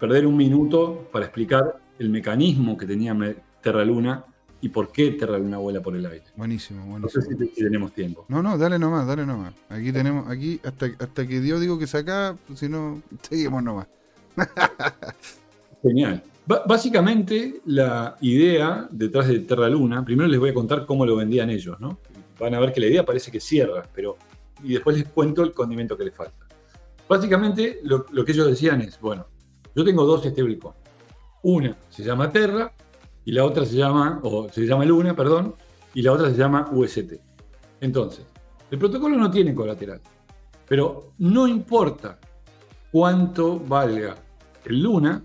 perder un minuto para explicar el mecanismo que tenía Terra Luna y por qué Terra Luna vuela por el aire. Buenísimo, buenísimo. No sé si, tenemos tiempo. No, no, dale nomás, dale nomás. Aquí tenemos, aquí, hasta, hasta que Dios digo que saca, si no, seguimos nomás. Genial. básicamente, la idea detrás de Terra Luna, primero les voy a contar cómo lo vendían ellos, ¿no? Van a ver que la idea parece que cierra, pero. Y después les cuento el condimento que le falta. Básicamente, lo, que ellos decían es: bueno, yo tengo dos stablecoins. Una se llama Terra y la otra se llama, o se llama Luna, perdón, y la otra se llama UST. Entonces, el protocolo no tiene colateral, pero no importa cuánto valga el Luna,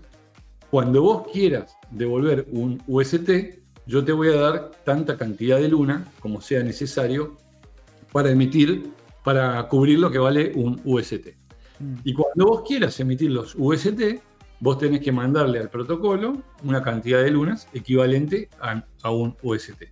cuando vos quieras devolver un UST, yo te voy a dar tanta cantidad de luna como sea necesario para emitir, para cubrir lo que vale un UST. Mm. Y cuando vos quieras emitir los UST, vos tenés que mandarle al protocolo una cantidad de lunas equivalente a, un UST.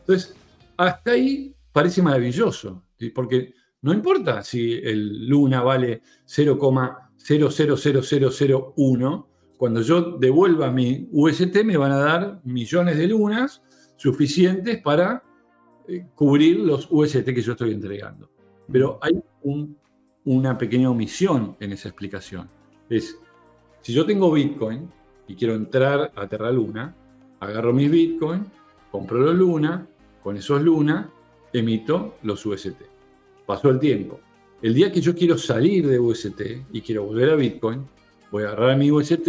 Entonces, hasta ahí parece maravilloso, porque no importa si el luna vale 0,000001, cuando yo devuelva mi UST me van a dar millones de lunas suficientes para eh, cubrir los UST que yo estoy entregando. Pero hay una pequeña omisión en esa explicación. Es, si yo tengo Bitcoin y quiero entrar a Terra Luna, agarro mis Bitcoin, compro los Luna, con esos Luna emito los UST. Pasó el tiempo. El día que yo quiero salir de UST y quiero volver a Bitcoin, voy a agarrar mi UST,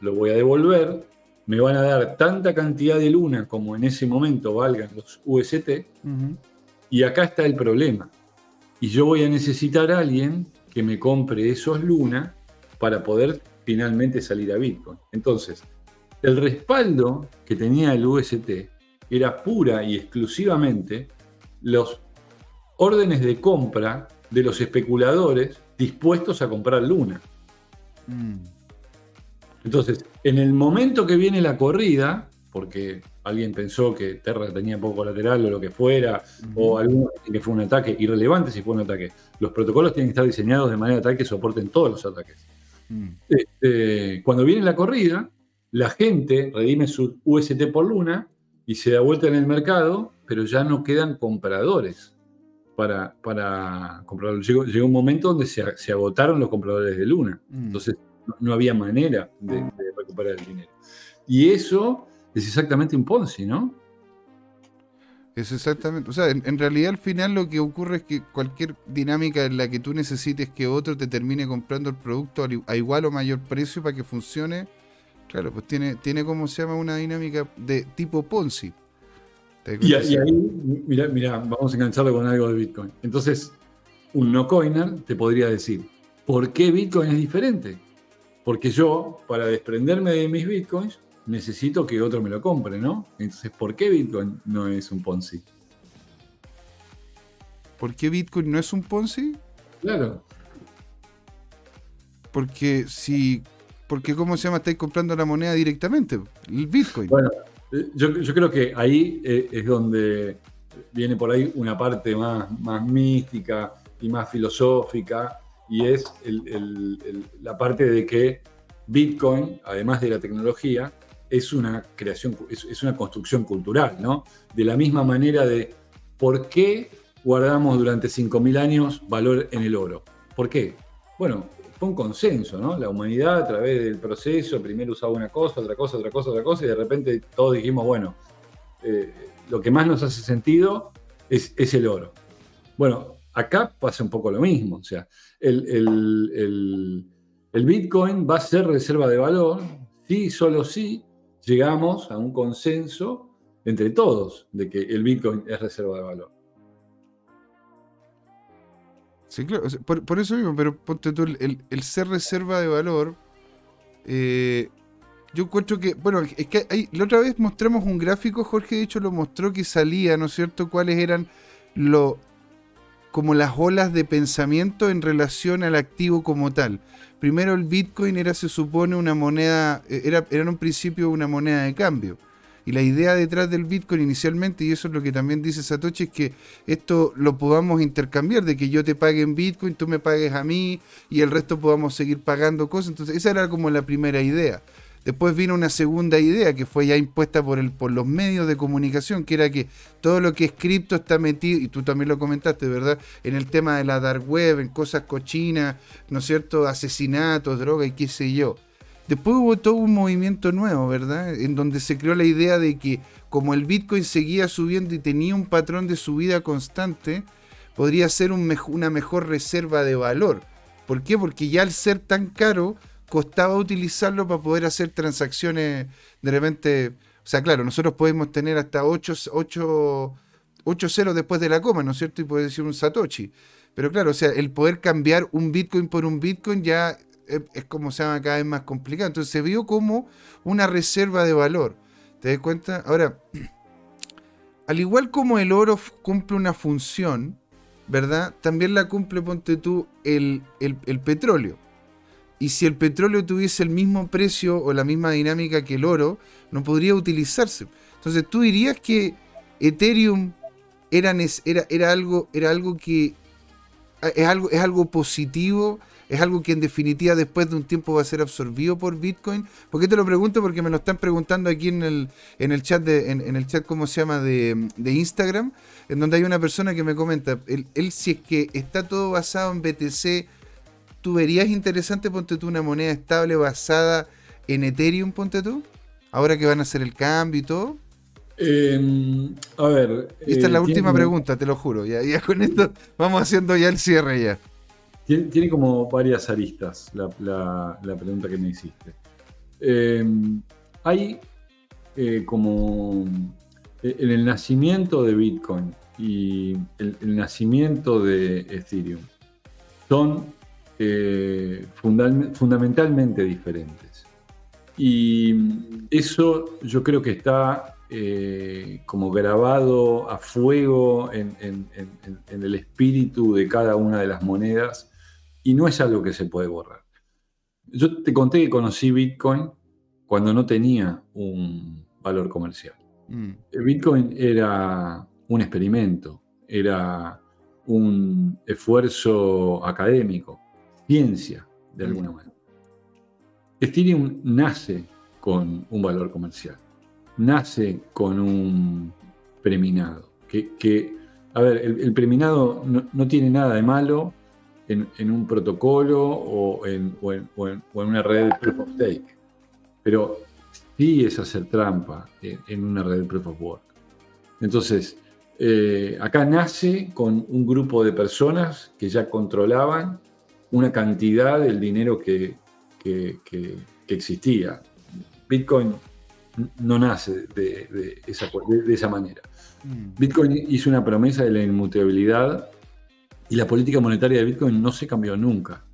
lo voy a devolver, me van a dar tanta cantidad de luna como en ese momento valgan los UST, y acá está el problema. Y yo voy a necesitar a alguien que me compre esos luna para poder finalmente salir a Bitcoin. Entonces, el respaldo que tenía el UST era pura y exclusivamente los órdenes de compra de los especuladores dispuestos a comprar luna. Mm. Entonces, en el momento que viene la corrida, porque alguien pensó que Terra tenía poco lateral o lo que fuera, o alguno que fue un ataque irrelevante si fue un ataque, los protocolos tienen que estar diseñados de manera tal que soporten todos los ataques. Mm. Este, cuando viene la corrida, la gente redime su UST por luna y se da vuelta en el mercado, pero ya no quedan compradores. Para, para comprarlo. Llegó, llegó un momento donde se, agotaron los compradores de Luna. Mm. Entonces no, había manera de, recuperar el dinero. Y eso es exactamente un Ponzi, ¿no? Es exactamente, o sea, en, realidad al final lo que ocurre es que cualquier dinámica en la que tú necesites que otro te termine comprando el producto a igual o mayor precio para que funcione, claro, pues tiene, tiene como se llama una dinámica de tipo Ponzi. Y, ahí, mira, mira, vamos a engancharlo con algo de Bitcoin. Entonces, un no coiner te podría decir, ¿por qué Bitcoin es diferente? Porque yo, para desprenderme de mis Bitcoins, necesito que otro me lo compre, ¿no? Entonces, ¿por qué Bitcoin no es un Ponzi? ¿Por qué Bitcoin no es un Ponzi? Claro. Porque si. Porque, ¿cómo se llama? Estáis comprando la moneda directamente, el Bitcoin. Bueno, yo, creo que ahí eh, es donde viene por ahí una parte más, más mística y más filosófica, y es la parte de que Bitcoin, además de la tecnología, es una creación, es, una construcción cultural, ¿no? De la misma manera de por qué guardamos durante 5.000 años valor en el oro. ¿Por qué? Bueno, fue un consenso, ¿no? La humanidad a través del proceso primero usaba una cosa, otra cosa, otra cosa, otra cosa, y de repente todos dijimos, bueno, eh, lo que más nos hace sentido es, el oro. Bueno, acá pasa un poco lo mismo, o sea, el, el Bitcoin va a ser reserva de valor, sí, solo sí, llegamos a un consenso entre todos de que el Bitcoin es reserva de valor. Sí, claro, por, eso mismo, pero ponte tú, el, ser reserva de valor, eh, yo encuentro que, bueno, es que la otra vez mostramos un gráfico, Jorge de hecho lo mostró que salía, ¿no es cierto?, cuáles eran lo, como las olas de pensamiento en relación al activo como tal. Primero el Bitcoin era, se supone, una moneda, eh, era, era en un principio una moneda de cambio. Y la idea detrás del Bitcoin inicialmente, y eso es lo que también dice Satoshi, es que esto lo podamos intercambiar, de que yo te pague en Bitcoin, tú me pagues a mí y el resto podamos seguir pagando cosas. Entonces esa era como la primera idea. Después vino una segunda idea que fue ya impuesta por, el, por los medios de comunicación, que era que todo lo que es cripto está metido, y tú también lo comentaste, ¿verdad? En el tema de la dark web, en cosas cochinas, ¿no es cierto? Asesinatos, droga y qué sé yo. Después hubo todo un movimiento nuevo, ¿verdad? En donde se creó la idea de que como el Bitcoin seguía subiendo y tenía un patrón de subida constante, podría ser una mejor reserva de valor. ¿Por qué? Porque ya al ser tan caro, costaba utilizarlo para poder hacer transacciones de repente. O sea, claro, nosotros podemos tener hasta 8, 8, 8 ceros después de la coma, ¿no es cierto? Y puede decir un Satoshi. Pero claro, o sea, el poder cambiar un Bitcoin por un Bitcoin ya es, como se llama cada vez más complicado. Entonces se vio como una reserva de valor. ¿Te das cuenta? Ahora, al igual como el oro cumple una función, ¿verdad? También la cumple, ponte tú, el, el petróleo. Y si el petróleo tuviese el mismo precio o la misma dinámica que el oro, no podría utilizarse. Entonces tú dirías que Ethereum era, era, era, algo, era algo que es algo, es algo positivo, es algo que en definitiva después de un tiempo va a ser absorbido por Bitcoin. ¿Por qué te lo pregunto? Porque me lo están preguntando aquí en el, en el chat de, en, el chat, ¿cómo se llama? De, Instagram, en donde hay una persona que me comenta, él si es que está todo basado en BTC ¿tú verías interesante, ponte tú, una moneda estable basada en Ethereum, ponte tú? Ahora que van a hacer el cambio y todo. Em, a ver. esta es la eh, última pregunta, te lo juro. Ya, ya, con esto vamos haciendo ya el cierre ya. Tiene, como varias aristas la, pregunta que me hiciste. Em, hay eh, como eh, en el nacimiento de Bitcoin y el nacimiento de Ethereum son eh, fundamentalmente diferentes. Y eso yo creo que está eh, como grabado a fuego en, el espíritu de cada una de las monedas y no es algo que se puede borrar. Yo te conté que conocí Bitcoin cuando no tenía un valor comercial. Mm. Bitcoin era un experimento, era un esfuerzo académico ciencia, de alguna manera. Ethereum nace con un valor comercial, nace con un preminado, que, a ver, el, preminado no, tiene nada de malo en, un protocolo o en, una red de proof of stake, pero sí es hacer trampa en, una red de proof of work. Entonces, eh, acá nace con un grupo de personas que ya controlaban una cantidad del dinero que, existía. Bitcoin no nace de, esa, de esa manera. Mm. Bitcoin hizo una promesa de la inmutabilidad y la política monetaria de Bitcoin no se cambió nunca.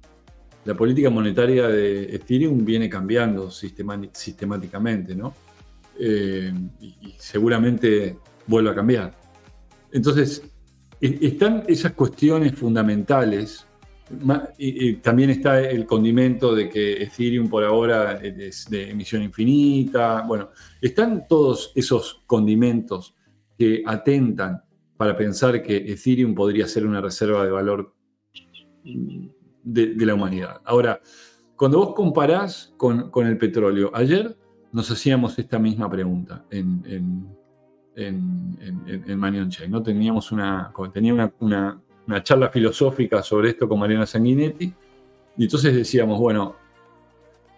La política monetaria de Ethereum viene cambiando sistemáticamente, ¿no? Eh, y, seguramente vuelve a cambiar. Entonces, e, están esas cuestiones fundamentales. Y, también está el condimento de que Ethereum por ahora es de emisión infinita. Bueno, están todos esos condimentos que atentan para pensar que Ethereum podría ser una reserva de valor de, la humanidad. Ahora, cuando vos comparás con, el petróleo, ayer nos hacíamos esta misma pregunta en, en, en, Chain, ¿no? Teníamos una, tenía una, una charla filosófica sobre esto con Mariana Sanguinetti, y entonces decíamos, bueno,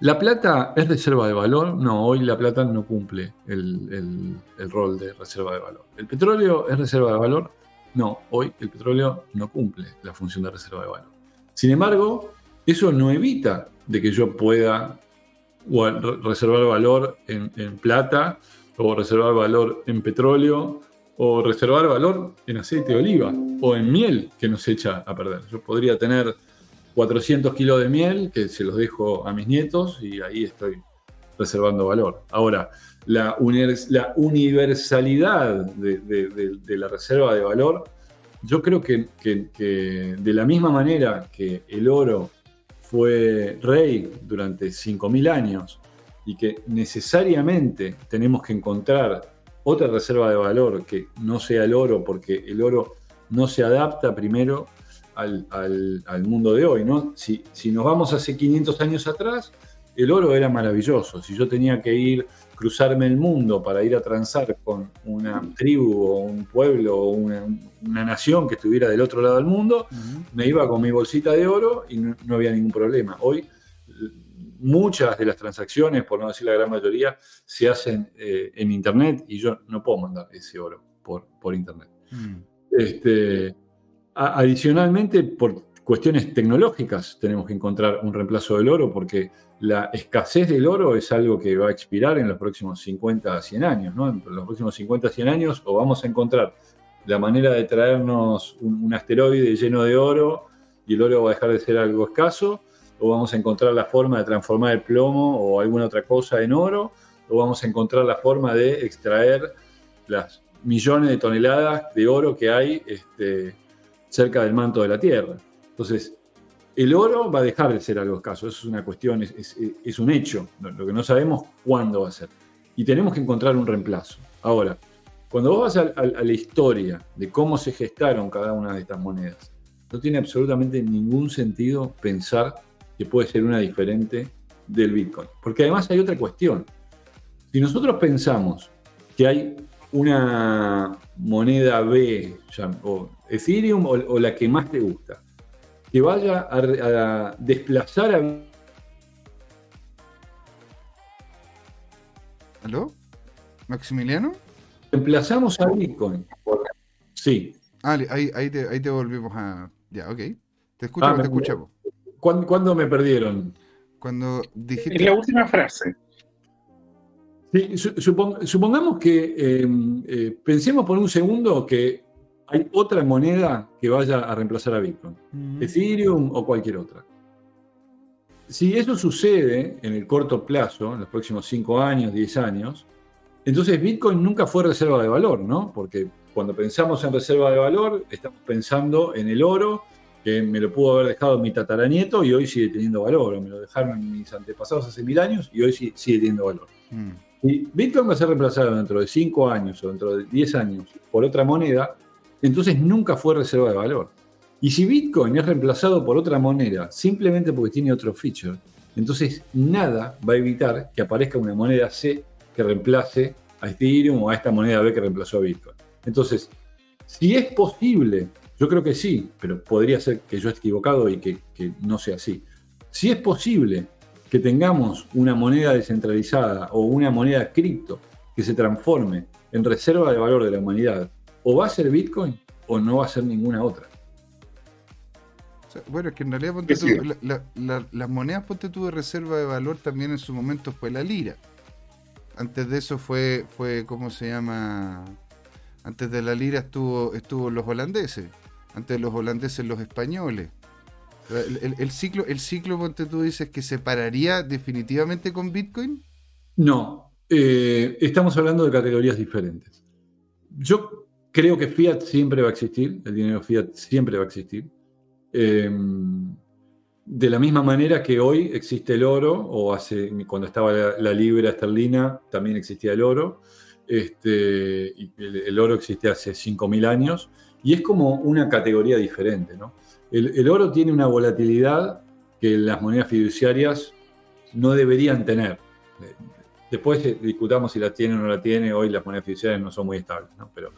¿La plata es reserva de valor? No, hoy la plata no cumple el, rol de reserva de valor. ¿El petróleo es reserva de valor? No, hoy el petróleo no cumple la función de reserva de valor. Sin embargo, eso no evita de que yo pueda reservar valor en, en plata o reservar valor en petróleo o reservar valor en aceite de oliva o en miel que nos echa a perder. Yo podría tener 400 kilos de miel que se los dejo a mis nietos y ahí estoy reservando valor. Ahora, la, universalidad de, la reserva de valor, yo creo que, de la misma manera que el oro fue rey durante 5.000 años y que necesariamente tenemos que encontrar otra reserva de valor que no sea el oro, porque el oro no se adapta primero al, mundo de hoy. ¿no? Si, si, nos vamos hace 500 años atrás, el oro era maravilloso. Si yo tenía que ir, cruzarme el mundo para ir a transar con una tribu o un pueblo o una, nación que estuviera del otro lado del mundo, me iba con mi bolsita de oro y no, había ningún problema. Hoy muchas de las transacciones, por no decir la gran mayoría, se hacen eh, en Internet y yo no puedo mandar ese oro por, por Internet. Mm. Este, Adicionalmente, por cuestiones tecnológicas, tenemos que encontrar un reemplazo del oro porque la escasez del oro es algo que va a expirar en los próximos 50 a 100 años. ¿no? En los próximos 50 a 100 años o vamos a encontrar la manera de traernos un, asteroide lleno de oro y el oro va a dejar de ser algo escaso, o vamos a encontrar la forma de transformar el plomo o alguna otra cosa en oro, o vamos a encontrar la forma de extraer las millones de toneladas de oro que hay este, cerca del manto de la Tierra. Entonces, el oro va a dejar de ser algo escaso, eso es una cuestión, es, un hecho, lo que no sabemos cuándo va a ser. Y tenemos que encontrar un reemplazo. Ahora, cuando vos vas a, la historia de cómo se gestaron cada una de estas monedas, no tiene absolutamente ningún sentido pensar que puede ser una diferente del Bitcoin. Porque además hay otra cuestión. Si nosotros pensamos que hay una moneda B, o Ethereum o, la que más te gusta, que vaya a, desplazar a... ¿Aló? ¿Maximiliano? Reemplazamos a Bitcoin. Sí. Ah, ahí, te, volvimos a... Ya, ok. Te escuchamos, ah, te escuchamos. ¿Cuándo, me perdieron? Cuando dijiste... En la última frase. Sí, supongamos que em, eh, pensemos por un segundo que hay otra moneda que vaya a reemplazar a Bitcoin, Ethereum o cualquier otra. Si eso sucede en el corto plazo, en los próximos 5 años, 10 años, entonces Bitcoin nunca fue reserva de valor, ¿no? Porque cuando pensamos en reserva de valor, estamos pensando en el oro, que me lo pudo haber dejado mi tataranieto y hoy sigue teniendo valor, o me lo dejaron mis antepasados hace mil años y hoy sigue, teniendo valor. Mm. Si Bitcoin va a ser reemplazado dentro de 5 años o dentro de 10 años por otra moneda, entonces nunca fue reserva de valor. Y si Bitcoin es reemplazado por otra moneda simplemente porque tiene otro feature, entonces nada va a evitar que aparezca una moneda C que reemplace a Ethereum o a esta moneda B que reemplazó a Bitcoin. Entonces, Si es posible, yo creo que sí, pero podría ser que yo esté equivocado y que no sea así. Si es posible que tengamos una moneda descentralizada o una moneda cripto que se transforme en reserva de valor de la humanidad, o va a ser Bitcoin o no va a ser ninguna otra. Bueno, es que en realidad las monedas ponte tú de reserva de valor también en su momento fue la lira. Antes de eso fue, fue ¿cómo se llama? Antes de la lira estuvo, estuvo los holandeses. Antes de los holandeses los españoles. El, ciclo, el ciclo, ponte tú dices que se pararía definitivamente con Bitcoin. No, eh, estamos hablando de categorías diferentes. Yo creo que Fiat siempre va a existir, el dinero Fiat siempre va a existir. Em, de la misma manera que hoy existe el oro, o hace, cuando estaba la, libra esterlina también existía el oro. Este, el, oro existe hace 5.000 años y es como una categoría diferente. El, oro tiene una volatilidad que las monedas fiduciarias no deberían tener. Después discutamos si la tiene o no la tiene. Hoy las monedas fiduciarias no son muy estables, pero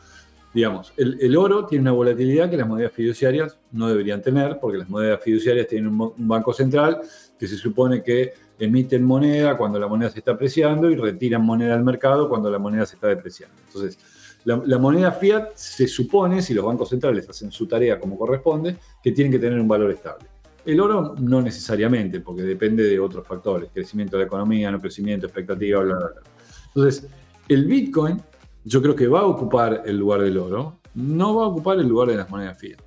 digamos, el, oro tiene una volatilidad que las monedas fiduciarias no deberían tener, porque las monedas fiduciarias tienen un, banco central que se supone que emiten moneda cuando la moneda se está apreciando y retiran moneda al mercado cuando la moneda se está depreciando. Entonces, la, moneda fiat se supone, si los bancos centrales hacen su tarea como corresponde, que tienen que tener un valor estable. El oro no necesariamente, porque depende de otros factores, crecimiento de la economía, no crecimiento, expectativa, bla, bla, bla. Entonces, el Bitcoin yo creo que va a ocupar el lugar del oro, no va a ocupar el lugar de las monedas fiat.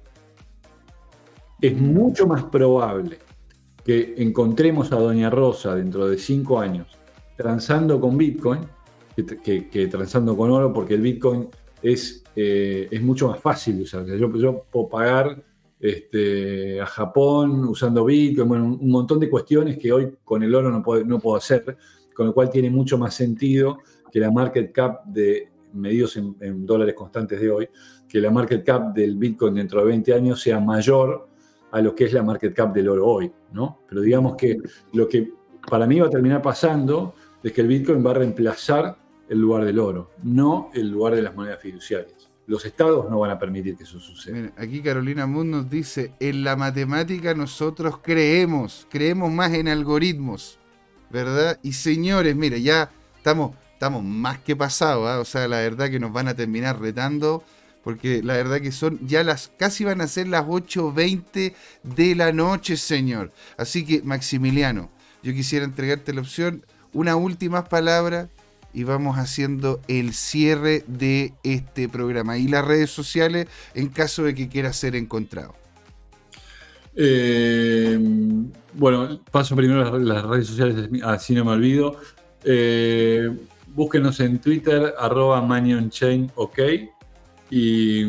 Es mucho más probable que encontremos a Doña Rosa dentro de cinco años transando con Bitcoin que, transando con oro, porque el Bitcoin es, eh, es mucho más fácil de usar. Yo, yo puedo pagar este, a Japón usando Bitcoin, bueno, un, montón de cuestiones que hoy con el oro no puedo, no puedo hacer, con lo cual tiene mucho más sentido que la market cap de medidos en, dólares constantes de hoy, que la market cap del Bitcoin dentro de 20 años sea mayor a lo que es la market cap del oro hoy, ¿no? Pero digamos que lo que para mí va a terminar pasando es que el Bitcoin va a reemplazar el lugar del oro, no el lugar de las monedas fiduciarias. Los estados no van a permitir que eso suceda. aquí Carolina Moon nos dice, en la matemática nosotros creemos, creemos más en algoritmos, ¿verdad? Y señores, mire, ya estamos estamos más que pasados, ¿ah? o sea, la verdad que nos van a terminar retando, porque la verdad que son ya las, casi van a ser las 8.20 de la noche, señor. Así que, Maximiliano, yo quisiera entregarte la opción, una última palabra y vamos haciendo el cierre de este programa y las redes sociales en caso de que quiera ser encontrado. Eh, bueno, paso primero las, redes sociales, así no me olvido. Eh, búsquenos en Twitter, arroba manionchain, ok, y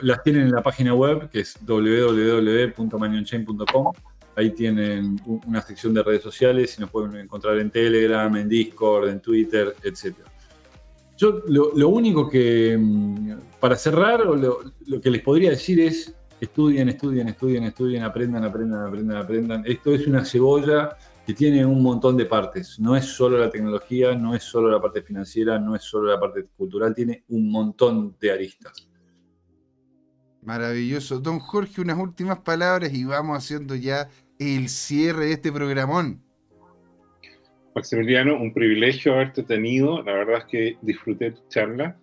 las tienen en la página web que es www.manionchain.com. Ahí tienen una sección de redes sociales y nos pueden encontrar en Telegram, en Discord, en Twitter, etc. Yo lo, único que, mm, para cerrar, lo, lo que les podría decir es, estudien, estudien, estudien, estudien, aprendan, aprendan, aprendan, aprendan. Esto es una cebolla que tiene un montón de partes. No es solo la tecnología, no es solo la parte financiera, no es solo la parte cultural, tiene un montón de aristas. Maravilloso. Don Jorge, unas últimas palabras y vamos haciendo ya el cierre de este programón. Maximiliano, un privilegio haberte tenido. La verdad es que disfruté tu charla.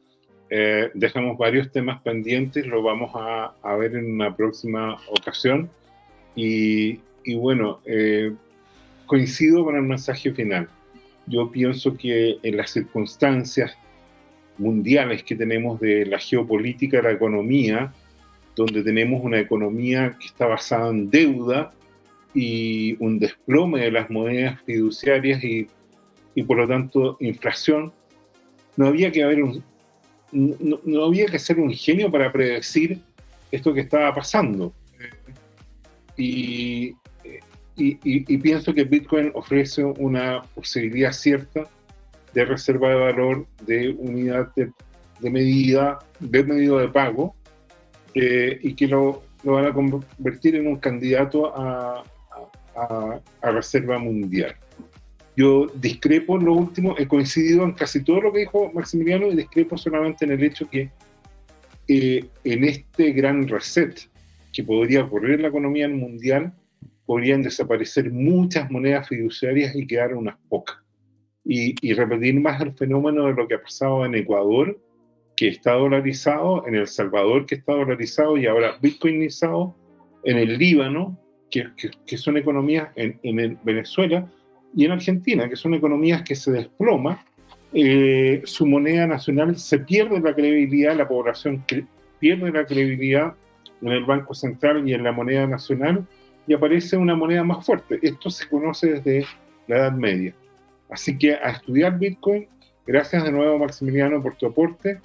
Eh, dejamos varios temas pendientes, lo vamos a, ver en una próxima ocasión. Y, bueno, eh, coincido con el mensaje final. Yo pienso que en las circunstancias mundiales que tenemos de la geopolítica la economía, donde tenemos una economía que está basada en deuda y un desplome de las monedas fiduciarias y, y por lo tanto inflación, no había que haber un, no, no, había que ser un genio para predecir esto que estaba pasando. Y, y, pienso que Bitcoin ofrece una posibilidad cierta de reserva de valor, de unidad de, medida, de medio de pago, eh, y que lo, lo, van a convertir en un candidato a, a, reserva mundial. Yo discrepo lo último, he coincidido en casi todo lo que dijo Maximiliano y discrepo solamente en el hecho que eh, en este gran reset que podría ocurrir en la economía mundial, podrían desaparecer muchas monedas fiduciarias y quedar unas pocas. Y, y, repetir más el fenómeno de lo que ha pasado en Ecuador, que está dolarizado, en El Salvador, que está dolarizado y ahora bitcoinizado, en el Líbano, que, que, son economías en, en, Venezuela y en Argentina, que son economías que se desploman, eh, su moneda nacional se pierde la credibilidad, la población pierde la credibilidad en el Banco Central y en la moneda nacional y aparece una moneda más fuerte. Esto se conoce desde la Edad Media. Así que a estudiar Bitcoin, gracias de nuevo Maximiliano por tu aporte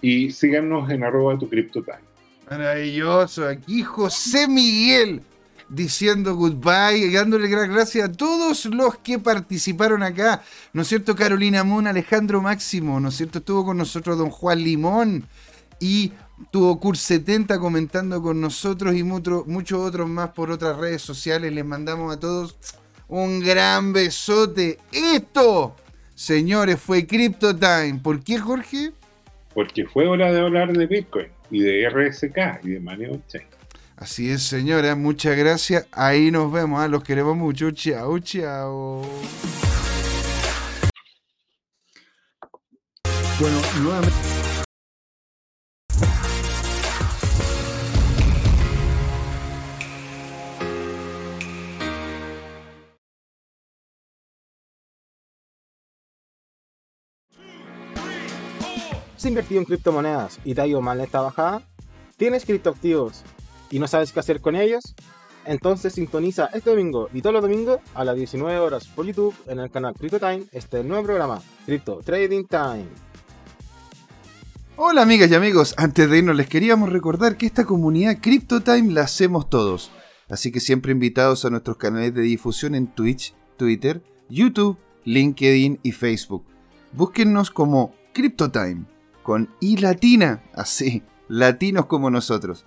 y síganos en arroba tu CryptoTime. Maravilloso, aquí José Miguel diciendo goodbye, dándole gracias a todos los que participaron acá, ¿no es cierto? Carolina Moon, Alejandro Máximo, ¿no es cierto? Estuvo con nosotros don Juan Limón y tuvo Cur 70 comentando con nosotros y muchos otros más por otras redes sociales. Les mandamos a todos un gran besote. Esto, señores, fue Crypto Time. ¿Por qué, Jorge? Porque fue hora de hablar de Bitcoin y de RSK y de Money Chain. Así es, señora. Muchas gracias. Ahí nos vemos. ¿eh? Los queremos mucho. Chao, chao. Bueno, nuevamente. ¿Has invertido en criptomonedas y te ha ido mal en esta bajada? ¿Tienes criptoactivos y no sabes qué hacer con ellos? Entonces sintoniza este domingo y todos los domingos a las 19 horas por YouTube en el canal Crypto Time este nuevo programa, Crypto Trading Time. Hola amigas y amigos, antes de irnos les queríamos recordar que esta comunidad Crypto Time la hacemos todos, así que siempre invitados a nuestros canales de difusión en Twitch, Twitter, YouTube, LinkedIn y Facebook. Búsquennos como Crypto Time con I latina, así, latinos como nosotros.